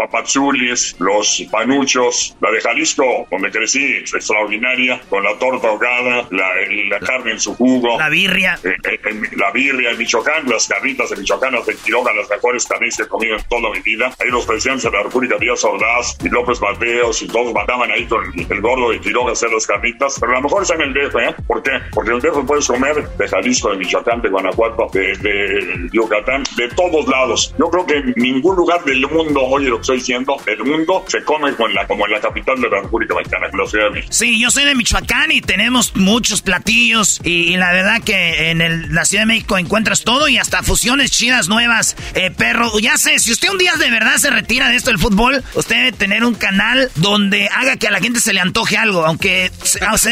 los panuchos, la de Jalisco, donde crecí, extraordinaria, con la torta ahogada, la, la carne en su jugo. La birria. Eh, eh, la birria en Michoacán, las carnitas de Michoacán, las de Quiroga, las mejores carnes que he comido en toda mi vida. Ahí los presidentes de la República, Díaz Ordaz y López Mateos y todos mataban ahí con el gordo de Quiroga hacer las carnitas. Pero a lo mejor está en el DF, ¿eh? ¿Por qué? Porque en el DF puedes comer de Jalisco, de Michoacán, de Guanajuato, de, de Yucatán, de todos lados. Yo creo que en ningún lugar del mundo, oye lo que estoy diciendo, del mundo se come la, como en la capital de la República Mexicana, la Ciudad de México. Sí, yo soy de Michoacán y tenemos muchos platillos y, y la verdad que en el, la Ciudad de México encuentras todo y hasta fusiones chidas nuevas. Eh, perro, ya sé, si usted un día de verdad se retira de esto del fútbol, usted debe tener un canal donde haga que a la gente se le antoje algo, aunque,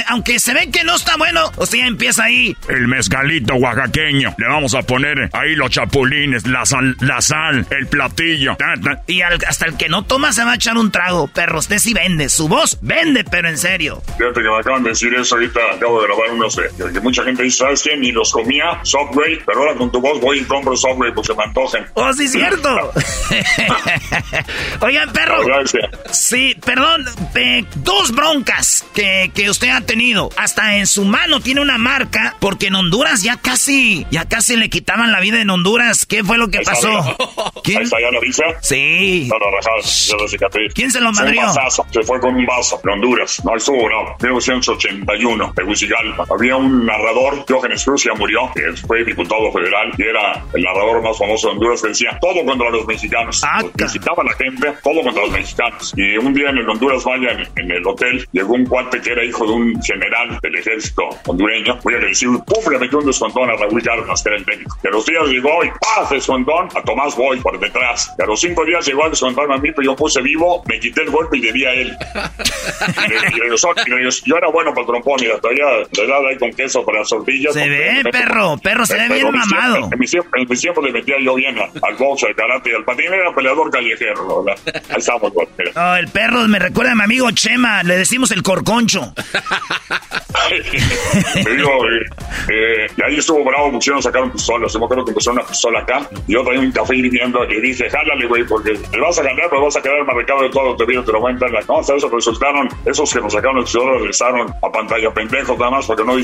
aunque se ve que no está bueno, usted ya empieza ahí. El mezcalito oaxaqueño, le vamos a poner ahí los chapulines, la sal, la sal el platillo. Y hasta el que no toma se va a echar un trago. Perro, usted sí vende. Su voz vende, pero en serio. Fíjate que me acaban de decir eso ahorita. Acabo de grabar unos de. Que mucha gente dice, ¿sabes qué? Ni los comía Subway, pero ahora con tu voz voy y compro Subway porque se me antojen. ¡Oh, sí, cierto! <laughs> <laughs> Oigan, perro. Sí, perdón. dos broncas que, que usted ha tenido. Hasta en su mano tiene una marca porque en Honduras ya casi, ya casi le quitaban la vida en Honduras. ¿Qué fue lo que pasó? ¿Quién? está ya la visa? Sí. No, no, cicatriz. ¿Quién se lo madrió? Se fue con un vaso en Honduras. No, estuvo, no. 1981, Tegucigalpa. Había un narrador, Jógenes Cruz, ya murió, que fue diputado federal y era el narrador más famoso de Honduras que decía todo contra los mexicanos. Ah, visitaba la gente, todo contra los mexicanos. Y un día en el Honduras Vaya, en, el hotel, llegó un cuate que era hijo de un general del ejército hondureño. Voy a decir, pum, le metió un descontón a Raúl Cárdenas, que era el técnico. Que a los días llegó y ¡paz! Descontón a Tomás Boy por detrás. Y a los cinco días llegó a descontarme a mí, pero yo puse vivo, me quité el golpe y le di a él. y yo era bueno para el trompón, mira, todavía le daba ahí con queso para las tortillas. Se ve, perro, perro, se ve bien mamado. En mi, tiempo, le metía yo bien al box, al karate y al patín, era peleador callejero, ¿verdad? Ahí estamos, Oh, el perro me recuerda a mi amigo Chema, le decimos el corconcho. <laughs> me digo, eh, eh, y ahí estuvo bravo, pusieron sacaron pistolas. Yo me acuerdo que pusieron una pistola acá. Y yo traía un café hirviendo y dije, jálale, güey, porque le vas a ganar, pero vas a quedar marcado de todo. Te, te lo cuentan. No, hasta eso resultaron, esos que nos sacaron el pistola regresaron a pantalla pendejos nada más para que no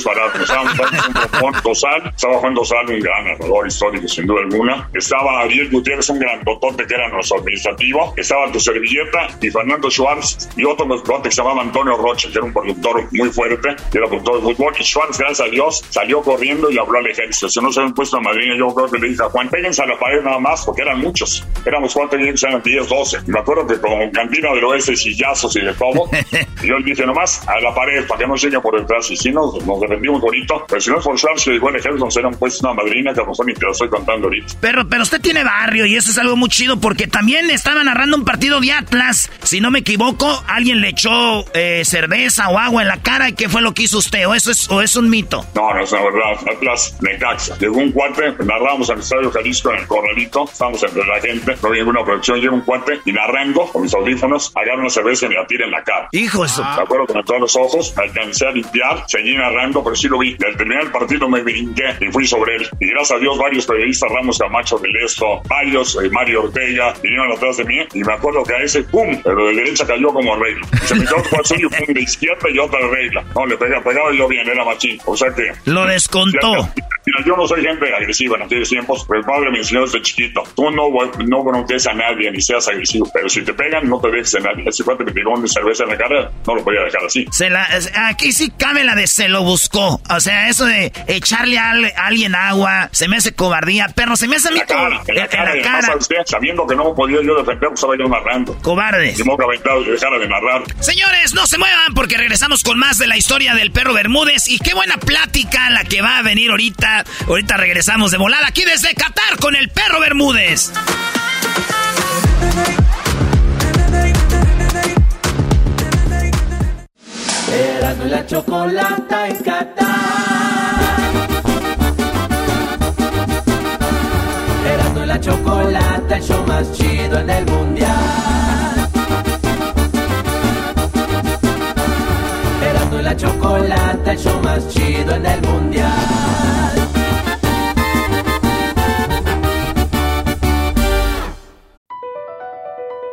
jugando Dosal, estaba jugando Dosal, un gran narrador histórico, sin duda alguna. Estaba Ariel Gutiérrez, un gran botote que era nuestro administrativo. Estaba tu servilleta y Fernando Schwartz y otro que se llamaba Antonio Rocha, que era un productor muy fuerte, que era productor de fútbol. Y Schwartz, gracias a Dios, salió corriendo y habló al ejército. Si no se habían puesto a madrina, yo creo que le dije a Juan, péguense a la pared nada más, porque eran muchos. Éramos cuatro y eran 10, 12. Y me acuerdo que con cantina del oeste, sillazos y de todo, <laughs> y yo le dije nomás a la pared para que no llegue por detrás. Y si nos, nos defendimos bonito, pero si no es por Schwartz, que llegó el ejército, nos eran puesto una madrina que a lo mejor ni te lo estoy contando ahorita. Pero, pero usted tiene barrio y eso es algo muy chido porque también estaba narrando un partido de Atlas. Si no me equivoco, alguien le echó eh, cerveza o agua en la cara. ¿Y qué fue lo que hizo usted? ¿O eso es, o es un mito? No, no es la verdad. Atlas, Necaxa. Llegó un cuate, narramos el Estadio Jalisco en el Corralito. Estamos entre la gente, no había ninguna producción. Llega un cuate y narrando con mis audífonos, agarra una cerveza y me la tira en la cara. Hijo eso. Me acuerdo que me todos los ojos, alcancé a limpiar, seguí narrando, pero sí lo vi. Al terminar el partido me brinqué y fui sobre él. Y gracias a Dios, varios periodistas, Ramos Camacho del Esto, varios, eh, Mario Ortega, vinieron atrás de mí. Y me acuerdo que a ese, ¡pum! Pero de derecha cayó como regla. Y se me quedó suyo, pum, de izquierda y otra regla. No, le pegaba, pegaba yo bien, era machín. O sea que. Lo descontó. Mira, yo no soy gente agresiva en aquellos tiempos, pero el padre me enseñó desde chiquito. Tú no, no bronques a nadie ni seas agresivo, pero si te pegan, no te dejes a nadie. Ese cuate me tiró una cerveza en la cara, no lo podía dejar así. Se la, aquí sí cabe la de se lo buscó. O sea, eso de echarle a, alguien agua, se me hace cobardía. Perro, se me hace la cara, en la cara. En la cara. Usted, sabiendo que no podía yo defender, pues estaba yo narrando. Cobardes. Y me aventado y dejara de narrar. Señores, no se muevan porque regresamos con más de la historia del perro Bermúdez. Y qué buena plática la que va a venir ahorita. Ahorita regresamos de volada aquí desde Qatar con el perro Bermúdez. Erasmo y la chocolata en Qatar. Erasmo y la chocolata, el show más chido en el mundial. Erasmo y la chocolata, el show más chido en el mundial.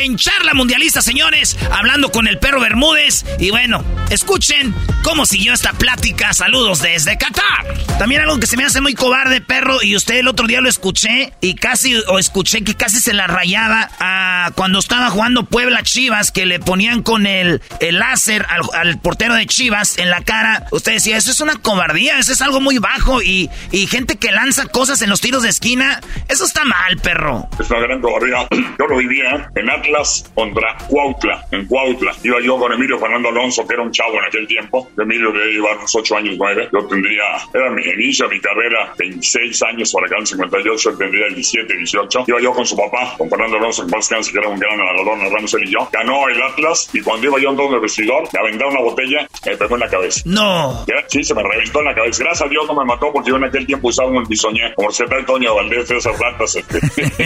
En Charla Mundialista, señores, hablando con el perro Bermúdez. Y bueno, escuchen cómo siguió esta plática. Saludos desde Qatar. También algo que se me hace muy cobarde, perro, y usted el otro día lo escuché y casi, o escuché que casi se la rayaba a cuando estaba jugando Puebla Chivas, que le ponían con el, el láser al, portero de Chivas en la cara. Usted decía, eso es una cobardía, eso es algo muy bajo y, y gente que lanza cosas en los tiros de esquina, eso está mal, perro. Es una gran cobardía. Yo lo vivía en Atlas contra Cuautla, en Cuautla. Iba yo con Emilio Fernando Alonso, que era un chavo en aquel tiempo. Emilio que iba unos 8 años, 9. Yo tendría, era mi inicio, mi carrera, 26 años por acá en 58, él tendría 17, 18. Iba yo con su papá, con Fernando Alonso, en Paz que era un gran nadador, nadamos él y yo. Ganó el Atlas y cuando iba yo en el vestidor, me aventaron una botella me pegó en la cabeza. No. Sí, se me reventó en la cabeza. Gracias a Dios no me mató porque yo en aquel tiempo usaba un bisoñé, como se Toño Valdés, esas ratas. Este. <laughs>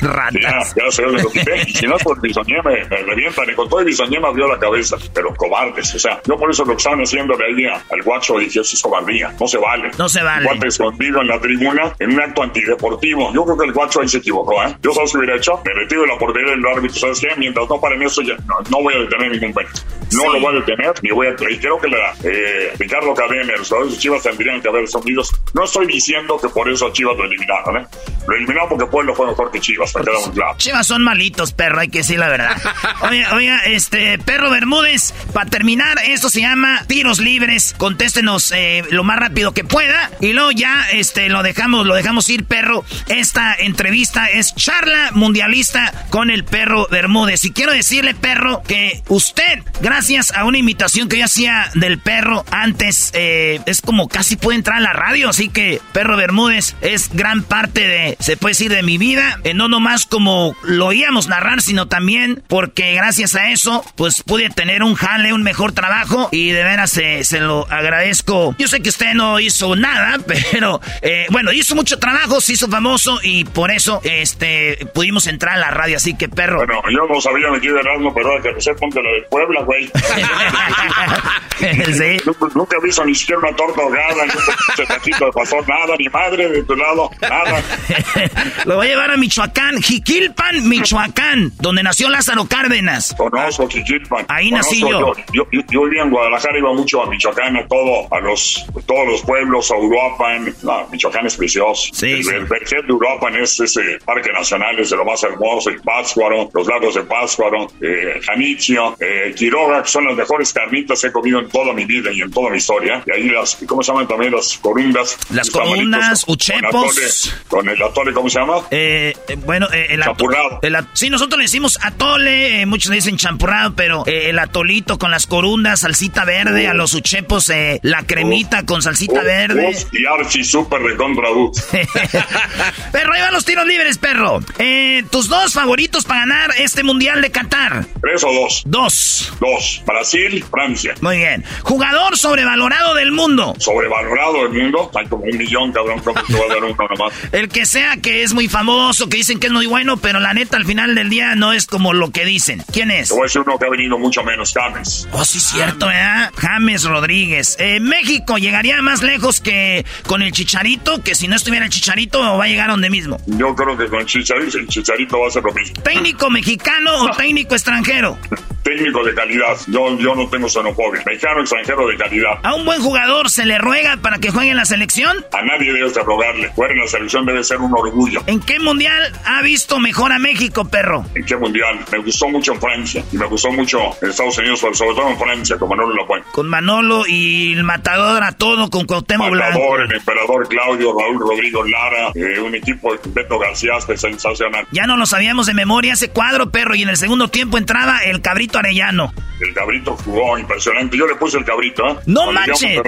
<laughs> ratas. Ya, ya se lo quité. Y si no por el bisoñé me, me revientan. Y con todo el bisoñé me abrió la cabeza. Pero cobardes. O sea, yo por eso lo que estaban haciendo de ahí al guacho dije, eso es cobardía. No se vale. No se vale. Guante escondido en la tribuna en un acto antideportivo. Yo creo que el guacho ahí se equivocó, ¿eh? Yo sabes que hubiera hecho. Me retiro de la portería del árbitro. ¿Sabes qué? Mientras no paren eso, ya no, no voy a detener ningún penal. No lo voy a detener, ni voy a... Y creo que la, eh, Ricardo Cadena, los jugadores de Chivas tendrían que haber unidos. No estoy diciendo que por eso Chivas lo eliminaron, ¿eh? Lo eliminaron porque Pueblo fue mejor que Chivas, me queda muy claro. Chivas son malitos, perro, hay que decir la verdad. Oiga, oiga, este, perro Bermúdez, para terminar, esto se llama tiros libres. Contéstenos eh, lo más rápido que pueda. Y luego ya, este, lo dejamos, lo dejamos ir, perro. Esta entrevista es charla mundialista con el perro Bermúdez. Y quiero decirle, perro, que usted, gracias a una invitación que yo hacía del perro antes, eh, es como casi puede entrar a la radio. Así que, perro Bermúdez, es gran parte de, se puede decir, de mi vida. Eh, no nomás como lo oíamos narrar, sino también porque gracias a eso, pues pude tener un jale, un mejor trabajo. Y de veras se, se lo agradezco. Yo sé que usted no hizo nada, <laughs> pero eh, bueno, hizo mucho trabajo, se hizo famoso y por eso este pudimos entrar a la radio. Así que, perro. Bueno, yo no sabía metido en Erasmo, pero que sé, ponte la de Puebla, güey. <laughs> sí. Nunca, nunca he visto ni siquiera una torta ahogada, ni un de pastor, nada, ni madre de tu lado, nada. <laughs> Lo voy a llevar a Michoacán, Jiquilpan, Michoacán, donde nació Lázaro Cárdenas. Conozco Jiquilpan. Ahí Conozco, nací yo. Yo, yo. yo vivía en Guadalajara, iba mucho a Michoacán, a todo, a los, todos los pueblos, a Uruapan. No, Michoacán es precioso. Sí, el, sí. el Vergel de Uruapan es ese parque nacional, es de lo más hermoso, el Pátzcuaro, los lagos de Pátzcuaro, eh, Janitzio, eh, Quiroga, que son las mejores carnitas que he comido en toda mi vida y en toda mi historia. Y ahí las, ¿cómo se llaman también las corundas? Las corundas, uchepos. Con, atole, con el atole, ¿cómo se llama? Eh, eh, bueno, eh, el ato- Champurrado. el at- sí, nosotros le decimos atole, eh, muchos le dicen champurrado, pero eh, el atolito con las corundas, salsita verde, a los uchepos, eh, la cremita con salsita Uf, verde. uf, y Archie Super de Contra perro, ahí van los tiros libres, perro. Tus dos favoritos para ganar este mundial de Qatar. ¿Tres o dos? Dos. Dos. Brasil, Francia. Muy bien. Jugador sobrevalorado del mundo. Sobrevalorado el mundo. Hay como un millón, cabrón. ¿Cómo te va a dar uno <laughs> nomás? El que sea que es muy famoso, que dicen que es muy bueno, pero la neta al final del día no es como lo que dicen. ¿Quién es? A decir uno que ha venido mucho menos, James. Oh, sí, cierto, ¿verdad? James Rodríguez. Eh, México llegaría más lejos que con el Chicharito, que si no estuviera el Chicharito va a llegar a donde mismo. Yo creo que con Chicharito, el Chicharito va a ser lo mismo. ¿Técnico mexicano o <laughs> técnico extranjero? Técnico de calidad. Yo, yo no tengo xenofobia. Mexicano, extranjero de calidad. ¿A un buen jugador se le ruega para que juegue en la selección? A nadie debes de rogarle. Jugar en la selección debe ser un orgullo. ¿En qué mundial ha visto mejor a México, perro? ¿En qué mundial? Me gustó mucho en Francia. Y me gustó mucho en Estados Unidos, pero sobre todo en Francia, con Manolo Lapuente. Con Manolo y el matador a todo con Cuauhtémoc Blanco. Matador, el emperador Claudio, Raúl Rodrigo Lara, eh, un equipo, Beto García, sensacional. Ya no lo sabíamos de memoria ese cuadro, perro, y en el segundo tiempo entraba el cabrito Arellano. El cabrito jugó impresionante. Yo le puse el cabrito, ¿eh? ¡No Cuando manches!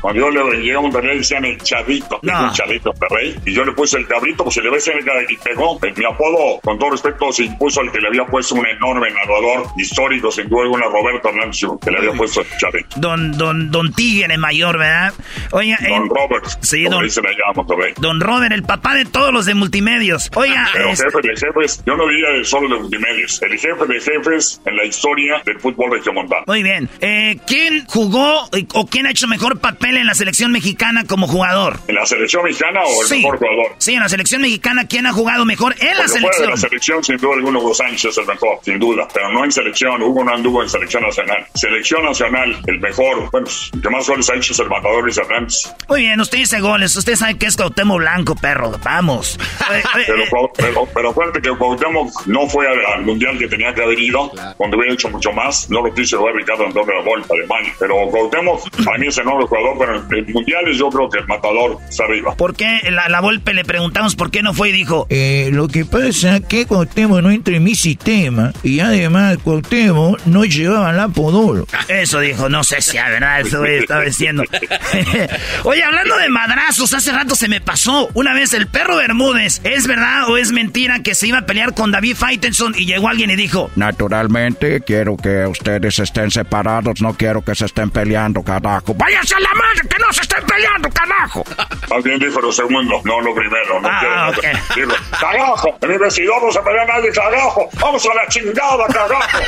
Cuando yo le llegué a Monterrey decían el chavito. No. El chavito Monterrey. Y yo le puse el cabrito, pues se le ve cerca y pegó. Mi apodo, con todo respeto, se impuso al que le había puesto un enorme narrador histórico, sin duda alguna, Roberto Hernández, que le había puesto el chavito. Don, don, don Tigre mayor, ¿verdad? Oiga, Don eh, Robert, sí, como don- dicen allá en Monterrey. don Robert, el papá de todos los de multimedios. Oiga, Pero es- jefe de jefes, yo no diría solo de multimedios, el jefe de jefes en la historia del fútbol regiomontano. muy bien. Eh, ¿Quién jugó o quién ha hecho mejor papel papel en la selección mexicana como jugador? ¿En la selección mexicana o el mejor jugador? Sí, en la selección mexicana, ¿quién ha jugado mejor en la selección? En la selección, sin duda alguna, Hugo Sánchez es el mejor, sin duda. Pero no en selección. Hugo no anduvo en selección nacional. Selección nacional, el mejor. Bueno, el que más goles ha hecho es el matador Luis Hernández. Muy bien, usted dice goles. Usted sabe que es Cuauhtémoc Blanco, perro. Vamos. <laughs> pero, pero, pero, acuérdate que Cuauhtémoc no fue al, mundial que tenía que haber ido. Cuando hubiera hecho mucho más, no lo quiso ver Ricardo Antonio de la Volta, Alemania. Pero Cuauhtémoc, para mí es enorme jugador, pero en mundiales yo creo que el matador está arriba. ¿Por qué la, la Volpe le preguntamos por qué no fue y dijo? Eh, lo que pasa es que Cuauhtémoc no entra en mi sistema y además Cuauhtémoc no llevaba la podolo. Eso dijo, no sé si a verdad, eso <laughs> estaba diciendo. <laughs> Oye, hablando de madrazos, hace rato se me pasó. Una vez el perro Bermúdez, ¿es verdad o es mentira que se iba a pelear con David Faitelson y llegó alguien y dijo: Naturalmente, quiero que ustedes estén separados, no quiero que se estén peleando, carajo. ¡Váyase a la madre que no se estén peleando, carajo! Alguien dijo lo segundo, no lo primero. No ah, quiero carajo, en mi vecino no se pelea nadie, carajo. Vamos a la chingada, carajo.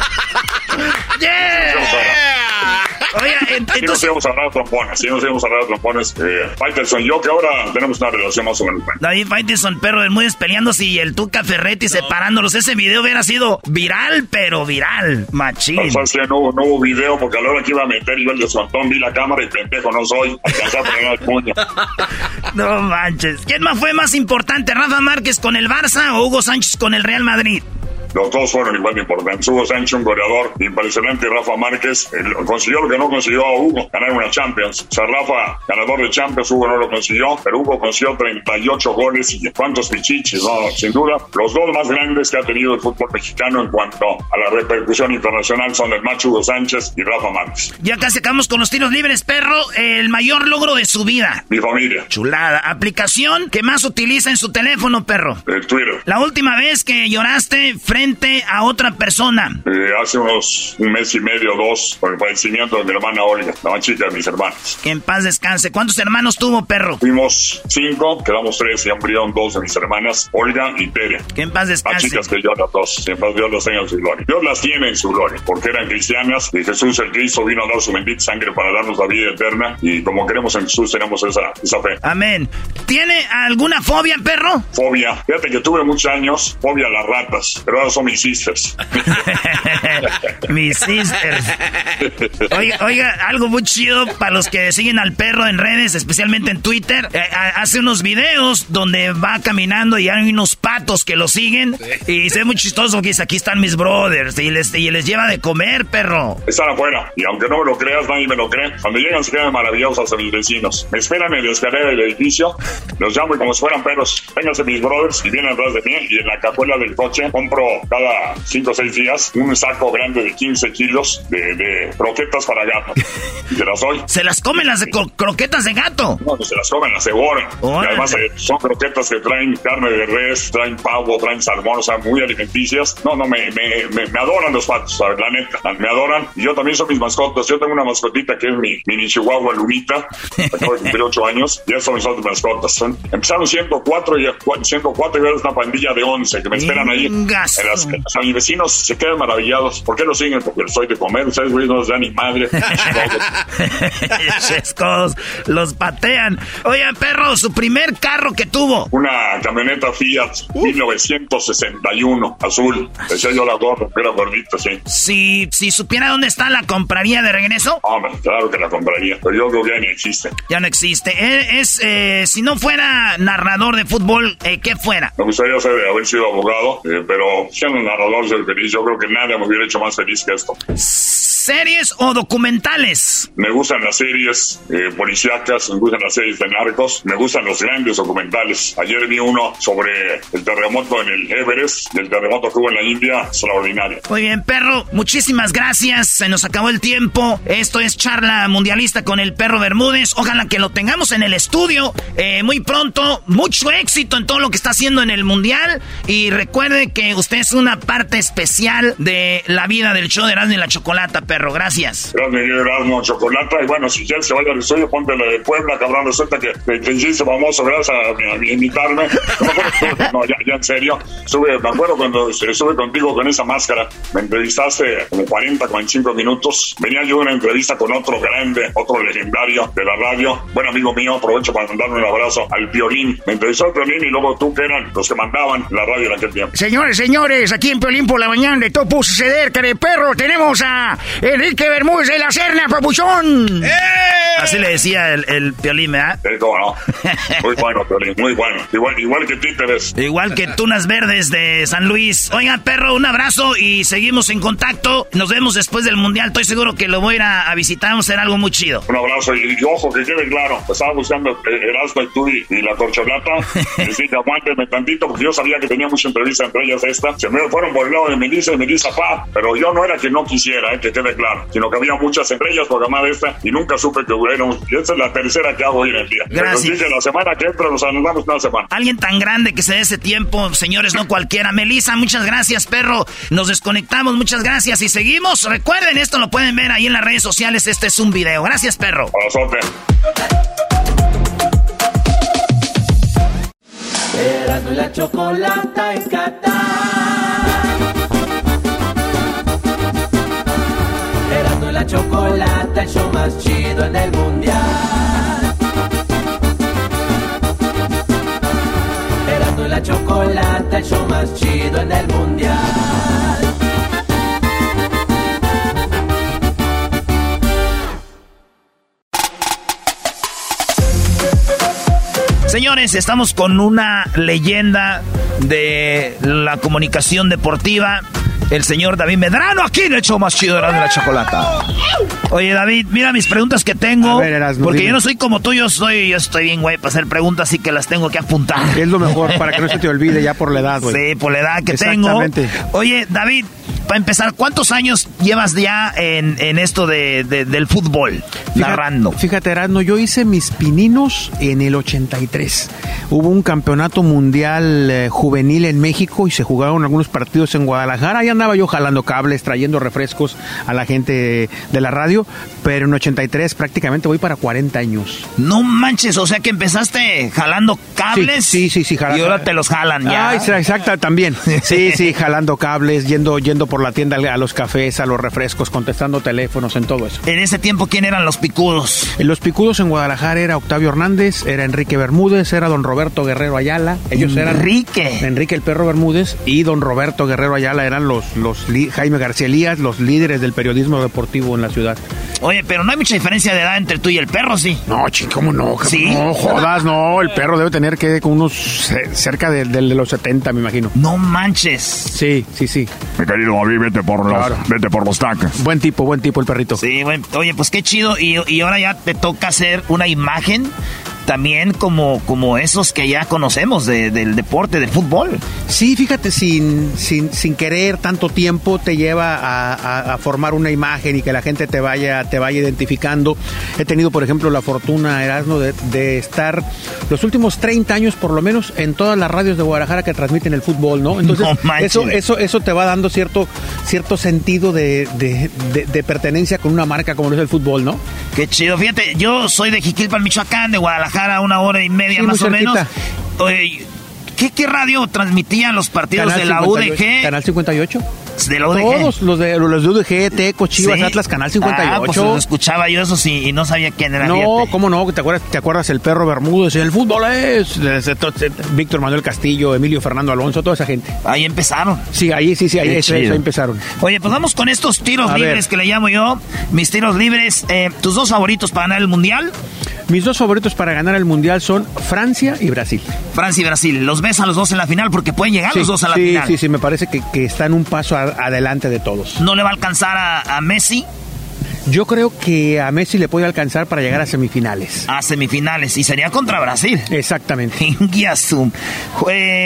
<laughs> ¡Yeah! Oye, entonces... Si nos íbamos a hablar de trompones, si nos íbamos a hablar de trompones. Eh, Faitelson y yo, que ahora tenemos una relación más o menos buena. David Faitelson, perro del Mudes peleándose y el Tuca Ferretti separándolos. Ese video hubiera sido viral, pero viral, machín. No, hubo, no hubo video porque a la hora que iba a meter yo el descontón vi la cámara y pendejo no puño. <laughs> no manches. ¿Quién más fue más importante, Rafa Márquez con el Barça o Hugo Sánchez con el Real Madrid? Los dos fueron igual de importantes. Hugo Sánchez, un goleador impresionante, Rafa Márquez consiguió lo que no consiguió a Hugo, ganar una Champions. O sea, Rafa, ganador de Champions, Hugo no lo consiguió, pero Hugo consiguió 38 goles y cuántos pichiches, no, sin duda. Los dos más grandes que ha tenido el fútbol mexicano en cuanto a la repercusión internacional son el macho Hugo Sánchez y Rafa Márquez. Ya casi acabamos con los tiros libres, perro. El mayor logro de su vida. Mi familia. Chulada. Aplicación que más utiliza en su teléfono, perro. El Twitter. La última vez que lloraste frente a otra persona? Eh, hace unos un mes y medio, dos, por el fallecimiento de mi hermana Olga, la más chica de mis hermanos. Que en paz descanse. ¿Cuántos hermanos tuvo, perro? Fuimos cinco, quedamos tres y murieron dos de mis hermanas, Olga y Tere. Que en paz descanse. Las chicas que yo las dos, en paz Dios las tenga en su gloria. Dios las tiene en su gloria, porque eran cristianas y Jesús el Cristo vino a dar su bendita sangre para darnos la vida eterna y como queremos en Jesús tenemos esa, esa fe. Amén. ¿Tiene alguna fobia, perro? Fobia. Fíjate que tuve muchos años fobia a las ratas, pero son mis sisters. <laughs> Mis sisters. Oiga, algo muy chido para los que siguen al perro en redes, especialmente en Twitter. Eh, hace unos videos donde va caminando y hay unos patos que lo siguen. Y se ve muy chistoso porque dice, aquí están mis brothers. Y les, y les lleva de comer, perro. Están afuera. Y aunque no me lo creas, nadie me lo cree. Cuando llegan se quedan maravillosos a mis vecinos. Me esperan en la escalera del edificio. Los llamo y como si fueran perros. Vénganse mis brothers y vienen atrás de mí. Y en la cajuela del coche compro cada 5 o 6 días un saco grande de 15 kilos de, de croquetas para gato. <laughs> Y se las doy. ¿Se las comen las de croquetas de gato? No, se las comen, las devoran. Y además eh, son croquetas que traen carne de res, traen pavo, traen salmón, o sea, muy alimenticias. No, no, me, me, me, adoran los patos, la neta. Me adoran. Y yo también son mis mascotas. Yo tengo una mascotita que es mi mini chihuahua Lunita. Acabo de cumplir 8 años. Y esas son mis otras mascotas. Empezaron 104 y 104 y ahora es una pandilla de 11 que me esperan ahí. En las, a mis vecinos se quedan maravillados. ¿Por qué lo siguen? Porque soy de comer. Ustedes, güey, no les dan ni madre. <laughs> los patean. Oigan, perro, su primer carro que tuvo. Una camioneta Fiat 1961, azul. Decía yo la gorra, era gordita, sí. Si, si supiera dónde está, ¿la compraría de regreso? Hombre, claro que la compraría. Pero yo creo que ya ni existe. Ya no existe. Eh, es, eh, si no fuera narrador de fútbol, eh, ¿qué fuera? Me gustaría haber sido abogado, pero Yo creo que nadie me hubiera hecho más feliz que esto. ¿Series o documentales? Me gustan las series eh, policíacas, me gustan las series de narcos, me gustan los grandes documentales. Ayer vi uno sobre el terremoto en el Everest y el terremoto que hubo en la India, extraordinario. Muy bien, perro, muchísimas gracias. Se nos acabó el tiempo. Esto es charla mundialista con el perro Bermúdez. Ojalá que lo tengamos en el estudio eh, muy pronto. Mucho éxito en todo lo que está haciendo en el mundial. Y recuerde que usted es una parte especial de la vida del show de Erasmo y la Chocolata perro. Gracias. Gracias, Erasmo, chocolate. Y bueno, si quieres se vaya al estudio, ponte la de Puebla, cabrón. Resulta que te, hiciste famoso gracias a, imitarme. <laughs> No, ya, ya en serio. Sube, me acuerdo cuando estuve contigo con esa máscara. Me entrevistaste como 40, 45 minutos. Venía yo a una entrevista con otro grande, otro legendario de la radio. Buen amigo mío, aprovecho para mandarle un abrazo al Piolín. Me entrevistó al Piolín y luego tú, que eran los que mandaban la radio en aquel tiempo. Señores, señores, aquí en Piolín por la mañana de todo pudo suceder, que de perro, tenemos a Enrique Bermúdez de la Serna, papuchón. ¡Eh! Así le decía el, el Piolín, ¿verdad? Sí, cómo no. Muy bueno, Piolín, muy bueno. Igual, igual que Títeres. Igual que Tunas Verdes de San Luis. Oigan, perro, un abrazo y seguimos en contacto. Nos vemos después del Mundial. Estoy seguro que lo voy a ir a, visitar. Vamos a hacer algo muy chido. Un abrazo y, ojo, que quede claro. Estaba buscando Erasmo y tú y, la corcholata. Decía, <laughs> aguánteme tantito porque yo sabía que tenía mucha entrevista entre ellas esta. Se me fueron por el lado de Melissa y Melissa Pa. Pero yo no era que no quisiera, eh, que quede claro. Sino que había muchas entre ellas programadas esta y nunca supe que hubiera. Y esta es la tercera que hago hoy en el día. Gracias. La semana que entra nos anulamos una semana. Alguien tan grande que se dé ese tiempo, señores, no cualquiera. Melissa, muchas gracias, perro. Nos desconectamos, muchas gracias y seguimos. Recuerden, esto lo pueden ver ahí en las redes sociales. Este es un video. Gracias, perro. Y la chocolata en Qatar. La chocolata, el show más chido en el mundial. Erasmo y la chocolata, el show más chido en el mundial. Señores, estamos con una leyenda de la comunicación deportiva, el señor David Medrano, aquí en el show más chido de la chocolata. Oye, David, mira mis preguntas que tengo. porque yo no soy como tú, yo soy, yo estoy bien, güey, para hacer preguntas, así que las tengo que apuntar. Es lo mejor, para que no se te olvide ya por la edad, güey. Sí, por la edad que tengo. Oye, David, para empezar, ¿cuántos años llevas ya en, esto de, del fútbol, narrando? Fíjate, Erasmo, yo hice mis pininos en el 83. Hubo un campeonato mundial eh, juvenil en México y se jugaron algunos partidos en Guadalajara. Ahí andaba yo jalando cables, trayendo refrescos a la gente de la radio, pero en 83 prácticamente voy para 40 años. No manches, o sea que empezaste jalando cables. Sí, sí, sí, jalando. Y ahora te los jalan ya. Ah, exacto, también. Sí, sí, jalando cables, yendo, yendo por la tienda a los cafés, a los refrescos, contestando teléfonos, en todo eso. En ese tiempo, ¿quién eran los picudos? Los picudos en Guadalajara era Octavio Hernández, era Enrique Bermúdez, era don Roberto Guerrero Ayala. Ellos eran Enrique. Enrique el Perro Bermúdez y don Roberto Guerrero Ayala eran los, los Jaime García Elías, los líderes del periodismo deportivo en la ciudad. Oye, pero no hay mucha diferencia de edad entre tú y el perro, ¿sí? No, chico, ¿cómo no? ¿Sí? No jodas, no. El perro debe tener que con unos cerca de, los 70, me imagino. No manches. Sí, sí, sí. Mi querido David, vete por los, vete por los tacos. Buen tipo, buen tipo el perrito. Sí, bueno, oye, pues qué chido. Y, y ahora ya te toca hacer una imagen también como, como esos que ya conocemos del deporte, del fútbol. Sí, fíjate, sin, sin, sin querer tanto tiempo te lleva a, formar una imagen y que la gente te vaya, te vaya identificando. He tenido, por ejemplo, la fortuna, Erasmo, de, estar los últimos 30 años, por lo menos, en todas las radios de Guadalajara que transmiten el fútbol, ¿no? Entonces, eso, eso, eso te va dando cierto, cierto sentido de, de, pertenencia con una marca como es el fútbol, ¿no? Qué chido. Fíjate, yo soy de Jiquilpan, Michoacán, de Guadalajara a una hora y media más o menos. ¿Qué, ¿qué, radio transmitían los partidos de la UDG? Canal 58. ¿De la UDG? Todos los de, los de UDG, Teco, Chivas, Atlas, Canal 58. Ah, pues lo escuchaba yo eso sí y no sabía quién era. No, ¿cómo no? ¿Te acuerdas, ¿Te acuerdas el perro Bermúdez? El fútbol es. Víctor Manuel Castillo, Emilio Fernando Alonso, toda esa gente. Ahí empezaron. Sí, ahí sí, sí, ahí, ahí empezaron. Oye, pues vamos con estos tiros libres que le llamo yo. Mis tiros libres. Eh, ¿Tus dos favoritos para ganar el mundial? Mis dos favoritos para ganar el mundial son Francia y Brasil. Francia y Brasil. ¿Los ves a los dos en la final? Porque pueden llegar los dos a la final. Sí, sí, me parece que, están un paso adelante de todos. ¿No le va a alcanzar a, Messi? Yo creo que a Messi le puede alcanzar para llegar a semifinales. A semifinales, y sería contra Brasil. Exactamente. <laughs>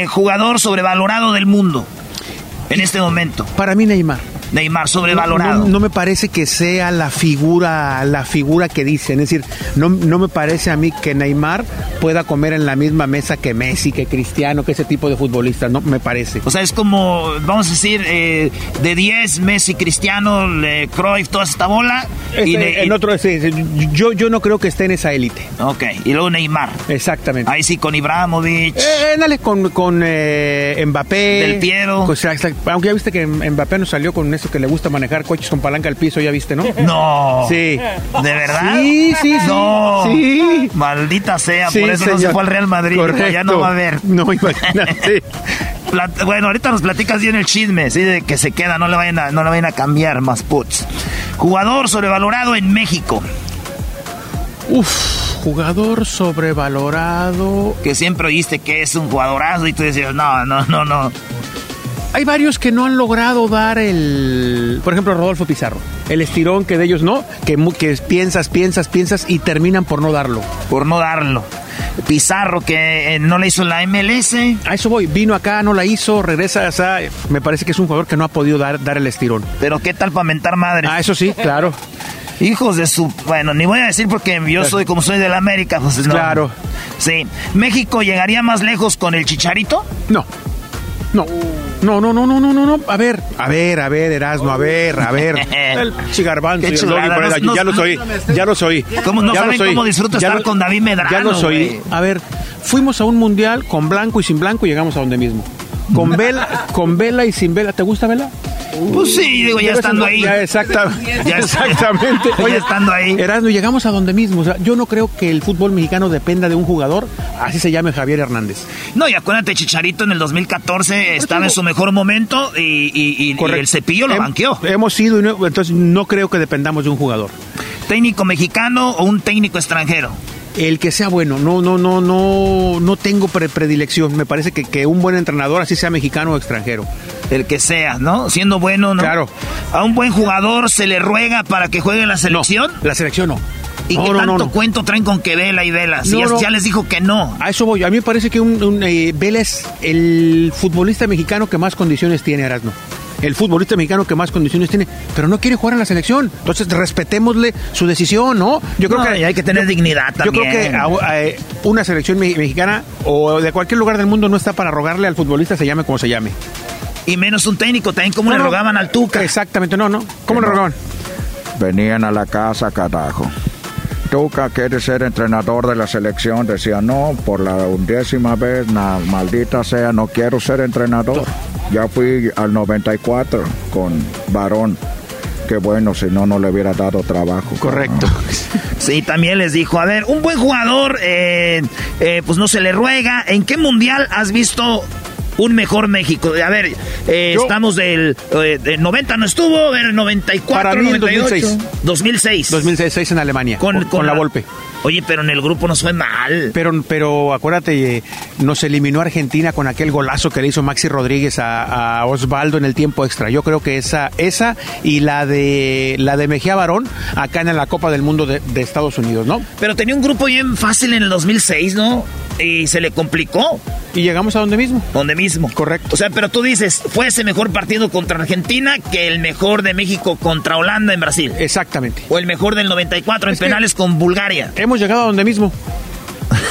jugador sobrevalorado del mundo en este momento. Para mí Neymar. Neymar sobrevalorado. No, me parece que sea la figura, la figura que dicen. Es decir, no, no me parece a mí que Neymar pueda comer en la misma mesa que Messi, que Cristiano, que ese tipo de futbolistas. No me parece. O sea, es como, vamos a decir, eh, de 10, Messi, Cristiano, Le, Cruyff, toda esta bola. y en otro, yo, yo no creo que esté en esa élite. Ok, y luego Neymar. Exactamente. Ahí sí, con Ibrahimovic. Eh, dale, con, con eh, Mbappé. Del Piero. Aunque ya viste que Mbappé nos salió con eso que le gusta manejar coches con palanca al piso, ya viste, ¿no? <laughs> No. Sí. ¿De verdad? Sí, sí, sí. No. Sí. Maldita sea, por eso no se fue al Real Madrid. Correcto. Ya no va a haber. <laughs> No, imagínate. <laughs> bueno, ahorita nos platicas bien el chisme, ¿sí? De que se queda, no le vayan a, no le vayan a cambiar más puts. Jugador sobrevalorado en México. Uf, jugador sobrevalorado. Que siempre oíste que es un jugadorazo y tú decías, no, no, no, no. Hay varios que no han logrado dar el. Por ejemplo, Rodolfo Pizarro. El estirón que de ellos no, que, que piensas, piensas, piensas y terminan por no darlo. Por no darlo. Pizarro que eh, no le hizo la MLS. A eso voy, vino acá, no la hizo, regresa, o sea, me parece que es un jugador que no ha podido dar, dar el estirón. Pero qué tal para mentar madre. Ah, eso sí, claro. <laughs> Hijos de su. Bueno, ni voy a decir porque yo soy como soy de la América, pues no. Claro. Sí. ¿México llegaría más lejos con el chicharito? No. No. No, no, no, no, no, no, no. A ver, a ver, a ver, Erasmo, a ver, a ver. <laughs> El chigarbanzo. Qué y el Doggy, nos- ya los oí, ya los oí. ¿Cómo no Ya saben los cómo disfruto Ya estar lo- con David Medrano, Ya los oí. A ver, fuimos a un mundial con blanco y sin blanco y llegamos a donde mismo. Con vela, con vela y sin vela. ¿Te gusta vela? Pues sí, digo, ya estando ahí. Ya, exacta- <laughs> Ya- <laughs> exactamente. Ya estando ahí. Erasmo, llegamos a donde mismo. O sea, yo no creo que el fútbol mexicano dependa de un jugador, así se llame Javier Hernández. No, y acuérdate, Chicharito en el 2014 estaba en su mejor momento y, y- y- y el cepillo lo Hem- banqueó. Hemos sido, entonces no creo que dependamos de un jugador. ¿Técnico mexicano o un técnico extranjero? El que sea bueno, no, no, no, no, no tengo pre- predilección. Me parece que, que un buen entrenador, así sea mexicano o extranjero. El que sea, ¿no? Siendo bueno, ¿no? Claro. ¿A un buen jugador se le ruega para que juegue en la selección? La selección no. ¿Y No, qué tanto no, no. cuento traen con que Vela y Vela? Si ya les dijo que no. A eso voy. A mí me parece que un, un, eh, Vela es el futbolista mexicano que más condiciones tiene, Erasmo. El futbolista mexicano que más condiciones tiene, pero no quiere jugar en la selección. Entonces, respetémosle su decisión, ¿no? Yo creo No, que hay que tener dignidad Yo creo también. que a- a- una selección me- mexicana o de cualquier lugar del mundo no está para rogarle al futbolista, se llame como se llame. Y menos un técnico, también como No, le no. rogaban al Tuca. Exactamente, no, no. ¿Cómo le rogaban? Venían a la casa, carajo. Tuca quiere ser entrenador de la selección. Decía, no, por la undécima vez, na, maldita sea, no quiero ser entrenador. Ya fui al 94 con Varón. Qué bueno, si no, no le hubiera dado trabajo. Correcto. <laughs> Sí, también les dijo, a ver, un buen jugador, eh, eh, pues no se le ruega. ¿En qué mundial has visto un mejor México? A ver, eh, estamos del, eh, del 90 no estuvo, ver, 94, Para mí el 98. 2006. 2006. 2006 en Alemania, con, con la Volpe. Oye, pero en el grupo nos fue mal. Pero, pero acuérdate, eh, nos eliminó Argentina con aquel golazo que le hizo Maxi Rodríguez a, a Osvaldo en el tiempo extra. Yo creo que esa, esa y la de la de Mejía Barón acá en la Copa del Mundo de, de Estados Unidos, ¿no? Pero tenía un grupo bien fácil en el 2006, ¿no? Y se le complicó. Y llegamos a donde mismo. Donde mismo. Correcto. O sea, pero tú dices, fue ese mejor partido contra Argentina que el mejor de México contra Holanda en Brasil. Exactamente. O el mejor del 94 en Es penales con Bulgaria. Hemos llegado a donde mismo.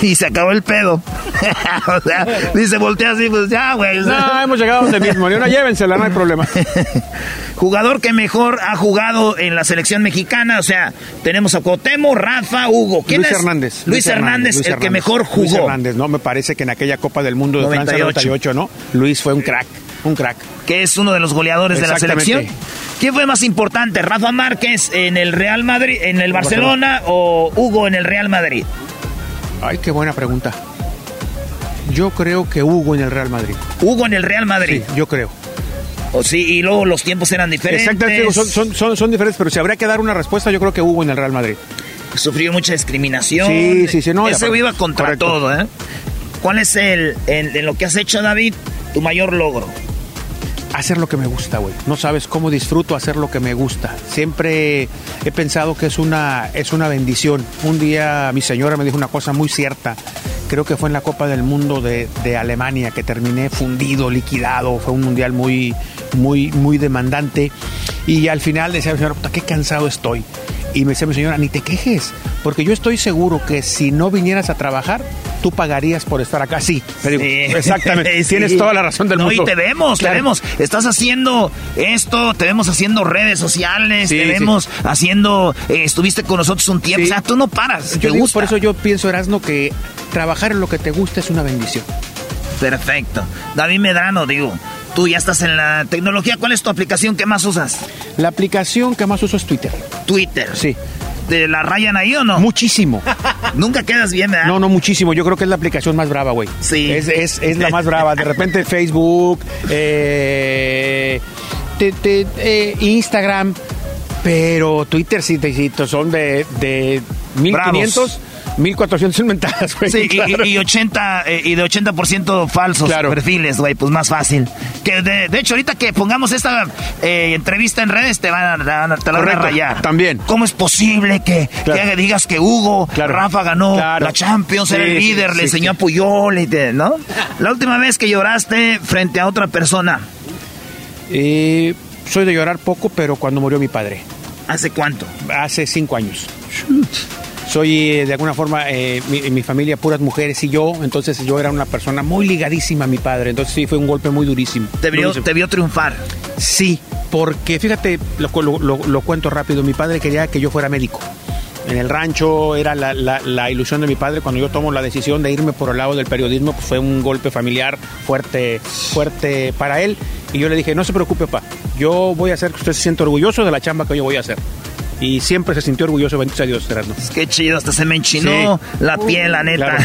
Y se acabó el pedo. <laughs> o sea, dice, voltea así, pues ya, güey. No, hemos llegado a donde mismo. Ni una llévensela, no hay problema. <laughs> Jugador que mejor ha jugado en la selección mexicana, o sea, tenemos a Cuauhtémoc, Rafa, Hugo. ¿Quién Luis es? Hernández. Luis, Hernández, Luis el que mejor jugó. Luis Hernández, ¿no? Me parece que en aquella Copa del Mundo de Francia 98. 98, ¿no? Luis fue un crack, un crack. que es uno de los goleadores de la selección. ¿Quién fue más importante, Rafa Márquez en el Real Madrid, en el Barcelona o Hugo en el Real Madrid? Ay, qué buena pregunta. Yo creo que Hugo en el Real Madrid. Hugo en el Real Madrid. Sí, yo creo. O sí, y luego los tiempos eran diferentes. Exactamente, son, son, son, son diferentes, pero si habría que dar una respuesta, yo creo que Hugo en el Real Madrid. Sufrió mucha discriminación. Sí, sí, sí, no, Ese iba contra correcto. todo, ¿eh? ¿Cuál es el, en lo que has hecho, David, tu mayor logro? Hacer lo que me gusta, güey. No sabes cómo disfruto hacer lo que me gusta. Siempre he pensado que es una, es una bendición. Un día mi señora me dijo una cosa muy cierta, creo que fue en la Copa del Mundo de, de Alemania que terminé fundido, liquidado, fue un mundial muy, muy, muy demandante y al final decía, señora, puta, qué cansado estoy. Y me decía mi señora, ni te quejes, porque yo estoy seguro que si no vinieras a trabajar, tú pagarías por estar acá. Sí, exactamente. <laughs> Tienes toda la razón del no, mundo. Y te vemos, te vemos. Estás haciendo esto, te vemos haciendo redes sociales, te vemos haciendo. eh, estuviste con nosotros un tiempo. O sea, tú no paras. Yo te digo, gusta. por eso yo pienso, Erasno, que trabajar en lo que te gusta es una bendición. Perfecto. David Medrano, digo. Tú ya estás en la tecnología. ¿Cuál es tu aplicación que más usas? La aplicación que más uso es Twitter. Twitter. Sí. ¿Te la rayan ahí o no? Muchísimo. <laughs> Nunca quedas bien, ¿verdad? No, no, muchísimo. Yo creo que es la aplicación más brava, güey. Sí. Es, es, es la más brava. De repente <laughs> Facebook, eh, te- te- eh, Instagram, pero Twitter sí, te- son de, de 1500, 1400 inventadas, güey. Sí, y- claro. y, y 80 eh, y de 80% falsos Claro. perfiles, güey, pues más fácil. Que de, de hecho ahorita que pongamos esta eh, entrevista en redes te van a, te la van a rayar. también. ¿Cómo es posible que, Claro. que digas que Hugo Rafa ganó la Champions, era el líder, sí, le enseñó a Puyol, y te- ¿no? La última vez que lloraste frente a otra persona, Eh, soy de llorar poco, pero cuando murió mi padre. ¿hace cuánto? Hace cinco años. Soy eh, de alguna forma, eh, mi, mi familia puras mujeres y yo, entonces yo era una persona muy ligadísima a mi padre, entonces sí fue un golpe muy durísimo. Te vio, Durísimo. te vio triunfar. Sí, porque fíjate, lo, lo- lo- lo cuento rápido, mi padre quería que yo fuera médico. En el rancho era la, la- la ilusión de mi padre. Cuando yo tomo la decisión de irme por el lado del periodismo, pues fue un golpe familiar fuerte, fuerte para él. Y yo le dije, no se preocupe, papá, yo voy a hacer que usted se sienta orgulloso de la chamba que yo voy a hacer. Y siempre se sintió orgulloso, bendito sea Dios, Erasmo. Qué chido, hasta se me enchinó Sí. la piel, la neta. Claro.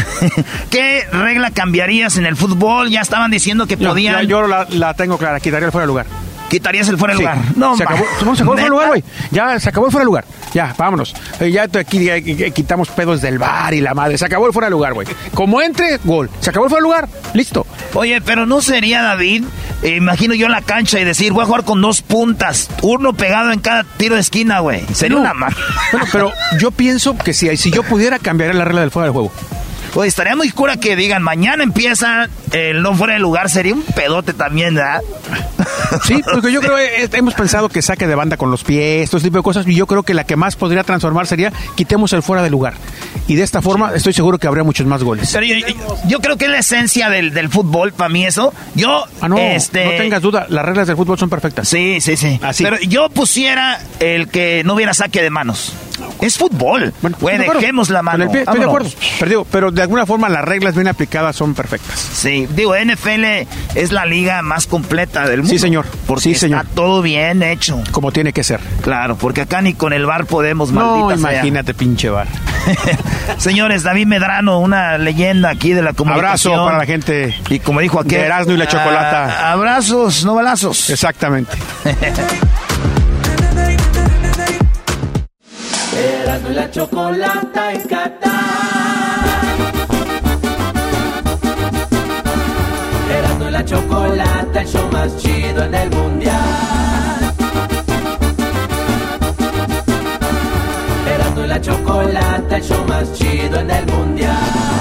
<laughs> ¿Qué regla cambiarías en el fútbol? Ya estaban diciendo que podían. yo la, la tengo clara, quitaría el fuera de lugar. ¿Quitarías el fuera de Sí. lugar? No, se acabó, se acabó el fuera de lugar, güey. Ya se acabó el fuera de lugar. Ya, vámonos. Eh, Ya aquí ya, eh, quitamos pedos del bar y la madre. Se acabó el fuera de lugar, güey. Como entre, gol. Se acabó el fuera de lugar. Listo. Oye, pero no sería, David, eh, imagino yo en la cancha y decir, voy a jugar con dos puntas, uno pegado en cada tiro de esquina, güey. Sería No. una mar. <laughs> Bueno, pero yo pienso que si, si yo pudiera cambiar la regla del fuera del juego. Oye, estaría muy cura que digan, mañana empieza el no fuera de lugar, sería un pedote también, ¿verdad? Sí, porque yo creo que hemos pensado que saque de banda con los pies, todo tipo de cosas, y yo creo que la que más podría transformar sería quitemos el fuera de lugar. Y de esta forma estoy seguro que habría muchos más goles. Pero yo, yo- yo creo que es la esencia del, del fútbol, para mí eso. Yo, Ah, no, este... no tengas duda, las reglas del fútbol son perfectas. Sí, sí, sí. Así. Pero yo pusiera el que no hubiera saque de manos. Es fútbol. Güey, Estoy de acuerdo. dejemos la mano. pie, estoy de acuerdo. Pero, de alguna forma las reglas bien aplicadas son perfectas. Sí, digo, NFL es la liga más completa del mundo. Sí, señor. Porque Sí, señor. está todo bien hecho. Como tiene que ser. Claro, porque acá ni con el bar podemos, No, maldita sea. imagínate, pinche bar. <laughs> Señores, David Medrano, una leyenda aquí de la comunicación. Abrazo para la gente. Y como dijo aquel... De Erasmo y la Chocolata. ah, abrazos, no balazos. Exactamente. <laughs> Erasmo y la chocolata en Qatar. Erasmo y la chocolata, el show más chido en el mundial. Erasmo y la chocolata, el show más chido en el mundial.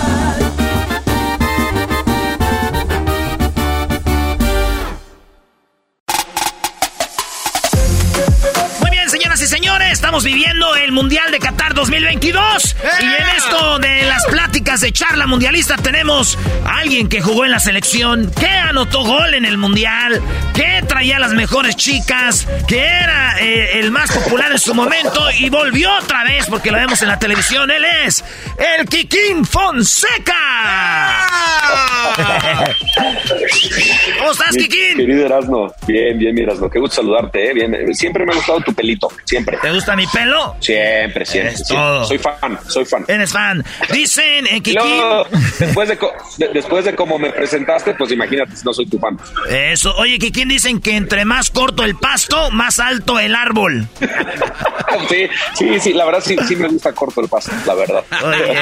Estamos viviendo el Mundial de Qatar 2022. Y en esto de las pláticas de charla mundialista tenemos a alguien que jugó en la selección, que anotó gol en el Mundial, que traía las mejores chicas, que era eh, el más popular en su momento y volvió otra vez porque lo vemos en la televisión. Él es el Kikín Fonseca. ¿Cómo estás, Mi Kikín? Querido Erasno, bien, bien, mi Erasno, qué gusto saludarte, ¿eh? bien, siempre me ha gustado tu pelito, siempre. ¿Te gusta mi pelo? Siempre, siempre, Es siempre. todo. soy fan, soy fan. Eres fan. Dicen, Y Kikín... después de, de- después de cómo me presentaste, pues imagínate, no soy tu fan. Eso, oye, que quién dicen que entre más corto el pasto, más alto el árbol. <laughs> Sí, sí, sí, la verdad sí, sí me gusta corto el paso, la verdad. Oye,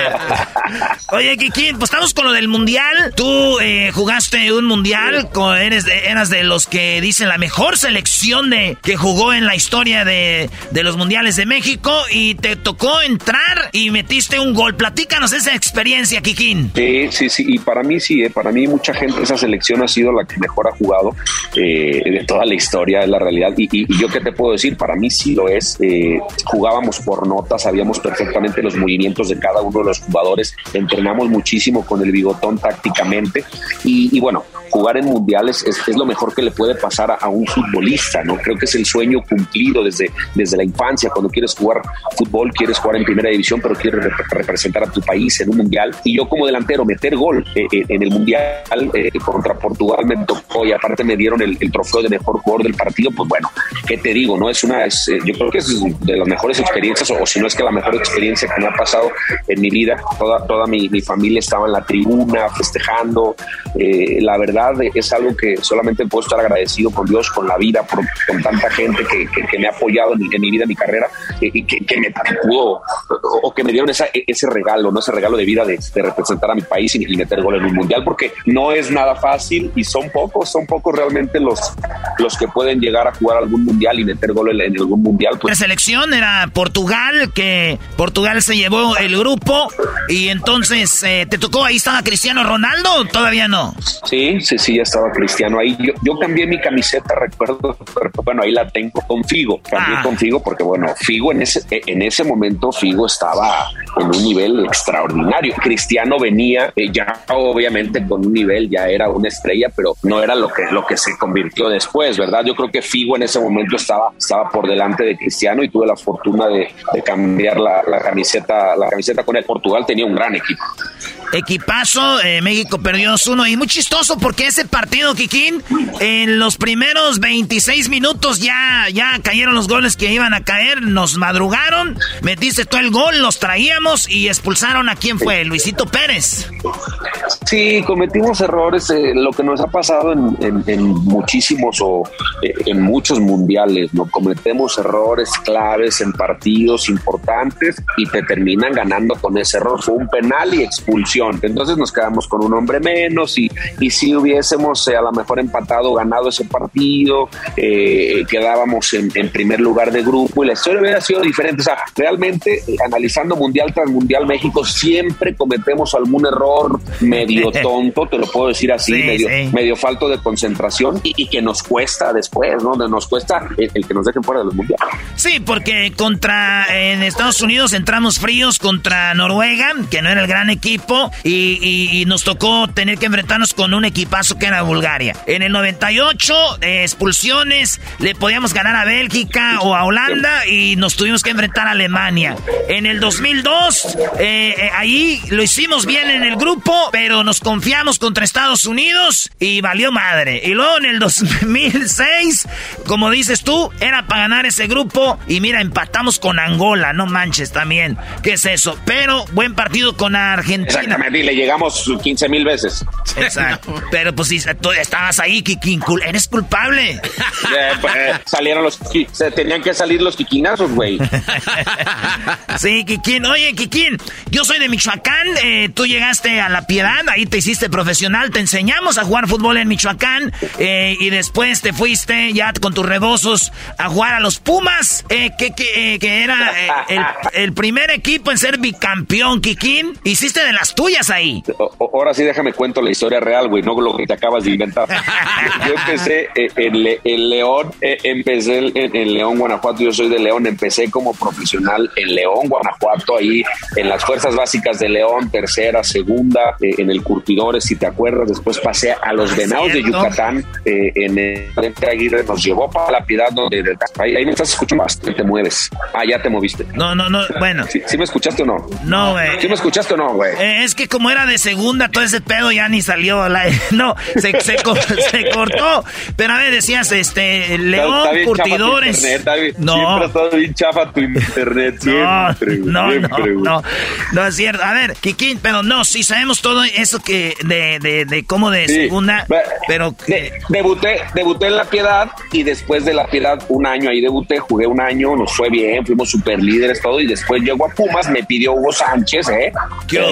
oye Kikín, pues estamos con lo del mundial. Tú eh, jugaste un mundial, eres de, eras de los que dicen la mejor selección de que jugó en la historia de, de los mundiales de México y te tocó entrar y metiste un gol. Platícanos esa experiencia, Kikín. Sí, sí, sí, y para mí sí, eh, para mí mucha gente, esa selección ha sido la que mejor ha jugado eh, de toda la historia, de la realidad. Y, y, yo qué te puedo decir, para mí sí lo es. Eh, jugábamos por notas, sabíamos perfectamente los movimientos de cada uno de los jugadores, entrenamos muchísimo con el bigotón tácticamente y, bueno, jugar en mundiales es, es, lo mejor que le puede pasar a, un futbolista, ¿no? Creo que es el sueño cumplido desde, desde la infancia, cuando quieres jugar fútbol, quieres jugar en primera división, pero quieres representar a tu país en un mundial. Y yo como delantero, meter gol eh, eh, en el mundial eh, contra Portugal me tocó y aparte me dieron el, trofeo de mejor jugador del partido, pues bueno, ¿qué te digo? no Es una, es, yo creo que es de las mejores experiencias, o, si no es que la mejor experiencia que me ha pasado en mi vida. Toda, toda mi, mi familia estaba en la tribuna festejando. la verdad es algo que solamente puedo estar agradecido con Dios, con la vida, por, con tanta gente que, que, me ha apoyado en, mi vida, en mi carrera, y que, que, me pudo, o que me dieron esa, ese regalo, ¿no? Ese regalo de vida de, representar a mi país y, meter gol en un mundial, porque no es nada fácil y son pocos, son pocos realmente los, los que pueden llegar a jugar algún mundial y meter gol en, algún mundial. Pues. La selección era Portugal, que Portugal se llevó el grupo y entonces eh, te tocó, ahí estaba Cristiano Ronaldo, todavía no. Sí, sí, sí, ya estaba Cristiano ahí. Yo, yo cambié mi camiseta, recuerdo, bueno, ahí la tengo con Figo, cambié ah. con Figo porque bueno, Figo en ese, en ese momento Figo estaba en un nivel extraordinario. Cristiano venía eh, ya obviamente con un nivel, ya era una estrella, pero no era lo que, lo que se convirtió después, ¿verdad? Yo creo que Figo en ese momento estaba, estaba por delante de Cristiano y tuve la fortuna de, cambiar la, camiseta, la camiseta con él. Portugal tenía un gran equipo. Equipazo, eh, México perdió uno y muy chistoso porque ese partido, Kikín, en los primeros 26 minutos ya, ya cayeron los goles que iban a caer, nos madrugaron, metiste todo el gol, los traíamos y expulsaron a quién fue, Luisito Pérez. Sí, cometimos errores, eh, lo que nos ha pasado en, muchísimos o eh, en muchos mundiales, ¿no? Cometemos errores claves en partidos importantes y te terminan ganando con ese error. Fue un penal y expulsión. Entonces nos quedamos con un hombre menos y, y si hubiésemos eh, a lo mejor empatado, ganado ese partido, quedábamos en, en, primer lugar de grupo y la historia hubiera sido diferente. O sea, realmente analizando mundial tras mundial, México siempre cometemos algún error medio <laughs> tonto, te lo puedo decir así, medio, medio falto de concentración y, que nos cuesta después, ¿no? Nos cuesta el, que nos dejen fuera de los mundiales. Sí, porque contra en Estados Unidos entramos fríos contra Noruega, que no era el gran equipo, y, nos tocó tener que enfrentarnos con un equipazo que era Bulgaria. En el 98, eh, expulsiones, le podíamos ganar a Bélgica o a Holanda y nos tuvimos que enfrentar a Alemania. En el 2002, eh, eh, ahí lo hicimos bien en el grupo, pero nos confiamos contra Estados Unidos y valió madre. Y luego en el 2006, como dices tú, era para ganar ese grupo y mira, empatamos con Angola, no manches también. ¿Qué es eso? Pero buen partido con Argentina. Exactamente, y le llegamos 15 mil veces. Exacto. <laughs> pero pues si tú estabas ahí, Kikín, eres culpable. Eh, pues, salieron los... Se tenían que salir los quiquinazos, güey. <laughs> sí, Kikín. Oye, Kikín, yo soy de Michoacán, eh, tú llegaste a La Piedad, ahí te hiciste profesional, te enseñamos a jugar fútbol en Michoacán eh, y después te fuiste ya con tus rebosos a jugar a los Pumas, eh, que, que, que, era el, primer equipo en ser bicampeón, Kikín. Hiciste de las tuyas ahí. ahora sí déjame cuento la historia real, güey, no lo que te acabas de inventar. <laughs> yo empecé en, León, empecé en, León, Guanajuato, yo soy de León, empecé como profesional en León, Guanajuato, ahí en las fuerzas básicas de León, tercera, segunda, eh, en el Curtidores, si te acuerdas. Después pasé a los ah, Venados de Yucatán, eh, en el Frente Aguirre, nos llevó para la piedad donde ahí, me estás escuchando más, te mueves. Ah, ya te moviste. No, no, no, bueno. ¿Sí, me escuchaste o no? No, güey. ¿Sí me escuchaste o no, güey? Eh, es que como era de segunda, todo ese pedo ya ni salió. La, <laughs> no, se, se, cortó. Pero a ver, decías, este, León, Curtidores. no. Siempre ha estado bien chafa tu internet, siempre. No, no, no, no, es cierto. A ver, Kikín, pero no, sí sabemos todo eso que de, de, de cómo de segunda, pero... debuté, debuté en La Piedad y después de La Piedad un año ahí debuté, jugué un año, nos fue bien, fuimos super líderes, todo, y después llegó a Pumas, me pidió Hugo Sánchez, ¿eh?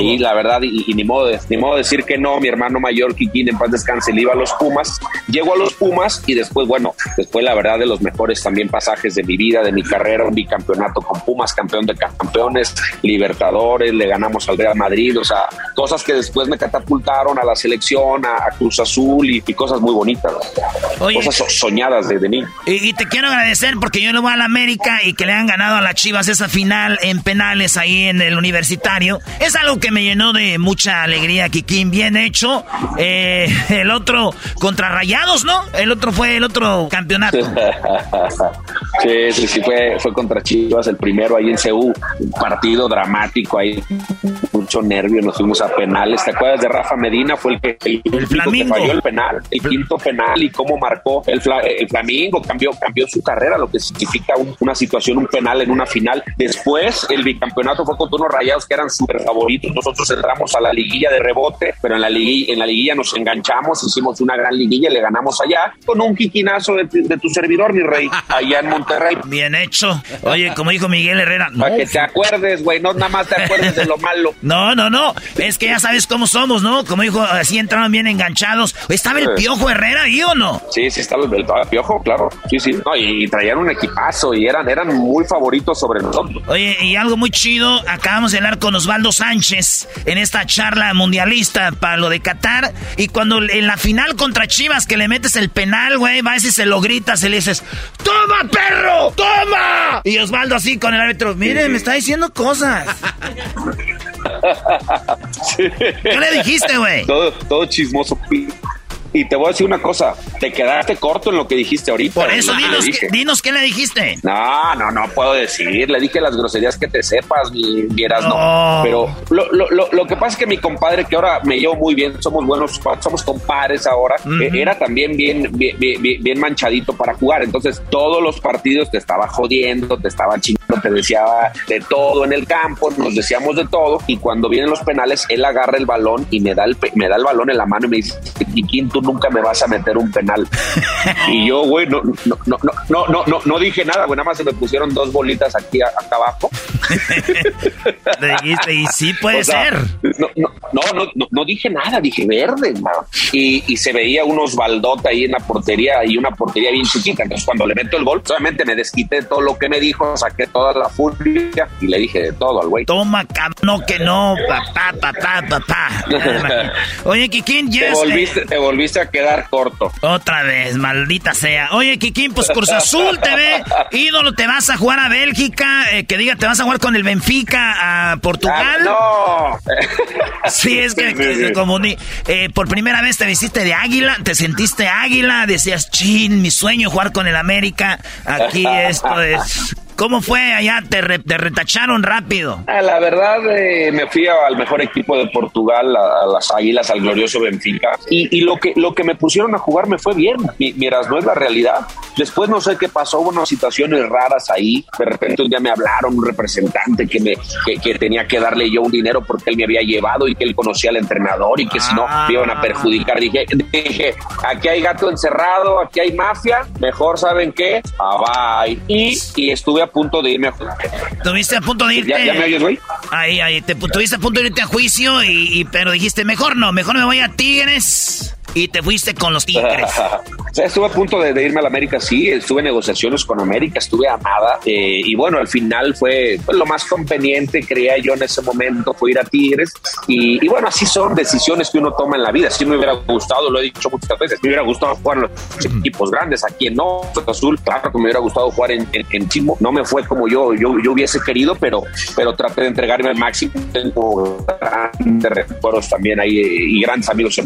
Y la verdad verdad, y, ni, modo de, ni modo decir que no, mi hermano mayor, Kikín, en paz descanse, le iba a los Pumas, llegó a los Pumas y después, bueno, después la verdad de los mejores también pasajes de mi vida, de mi carrera, bicampeonato con Pumas, campeón de campeones, Libertadores, le ganamos al Real Madrid, o sea, cosas que después me catapultaron a la selección, a, Cruz Azul y, cosas muy bonitas, cosas soñadas de, mí. Y, te quiero agradecer porque yo le voy a la América y que le han ganado a las Chivas esa final en penales ahí en el universitario. Es algo que me llenó de mucha alegría, Kikín. Bien hecho. Eh, el otro contra Rayados, ¿no? El otro fue el otro campeonato. <laughs> sí, sí, sí, fue, fue contra Chivas, el primero ahí en CU. Un partido dramático ahí, mucho nervio. Nos fuimos a penales. ¿Te acuerdas de Rafa Medina? Fue el que, el, falló el penal, el quinto penal y cómo marcó el, el Flamingo. Cambió, cambió su carrera, lo que significa una situación, un penal en una final. Después, el bicampeonato fue contra unos rayados que eran súper favoritos. Nosotros entramos a la liguilla de rebote, pero en la liguilla, en la liguilla nos enganchamos, hicimos una gran liguilla y le ganamos allá con un quiquinazo de, tu servidor, mi rey, allá en Monterrey. Bien hecho. Oye, como dijo Miguel Herrera. Para que te acuerdes, güey, no nada más te acuerdes de lo malo. <laughs> No, no, no. Es que ya sabes cómo somos, ¿no? Como dijo, así entraron bien enganchados. ¿Estaba el Piojo Herrera ahí o no? Sí, sí, estaba el, Piojo, claro. Sí, sí. y, traían un equipazo y eran, eran muy favoritos sobre nosotros. Oye, y algo muy chido, acabamos de hablar con Osvaldo Sánchez en esta charla mundialista para lo de Qatar. Y cuando en la final contra Chivas que le metes el penal, güey, va a y se lo gritas y le dices, ¡Toma, perro! ¡Toma! Y Osvaldo así con el árbitro, mire, me está diciendo cosas. <laughs> ¿Qué le dijiste, güey? Todo, todo chismoso. Y te voy a decir una cosa, te quedaste corto en lo que dijiste ahorita. Por eso, dinos, dinos qué le dijiste. No, no, no puedo decir. Le dije las groserías que te sepas, mi, vieras, no. Pero lo, lo, lo, lo, que pasa es que mi compadre, que ahora me llevo muy bien, somos buenos, somos compadres ahora, eh, era también bien, bien, bien, manchadito para jugar. Entonces, todos los partidos te estaba jodiendo, te estaba chingando, te decía de todo en el campo, nos decíamos de todo. Y cuando vienen los penales, él agarra el balón y me da el, me da el balón en la mano y me dice, Quiquín, tú nunca me vas a meter un penal. y yo, güey, no, no, no, no, no, no, no dije nada, güey, nada más se me pusieron dos bolitas aquí acá abajo. y sí puede ser. No, no, no, no, dije nada, dije verde, y, y, se veía unos baldotas ahí en la portería y una portería bien chiquita. Entonces, cuando le meto el gol, solamente me desquité todo lo que me dijo, saqué toda la furia y le dije de todo al güey. Toma, no que no, papá, papá, papá. Oye, Kikín, ya te volviste, te volviste a quedar corto. Otra vez, maldita sea. Oye, Kikín, pues Cruz Azul te ve. <laughs> Ídolo, te vas a jugar a Bélgica. Eh, que diga, te vas a jugar con el Benfica a Portugal. Ah, no. <laughs> sí, es que, eh, por primera vez te vestiste de águila, te sentiste águila, decías, chin, mi sueño jugar con el América. Aquí esto es ¿Cómo fue allá? ¿Te, retacharon rápido? Ah, la verdad, eh, me fui al mejor equipo de Portugal, a, las Águilas, al glorioso Benfica. Y, lo, que, lo que me pusieron a jugar me fue bien. Miras, no es la realidad. Después no sé qué pasó, hubo unas situaciones raras ahí. De repente un día me hablaron un representante que, me, que, tenía que darle yo un dinero porque él me había llevado y que él conocía al entrenador y que si no me iban a perjudicar. Dije, dije, aquí hay gato encerrado, aquí hay mafia, mejor saben qué, ah, bye. Y, y estuve a punto de irme a Tuviste a punto de irte. ¿Ya, me oyes, güey? Ahí, ahí. Te, tuviste a punto de irte a juicio, y, pero dijiste, mejor no, mejor me voy a Tigres y te fuiste con los Tigres. <laughs> estuve a punto de, irme a la América, sí, estuve en negociaciones con América, estuve amada eh, y bueno, al final fue lo más conveniente, creía yo en ese momento, fue ir a Tigres y, bueno, así son decisiones que uno toma en la vida. Si me hubiera gustado, lo he dicho muchas veces, me hubiera gustado jugar en los equipos grandes, aquí en no, Azul, claro que me hubiera gustado jugar en, en, Chimo, no me fue como yo, yo, yo hubiese querido, pero, pero traté de entregarme al máximo, tengo grandes recuerdos también ahí y grandes amigos.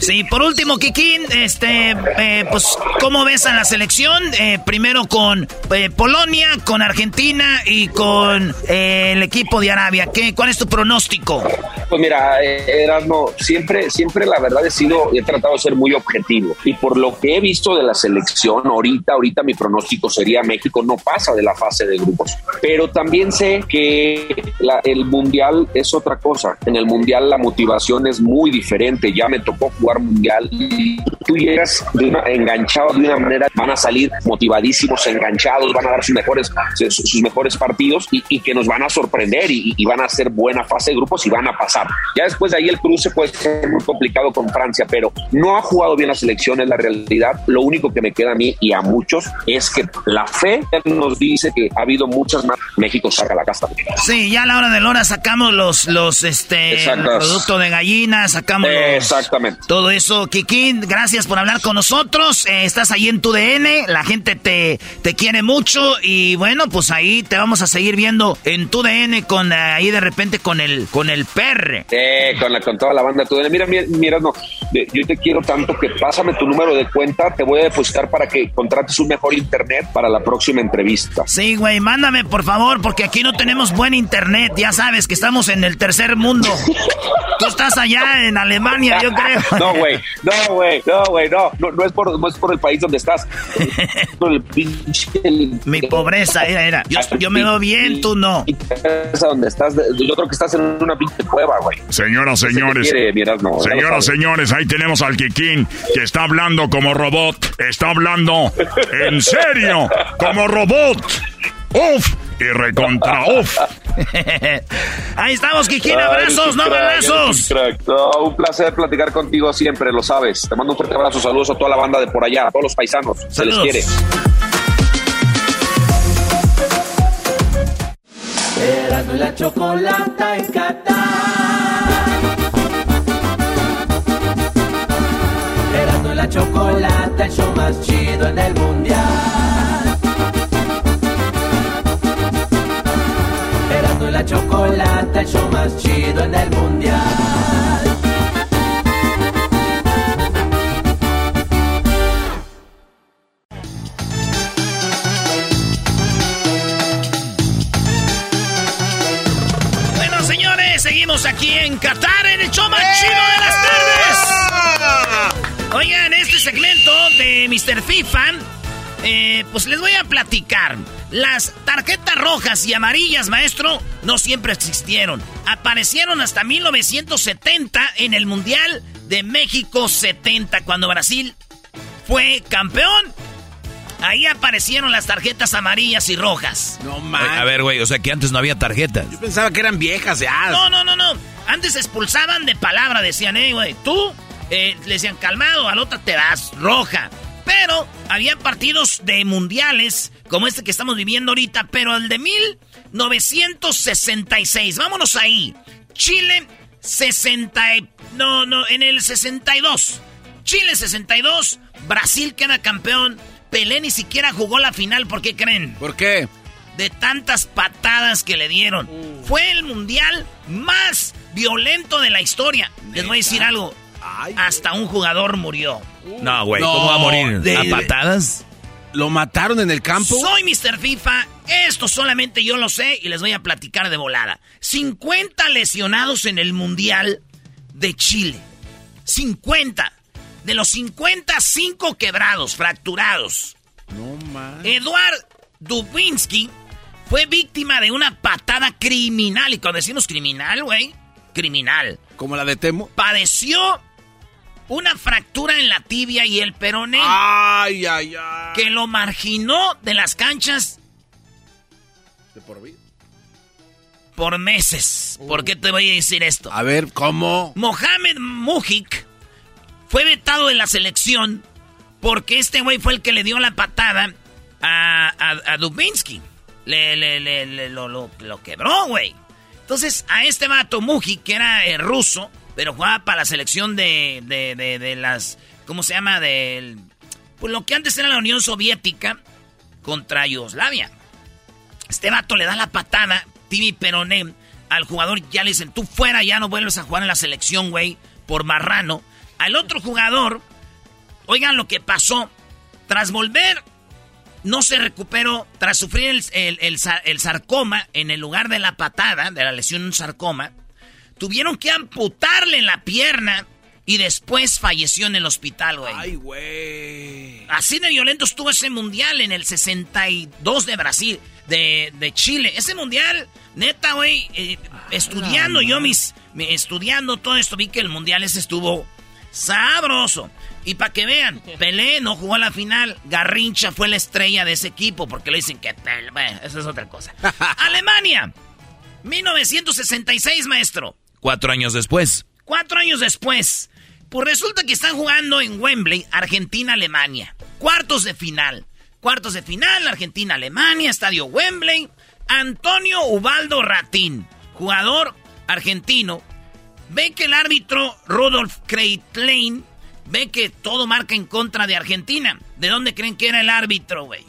Sí, por último, Kikín, este, eh, pues, ¿cómo ves a la selección? Eh, primero con eh, Polonia, con Argentina y con el equipo de Arabia. ¿Qué, ¿Cuál es tu pronóstico? Pues mira, Erasmo, siempre, siempre la verdad he sido, he tratado de ser muy objetivo. Y por lo que he visto de la selección, ahorita, ahorita mi pronóstico sería México no pasa de la fase de grupos. Pero también sé que el Mundial es otra cosa. En el Mundial la motivación es muy diferente. Ya me tocó jugar mundial y tú llegas enganchados de una manera, van a salir motivadísimos, enganchados, van a dar sus mejores, sus, mejores partidos y, que nos van a sorprender y, y, van a hacer buena fase de grupos y van a pasar. Ya después de ahí el cruce puede ser muy complicado con Francia, pero no ha jugado bien la selección, es la realidad. Lo único que me queda a mí y a muchos es que la fe nos dice que ha habido muchas más. México saca la casta. Sí, ya a la hora de la hora sacamos los, los este, productos de gallina, sacamos Exactamente. todo eso. Kikín, gracias por hablar con nosotros. Eh, estás ahí en tu DN, la gente te, te quiere mucho y bueno, pues ahí te vamos a seguir viendo en tu DN con eh, ahí de repente con el con el perre. Eh, con la con toda la banda tu DN. Mira, mira, mira no, yo te quiero tanto que pásame tu número de cuenta, te voy a depositar para que contrates un mejor internet para la próxima entrevista. Sí, güey, mándame por favor, porque aquí no tenemos buen internet, ya sabes que estamos en el tercer mundo. <laughs> Tú estás allá en Alemania, yo creo. No, güey, no, güey, no, güey, no, no, es por, no es por el país donde estás. <laughs> por el Mi pobreza, era, era. Yo, me veo bien, tú no. Donde estás, yo creo que estás en una pinche cueva, güey. Señoras, señores. señoras, señores, ahí tenemos al Kikín que está hablando como robot. Está hablando en serio, como robot. ¡Uf! Y recontra uf. <laughs> Ahí estamos, Kikín. Abrazos, no balazos. un placer platicar contigo siempre, lo sabes. Te mando un fuerte abrazo. Saludos a toda la banda de por allá, a todos los paisanos. Se les quiere. Erasmo la chocolata en Qatar. Erasmo la chocolata, el show más chido en el mundial. La chocolata, el show más chido en el mundial. seguimos aquí en Qatar, en el show más chido de las tardes. Oigan, este segmento de Mr. FIFA, eh, pues les voy a platicar. Las tarjetas rojas y amarillas, maestro, no siempre existieron. Aparecieron hasta 1970 en el Mundial de México 70, cuando Brasil fue campeón Ahí aparecieron las tarjetas amarillas y rojas. No mames. A ver, güey, o sea que antes no había tarjetas. Yo pensaba que eran viejas ya. No, no, no, no. Antes expulsaban de palabra, decían, eh, güey, tú, eh, le decían calmado, al otro te das roja. Pero había partidos de mundiales, como este que estamos viviendo ahorita, pero el de 1966. Vámonos ahí. Chile 60. No, no, en el 62. Chile 62. Brasil queda campeón. Pelé ni siquiera jugó la final, ¿por qué creen? ¿Por qué? De tantas patadas que le dieron. Uh. Fue el mundial más violento de la historia. Les voy a decir algo. Hasta un jugador murió. Uh. No, güey, ¿cómo va a morir? ¿A patadas? ¿Lo mataron en el campo? Soy Mr. FIFA. Esto solamente yo lo sé y les voy a platicar de volada. 50 lesionados en el mundial de Chile. 50. De los 55 quebrados, fracturados. No más. Eduard Dubinsky fue víctima de una patada criminal. Y cuando decimos criminal, güey, criminal. ¿Como la de Temo? Padeció una fractura en la tibia y el peroné. Ay, ay, ay. Que lo marginó de las canchas. ¿De por vida? Por meses. ¿Por qué te voy a decir esto? A ver, ¿cómo? Mohamed Mujik fue vetado de la selección porque este güey fue el que le dio la patada a, a, Dubinsky. Le, le, le, lo, lo, quebró, güey. Entonces, a este vato Muji, que era eh, ruso, pero jugaba para la selección de, de, de, las. ¿Cómo se llama? De. Pues lo que antes era la Unión Soviética contra Yugoslavia. Este vato le da la patada, Tibi Peroné, al jugador. Ya le dicen, tú fuera, ya no vuelves a jugar en la selección, güey, por marrano. Al otro jugador, oigan lo que pasó. Tras volver, no se recuperó. Tras sufrir el, sarcoma en el lugar de la patada, de la lesión un sarcoma, tuvieron que amputarle la pierna y después falleció en el hospital, güey. Ay, güey. Así de violento estuvo ese mundial en el 62 de Brasil, de, Chile. Ese mundial, neta, güey, eh, estudiando yo mis, estudiando todo esto, vi que el mundial ese estuvo Sabroso. Y para que vean, <laughs> Pelé no jugó a la final. Garrincha fue la estrella de ese equipo porque le dicen que Pelé. Bueno, eso es otra cosa. <laughs> Alemania, 1966, maestro. Cuatro años después. Cuatro años después. Pues resulta que están jugando en Wembley, Argentina-Alemania. Cuartos de final. Cuartos de final, Argentina-Alemania, estadio Wembley. Antonio Ubaldo Ratín, jugador argentino, ve que el árbitro Rudolf Kreitlein ve que todo marca en contra de Argentina. ¿De dónde creen que era el árbitro, güey?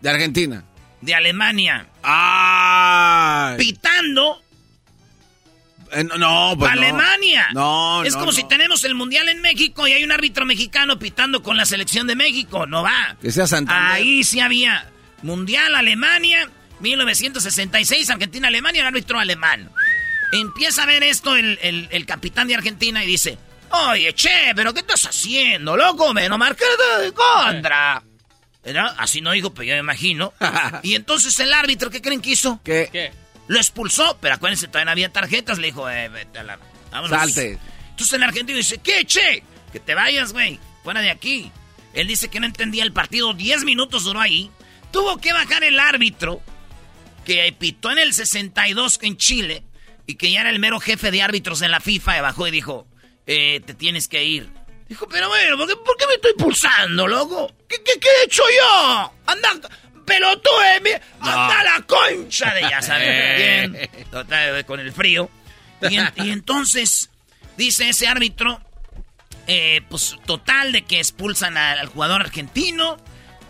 De Argentina. De Alemania. ¡Ah! Pitando. Eh, no, pues Alemania. No, Es como si tenemos el mundial en México y hay un árbitro mexicano pitando con la selección de México. No va. Que sea Santander. Ahí sí había mundial Alemania, 1966, Argentina, Alemania, el árbitro alemán. Empieza a ver esto el, el capitán de Argentina y dice, Oye, che, pero ¿qué estás haciendo, loco? Me no marca de contra. Así no dijo, pero yo me imagino. <laughs> y entonces el árbitro, ¿qué creen que hizo? ¿Qué? Lo expulsó, pero acuérdense, todavía no había tarjetas. Le dijo, eh, vete a la... Vámonos. Salte. Entonces el argentino dice, ¿qué, che? Que te vayas, güey. Fuera de aquí. Él dice que no entendía el partido. Diez minutos duró ahí. Tuvo que bajar el árbitro que pitó en el 62 en Chile y que ya era el mero jefe de árbitros en la FIFA. Y bajó y dijo, eh, te tienes que ir. Dijo, pero bueno, ¿por qué, me estoy pulsando, loco? ¿Qué, qué, he hecho yo? Anda, eh, anda la concha de ya sabes <laughs> bien. Total, con el frío. Y, entonces, dice ese árbitro, eh, pues total de que expulsan al, jugador argentino.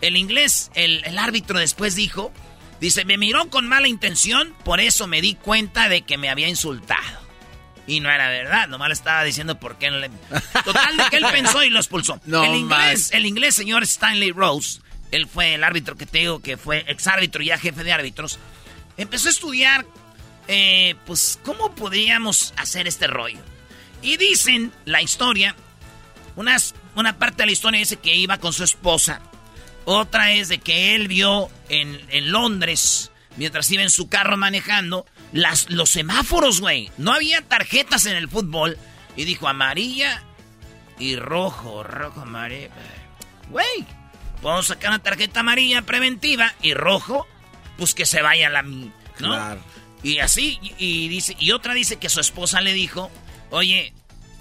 El inglés, el, el árbitro después dijo, dice, me miró con mala intención, por eso me di cuenta de que me había insultado. Y no era verdad, nomás le estaba diciendo por qué no le... <laughs> Total de que él pensó y lo expulsó. el, inglés, el inglés, señor Stanley Rose, él fue el árbitro que te digo que fue ex árbitro y ya jefe de árbitros, empezó a estudiar, eh, pues, cómo podríamos hacer este rollo. Y dicen la historia, unas, una parte de la historia dice que iba con su esposa, otra es de que él vio en, en Londres, mientras iba en su carro manejando, las, los semáforos, güey. No había tarjetas en el fútbol. Y dijo amarilla y rojo, rojo, amarilla. Güey, podemos sacar una tarjeta amarilla preventiva y rojo, pues que se vaya la ¿no? Claro. Y así, y, dice, y otra dice que su esposa le dijo, oye,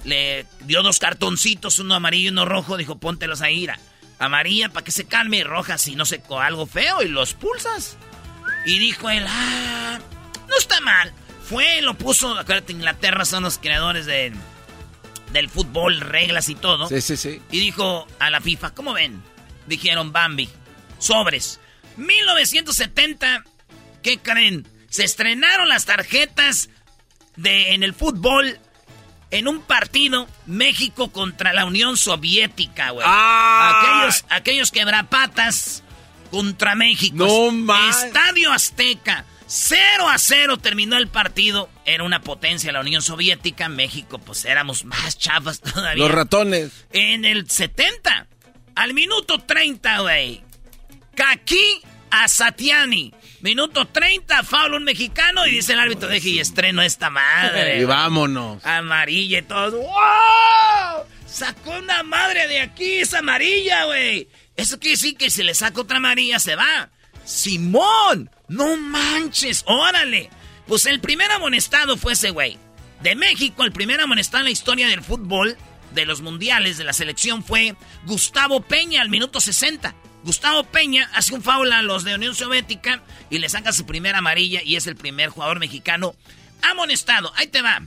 le dio dos cartoncitos, uno amarillo y uno rojo, dijo, póntelos ahí, ira. Amarilla para que se calme y roja si no se algo feo y los pulsas. Y dijo él, ah, no está mal. Fue, lo puso, acuérdate, Inglaterra son los creadores de, del fútbol, reglas y todo. Sí, sí, sí. Y dijo a la FIFA, ¿cómo ven? Dijeron Bambi, sobres. 1970, ¿qué creen? Se estrenaron las tarjetas de, en el fútbol en un partido México contra la Unión Soviética, güey. Ah. Aquellos, aquellos quebrapatas contra México. No más. Estadio Azteca. 0 a 0 terminó el partido. Era una potencia la Unión Soviética. México, pues éramos más chavas todavía. Los ratones. En el 70, al minuto 30, güey. Kaki Asatiani. Minuto 30, faul un mexicano. Y dice el árbitro, deje y estreno esta madre. Y vámonos. Amarilla y todo. ¡Wow! Sacó una madre de aquí, es amarilla, güey. Eso quiere decir que si le saca otra amarilla se va. Simón, no manches, órale. Pues el primer amonestado fue ese güey. De México, el primer amonestado en la historia del fútbol, de los mundiales, de la selección, fue Gustavo Peña al minuto 60. Gustavo Peña hace un foul a los de Unión Soviética y le saca su primera amarilla y es el primer jugador mexicano amonestado. Ahí te va.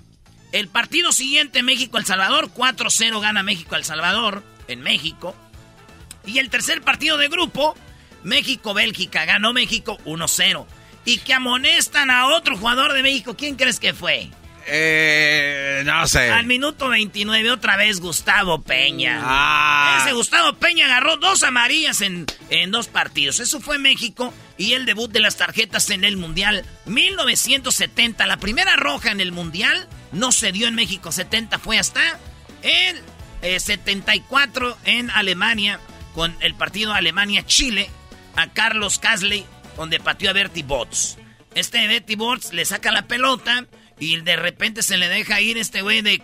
El partido siguiente, México-El Salvador, 4-0 gana México-El Salvador en México. Y el tercer partido de grupo, México-Bélgica. Ganó México 1-0. Y que amonestan a otro jugador de México. ¿Quién crees que fue? Eh, no sé. Al minuto 29 otra vez Gustavo Peña. Ah. Ese Gustavo Peña agarró dos amarillas en, en dos partidos. Eso fue México y el debut de las tarjetas en el Mundial 1970. La primera roja en el Mundial no se dio en México. 70 fue hasta el 74 eh, en Alemania con el partido Alemania-Chile a Carlos Casley, donde pateó a Bertie Bots. Este Bertie Bots le saca la pelota y de repente se le deja ir este güey de,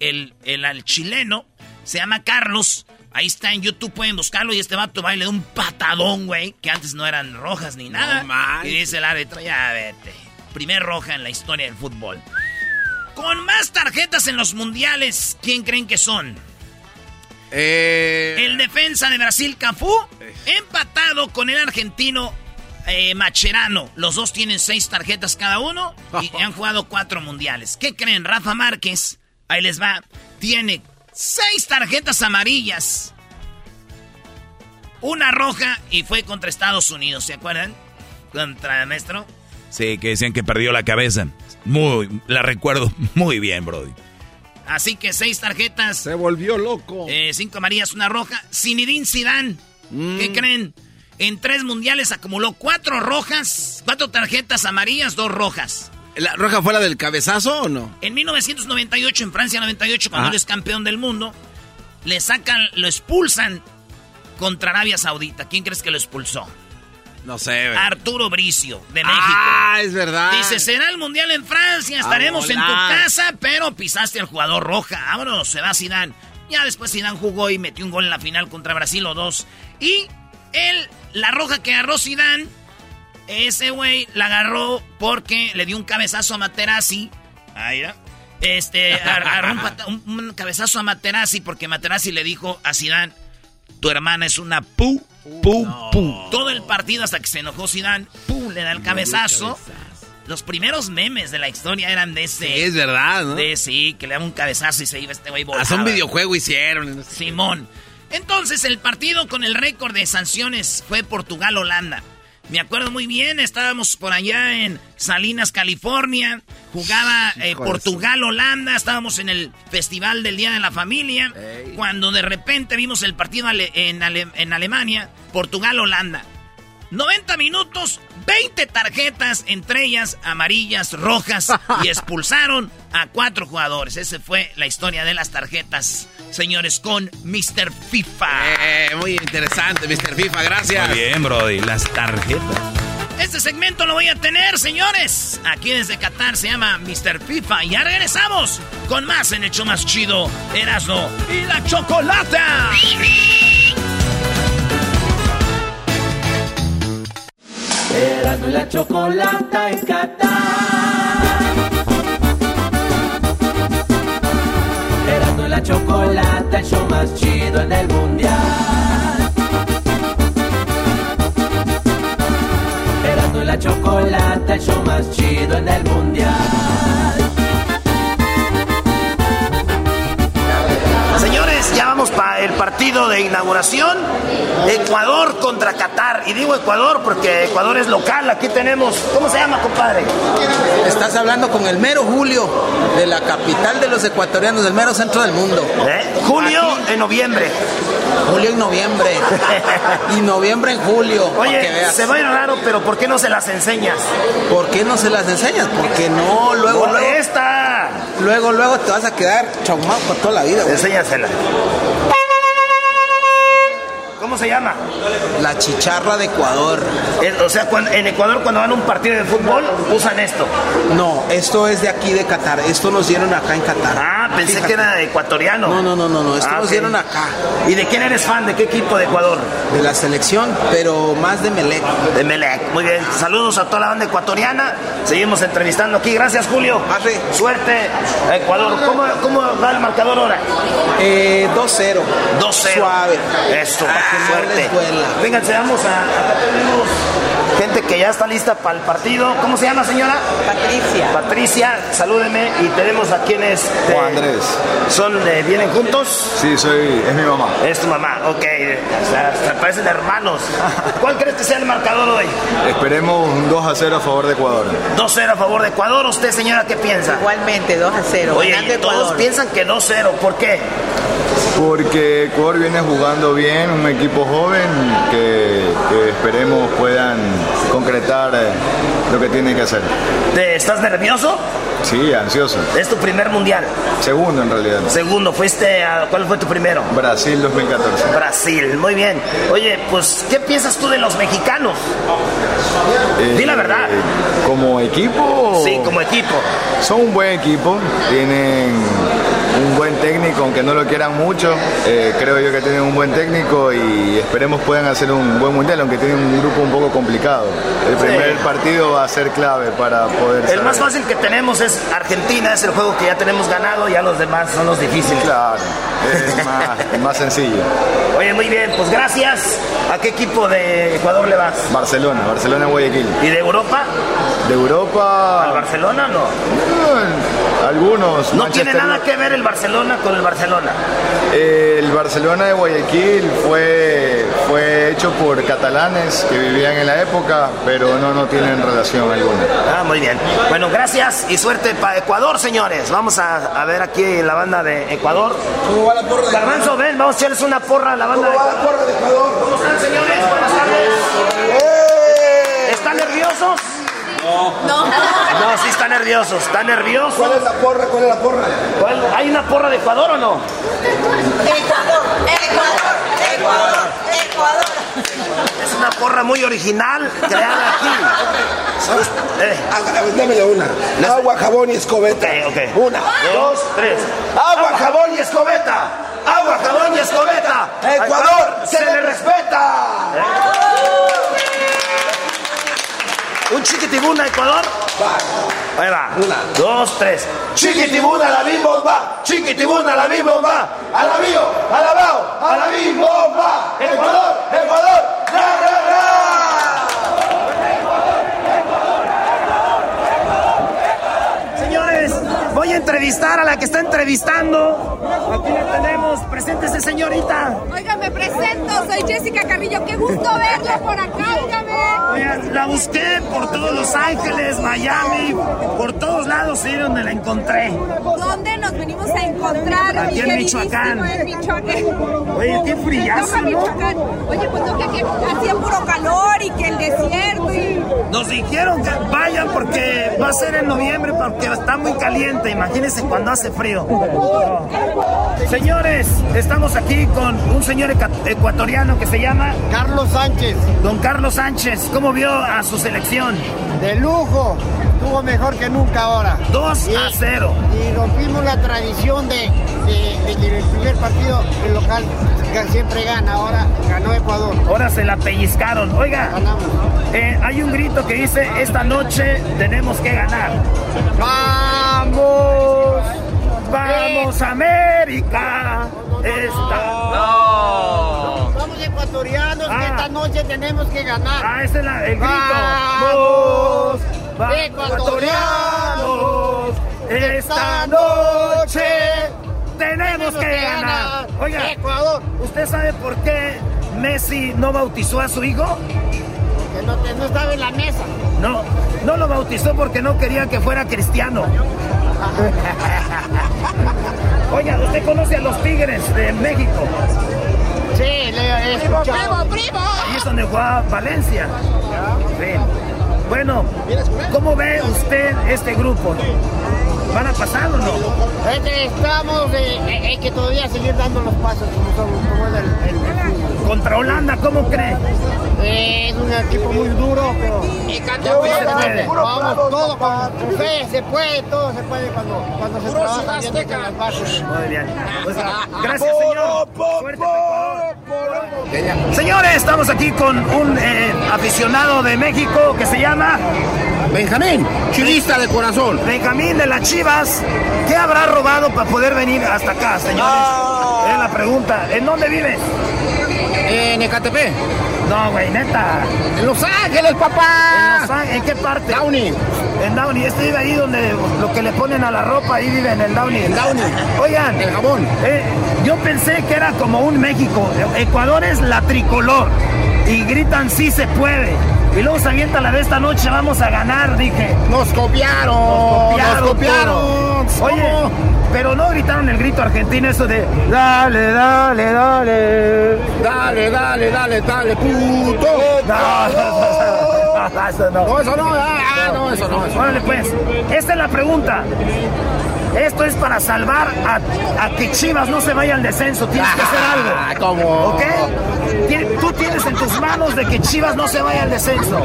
el, el, al chileno. Se llama Carlos. Ahí está en YouTube, pueden buscarlo. Y este vato baile de un patadón, güey. Que antes no eran rojas ni nada. y dice el árbitro, ya vete. Primer roja en la historia del fútbol. Con más tarjetas en los mundiales, ¿quién creen que son? Eh... El defensa de Brasil, Cafú, empatado con el argentino eh, Macherano. Los dos tienen seis tarjetas cada uno y <laughs> han jugado cuatro mundiales. ¿Qué creen? Rafa Márquez, ahí les va, tiene seis tarjetas amarillas. Una roja y fue contra Estados Unidos, ¿se acuerdan? Contra el maestro. Sí, que decían que perdió la cabeza. Muy, la recuerdo <laughs> muy bien, Brody. Así que seis tarjetas. Se volvió loco. Eh, cinco amarillas, una roja. Zinedine Zidane. ¿Qué mm. creen? En tres mundiales acumuló cuatro rojas, cuatro tarjetas amarillas, dos rojas. ¿La roja fue la del cabezazo o no? En 1998, en Francia 98, cuando él es campeón del mundo, le sacan, lo expulsan contra Arabia Saudita. ¿Quién crees que lo expulsó? No sé. Arturo Bricio, de México. Ah, es verdad. Dice, será el Mundial en Francia, estaremos en tu casa, pero pisaste al jugador roja. Vámonos, se va Zidane. Ya después Zidane jugó y metió un gol en la final contra Brasil o dos. Y él, la roja que agarró Zidane, ese güey la agarró porque le dio un cabezazo a Materazzi. Ahí Este, <laughs> agarró un, cabezazo a Materazzi porque Materazzi le dijo a Zidane, tu hermana es una pu, pu, pu. Todo el partido hasta que se enojó Zidane, pu, le da el cabezazo. Los primeros memes de la historia eran de ese. Sí, es verdad, ¿no? De sí, que le daba un cabezazo y se iba este güey volando. Hasta un videojuego hicieron. Simón. Entonces, el partido con el récord de sanciones fue Portugal-Holanda. Me acuerdo muy bien, estábamos por allá en Salinas, California. Jugaba eh, Portugal-Holanda, estábamos en el Festival del Día de la Familia. Cuando de repente vimos el partido en, en Alemania, Portugal-Holanda. 90 minutos, 20 tarjetas, entre ellas amarillas, rojas, y <laughs> expulsaron a cuatro jugadores. Esa fue la historia de las tarjetas señores, con Mr. FIFA. Eh, muy interesante, Mr. FIFA, gracias. Muy bien, Brody, las tarjetas. Este segmento lo voy a tener, señores. Aquí desde Qatar se llama Mr. FIFA. Y ya regresamos con más en el show más chido, Erasmo y la Chocolata. Erasmo y la Chocolata en Qatar. la chocolata, el show más chido en el mundial. Erasmo la chocolata, el show más chido en el mundial. Ya vamos para el partido de inauguración. Ecuador contra Qatar. Y digo Ecuador porque Ecuador es local. Aquí tenemos. ¿Cómo se llama, compadre? Estás hablando con el mero Julio, de la capital de los ecuatorianos, del mero centro del mundo. ¿Eh? Julio en noviembre. Julio en noviembre. <laughs> y noviembre en julio. Oye, se va a ir raro, pero ¿por qué no se las enseñas? ¿Por qué no se las enseñas? Porque no, luego, luego. esta! Luego, luego te vas a quedar chaumado por toda la vida, Enséñasela. ¿Cómo se llama? La chicharra de Ecuador. o sea, en Ecuador cuando van a un partido de fútbol usan esto. No, esto es de aquí de Qatar. Esto nos dieron acá en Qatar. Ah, pensé que era ecuatoriano. No, no, no, no, no. Esto ah, nos dieron acá. ¿Y de quién eres fan? ¿De qué equipo de Ecuador? De la selección, pero más de Melec. De Melec, muy bien. Saludos a toda la banda ecuatoriana. Seguimos entrevistando aquí. Gracias, Julio. Arre. Suerte a Ecuador. ¿Cómo, ¿Cómo, va el marcador ahora? Eh, 2-0. 2-0. Suave. Esto. Suerte. Vénganse, vamos a. Acá tenemos gente que ya está lista para el partido. ¿Cómo se llama, señora? Patricia. Patricia, salúdeme. Y tenemos a quienes. Juan Andrés. ¿Son de, ¿Vienen juntos? Sí, soy. Es mi mamá. Es tu mamá, ok. Se parecen hermanos. ¿Cuál crees que sea el marcador hoy? Esperemos un 2 a 0 a favor de Ecuador. 2 0 a favor de Ecuador. ¿Usted, señora, qué piensa? Igualmente, 2 a 0. Oye, todos piensan que 2 0. ¿Por qué? Porque Ecuador viene jugando bien, un equipo joven que, esperemos puedan concretar eh, lo que tienen que hacer. ¿Estás nervioso? Sí, ansioso. ¿Es tu primer mundial? Segundo en realidad. Segundo, fuiste a... ¿Cuál fue tu primero? Brasil 2014. Brasil, muy bien. Oye, pues, ¿qué piensas tú de los mexicanos? Eh, Di la verdad. ¿Como equipo? Sí, como equipo. Son un buen equipo, tienen un buen técnico, aunque no lo quieran mucho. Eh, creo yo que tienen un buen técnico y esperemos puedan hacer un buen mundial, aunque tienen un grupo un poco complicado. El primer partido va a ser clave para poder. El saber. más fácil que tenemos es Argentina, es el juego que ya tenemos ganado, ya los demás son los difíciles. Claro, es más, <laughs> más sencillo. Oye, muy bien, pues gracias. ¿A qué equipo de Ecuador le vas? Barcelona, Barcelona Guayaquil. ¿Y de Europa? De Europa. ¿Al Barcelona no? Algunos. No Manchester tiene nada que ver el Barcelona con el Barcelona. El Barcelona de Guayaquil fue, fue hecho por catalanes que vivían en la época, pero no, no tienen relación alguna. Ah, muy bien. Bueno, gracias y suerte para Ecuador, señores. Vamos a, a ver aquí la banda de Ecuador. ¿Cómo va la porra de Garbanzo, ven, vamos a echarles una porra a la banda de ¿Cómo va la porra de Ecuador? ¿Cómo están, señores? Buenas tardes. ¿Están nerviosos? No. No. No, sí están nerviosos. ¿Están nerviosos? ¿Cuál es la porra? ¿Cuál es la porra? ¿Cuál- ¿Hay una porra de Ecuador o no? Ecuador, Ecuador, Ecuador, Ecuador. Es una porra muy original creada aquí. Eh. Una. Agua, jabón y escobeta. Una, dos, tres. Agua, jabón y escobeta. Agua, jabón y escobeta. Ecuador, se le respeta. Un chiquitibuna, Ecuador. Ahí va. Una. Dos, tres. Chiquitibuna, la bimbomba. Chiquitibuna, la bimbomba. Alabío, alabao, a la bimbomba. Ecuador, Ecuador. ¡Ra, voy a entrevistar a la que está entrevistando. Aquí la tenemos. Preséntese, señorita. Oiga, me presento, soy Jessica Carrillo, qué gusto verla por acá, la busqué por todos Los Ángeles, Miami, por todos lados, y donde la encontré. ¿Dónde nos venimos a encontrar? Aquí en Michoacán. En Michoacán. Oye, qué frillazo, ¿no? Oye, pues no, que aquí hacía puro calor y que el desierto y... Nos dijeron que vayan porque va a ser en noviembre porque está muy caliente. Imagínense cuando hace frío. Señores, estamos aquí con un señor ecuatoriano que se llama Carlos Sánchez. Don Carlos Sánchez. ¿Cómo vio a su selección? De lujo. Estuvo mejor que nunca ahora. 2 a 0. Y rompimos la tradición de, de- de que el primer partido el local que siempre gana. Ahora ganó Ecuador. Ahora se la pellizcaron. Oiga, eh, hay un grito que dice, esta noche tenemos que ganar. ¡Vamos! ¡Vamos, América! Esta... No. Ecuatorianos Ah. que esta noche tenemos que ganar. Ah, ese es la- el grito. ¡Vamos! Va- ecuatorianos! Esta noche tenemos que ganar. Oiga, Ecuador. ¿usted sabe por qué Messi no bautizó a su hijo? Que no, no estaba en la mesa. No, no lo bautizó porque no quería que fuera cristiano. <laughs> Oiga, ¿usted conoce a los Tigres de México? Sí, le he escuchado. Ahí es donde juega Valencia. Sí. Bueno, ¿cómo ve usted este grupo? ¿Van a pasar o no? Este, Estamos, eh, eh, hay que todavía seguir dando los pasos como, son- como es el, el- el fútbol. Contra Holanda, ¿cómo cree? Eh, es un equipo muy duro, pero vamos, todo con, con fe, se puede, todo se puede cuando, cuando se trabaja bien desde las bases. Muy bien. Pues, gracias, señor. Suerte. Señores, estamos aquí con un eh, aficionado de México que se llama Benjamín, chivista de corazón. Benjamín de las Chivas. ¿Qué habrá robado para poder venir hasta acá, señores? Es la pregunta. ¿En dónde vives? En Ecatepec. No, güey, neta. En Los Ángeles, papá. ¿En, Los Ángeles? ¿En qué parte? Downey. En Downey. Este vive ahí donde lo que le ponen a la ropa, ahí vive en el Downey. En Downey. Oigan. El jabón. eh, yo pensé que era como un México. Ecuador es la tricolor. Y gritan sí se puede. Y luego se avienta la de esta noche, vamos a ganar, dije. Nos copiaron. Nos copiaron. Oye, pero no gritaron el grito argentino eso de dale, dale, dale. Dale, dale, dale, dale, puto. <laughs> No, eso no. No, eso no, ah, ah, no, eso no. Eso. Órale, pues. Esta es la pregunta. Esto es para salvar a, a que Chivas no se vaya al descenso. Tienes que hacer algo. Ah, ¿Cómo? ¿Ok? Tú tienes en tus manos de que Chivas no se vaya al descenso.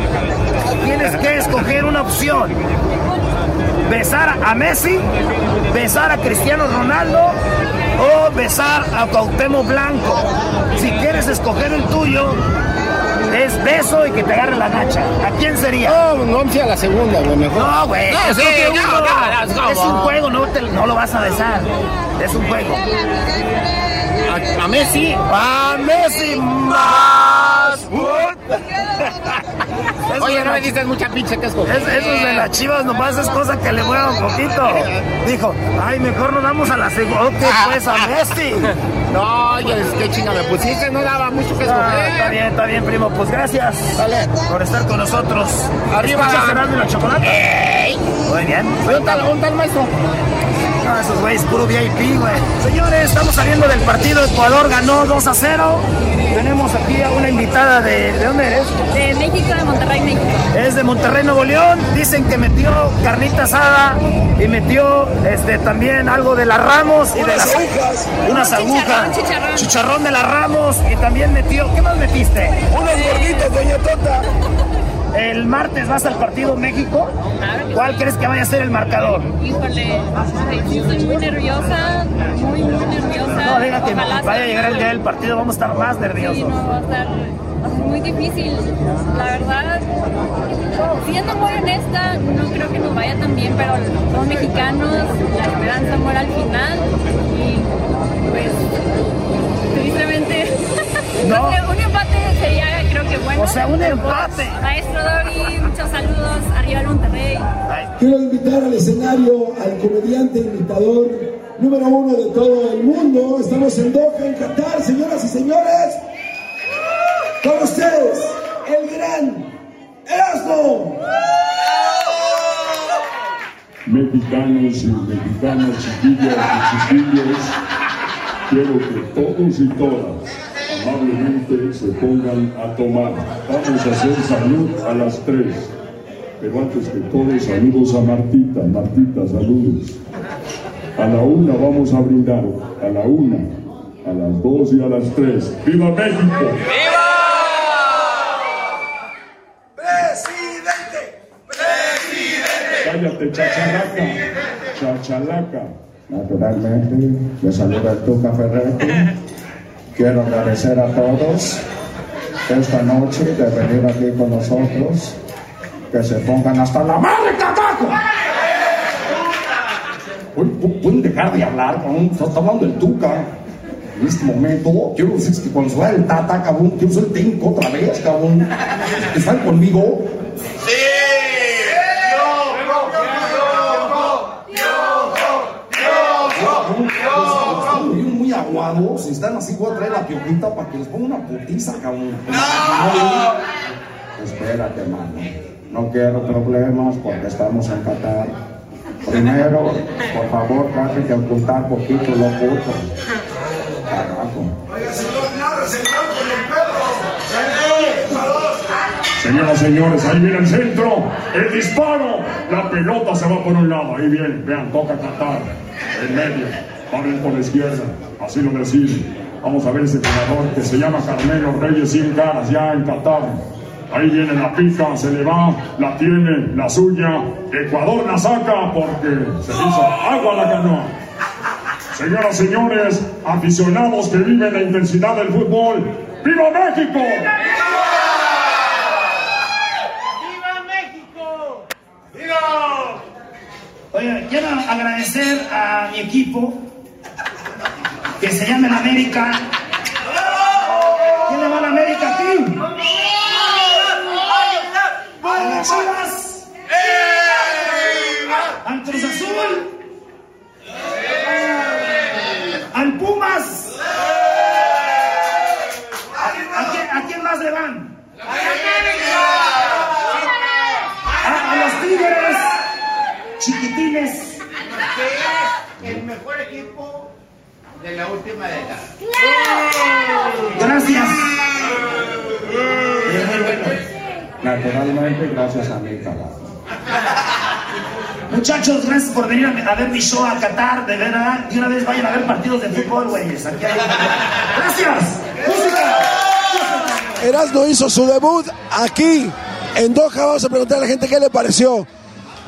Tienes que escoger una opción. Besar a Messi, besar a Cristiano Ronaldo o besar a Cuauhtémoc Blanco. Si quieres escoger el tuyo, es beso y que te agarre la nacha. ¿A quién sería? No, no, a la segunda, güey, mejor. No, güey. No, es sí, lo que no, uno- no, no, es un juego, no, te- no lo vas a besar. Es un juego. A, a Messi. ¡A Messi más! Oye, no me dices mucha pinche que escoger. Es, esos de las chivas nomás es cosa que le mueva un poquito. Dijo, ay, mejor nos damos a la segunda. Ok, pues a Messi. <laughs> No, oye, es que chinga me pusiste, no daba mucho que escoger. Ah, está bien, está bien, primo. Pues gracias por estar con nosotros. Arriba. ¿Escuchas Erasmo y la chocolate? Muy bien. ¿Dónde está, dónde está el maestro? No, esos güeyes, puro VIP, güey. Señores, estamos saliendo del partido. Ecuador ganó 2 a 0. Tenemos aquí a una invitada de... ¿De dónde eres? De México, de Monterrey, México. Es de Monterrey, Nuevo León. Dicen que metió carnita asada y metió este, también algo de la Ramos. Y de Unas las agujas. Unas Chicharrón, agujas. chicharrón. Chicharrón de la Ramos. Y también metió... ¿Qué más metiste? Unos gorditos, doña Tota. El martes vas al partido México. ¿Cuál crees que vaya a ser el marcador? Híjole, sí, estoy muy nerviosa, muy, muy nerviosa. No, Ojalá vaya a llegar el día del partido, vamos a estar más Sí, nerviosos. no, va a estar muy difícil. La verdad, siendo muy honesta, no creo que nos vaya tan bien, pero somos mexicanos, la esperanza muere al final y pues tristemente <laughs> No. <laughs> un empate que bueno. O sea, un empate. Maestro Dori, muchos saludos, arriba el Monterrey. Quiero invitar al escenario al comediante imitador número uno de todo el mundo. Estamos en Doha, en Qatar, señoras y señores. Con ustedes, el gran Erasmo. mexicanos y mexicanas, chiquillas y chiquillos, quiero que todos y todas amablemente se pongan a tomar. Vamos a hacer salud a las tres. Pero antes que todo, saludos a Martita. Martita, saludos. A la una vamos a brindar. A la una, a las dos y a las tres. ¡Viva México! ¡Presidente! ¡Presidente! Cállate, chachalaca. Chachalaca. Naturalmente, le saluda el Tuca Ferretti. Quiero agradecer a todos esta noche de venir aquí con nosotros. Que se pongan hasta la madre, cataco. ¿Pueden dejar de hablar, cabrón? Está hablando el Tuca. En este momento, quiero decir que cuando se vaya el Tata, cabrón, quiero ser técnico otra vez, cabrón. ¿Están conmigo? Aguados, están así, voy a traer la piojita para que les ponga una putiza, cabrón. Espérate, mano. No quiero problemas porque estamos en Qatar. Primero, por favor, trate de ocultar poquito lo puto. Carajo. Señoras y señores, ahí viene el centro, el disparo, la pelota se va por un lado, ahí viene, vean, toca Qatar, en medio, abren por la izquierda, así lo deciden. Vamos a ver ese jugador que se llama Carmelo Reyes 100 caras ya en Qatar. Ahí viene la pica, se le va, la tiene, la suya. Ecuador la saca porque se hizo agua la canoa. Señoras y señores, aficionados que viven la intensidad del fútbol, ¡Viva México! Oye, quiero agradecer a mi equipo que se llama el América. ¿Quién le va a la América aquí? A las Chivas. Al Cruz Azul. Al Pumas. ¿A, a quién, a quién más le van? A, a los Tigres. Chiquitines. El mejor equipo de la última década. Gracias. Es muy bueno. Naturalmente, gracias a mí, carajo. Muchachos, gracias por venir a, a ver mi show a Qatar, de verdad. Y una vez vayan a ver partidos de fútbol, güeyes. Aquí hay... ¡Gracias! ¡Música! Erasmo hizo su debut aquí en Doha. Vamos a preguntar a la gente qué le pareció.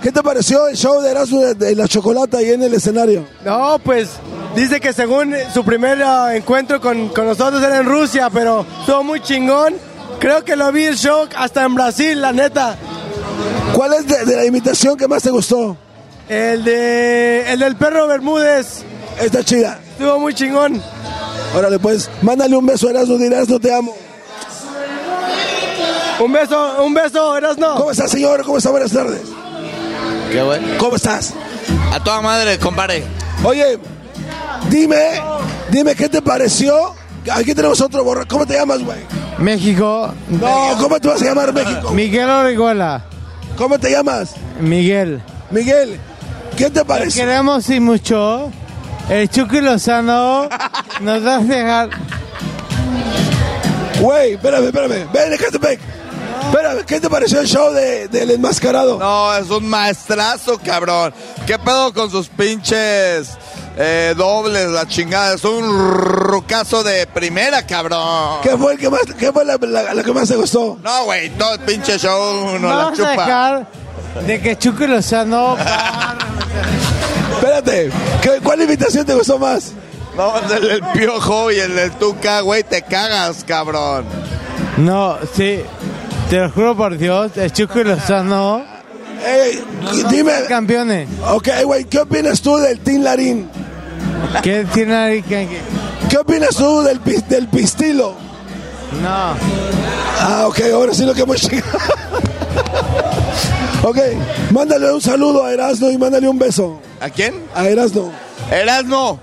¿Qué te pareció el show de Erasmo de, la chocolata ahí en el escenario? No, pues dice que según su primer ah, encuentro con, con nosotros era en Rusia, pero estuvo muy chingón. Creo que lo vi el show hasta en Brasil, la neta. ¿Cuál es de, de la imitación que más te gustó? El de el del perro Bermúdez. Está chida. Estuvo muy chingón. Órale, pues, mándale un beso a Erasmo, dirás no te amo. Un beso, un beso, Erasno. ¿Cómo estás, señor? ¿Cómo está? Buenas tardes. Qué bueno. ¿Cómo estás? A toda madre, compadre. Oye, dime, dime qué te pareció. Aquí tenemos otro borra. ¿Cómo te llamas, güey? México. No, ¿cómo te vas a llamar México? Miguel Orihuela. ¿Cómo te llamas? Miguel. Miguel, ¿qué te Te pareció? queremos y mucho. El Chucky Lozano nos va a dejar. Güey, espérame, espérame. Ven, Ecatepec. Espérame, ¿qué te pareció el show de, del enmascarado? No, es un maestrazo, cabrón. ¿Qué pedo con sus pinches eh, dobles, la chingada? Es un rucazo de primera, cabrón. ¿Qué fue el que más, qué fue la, la- la que más te gustó? No, güey, todo el pinche show no la Vamos a chupa. dejar de que Chucky Lozano. <laughs> Espérate, ¿qué- ¿cuál invitación te gustó más? No, el del piojo y el del tuca, güey, te cagas, cabrón. No, sí. Te lo juro por Dios, el Chucky Lozano. Ey, dime. Campeones. Ok, güey, ¿qué opinas tú del Team Larín? ¿Qué tiene ahí que.? ¿Qué opinas tú del, del pistilo? No. Ah, ok, ahora sí lo que hemos llegado. ok, mándale un saludo a Erasmo y mándale un beso. ¿A quién? A Erasmo. Erasmo.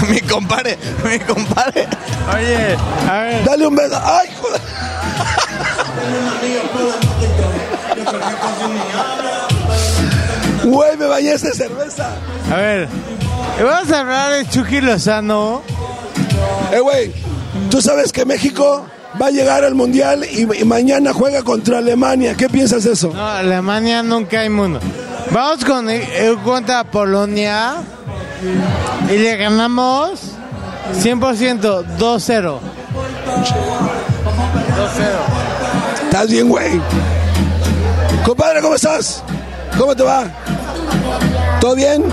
<laughs> mi compadre, mi compadre. Oye, a ver. Dale un beso. ¡Ay, joder! Güey, me bañaste de cerveza. A ver. Vamos a hablar de Chucky Lozano. Eh, güey, tú sabes que México va a llegar al Mundial y, y mañana juega contra Alemania. ¿Qué piensas de eso? No, Alemania nunca hay mundo. Vamos con eh, contra Polonia y le ganamos 100% 2-0. 2-0. ¿Estás bien, güey? Compadre, ¿cómo estás? ¿Cómo te va? ¿Todo bien?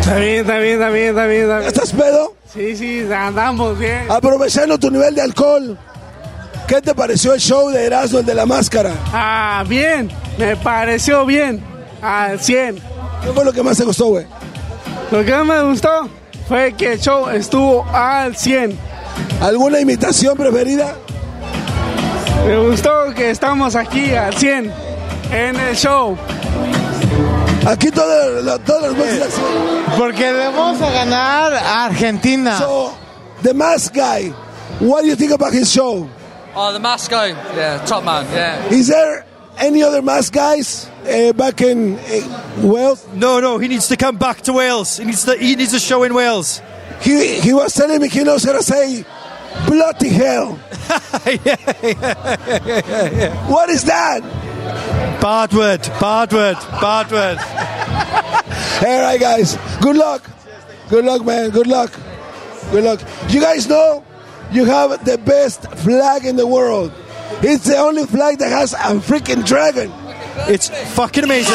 Está bien, está bien, está bien, está bien. Está bien. ¿Estás pedo? Sí, sí, andamos bien. Aprovechando tu nivel de alcohol. ¿Qué te pareció el show de Erasmo, el de la máscara? Ah, bien, me pareció bien. Al 100. ¿Qué fue lo que más te gustó, güey? Lo que más me gustó fue que el show estuvo al 100. ¿Alguna imitación preferida? Me gustó que estamos aquí al 100 en el show. Aquí todas las todas las voces así. Porque le vamos a ganar a Argentina. So, the mask guy, what do you think about his show? Oh, the mask guy. Yeah, top man. Yeah. Is there any other mask guys uh, back in uh, Wales? No, no, he needs to come back to Wales. He needs to, he needs a show in Wales. He, he was telling me he knows how to say bloody hell. <laughs> What is that? Bad word, bad word, bad word. All right, guys. Good luck. Good luck, man. Good luck. Good luck. You guys know you have the best flag in the world. It's the only flag that has a freaking dragon. It's fucking amazing.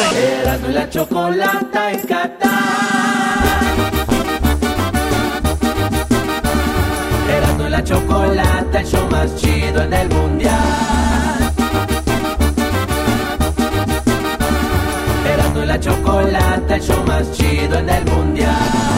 La chocolata, el show más chido en el mundial. Erasmo y la chocolata, el show más chido en el mundial.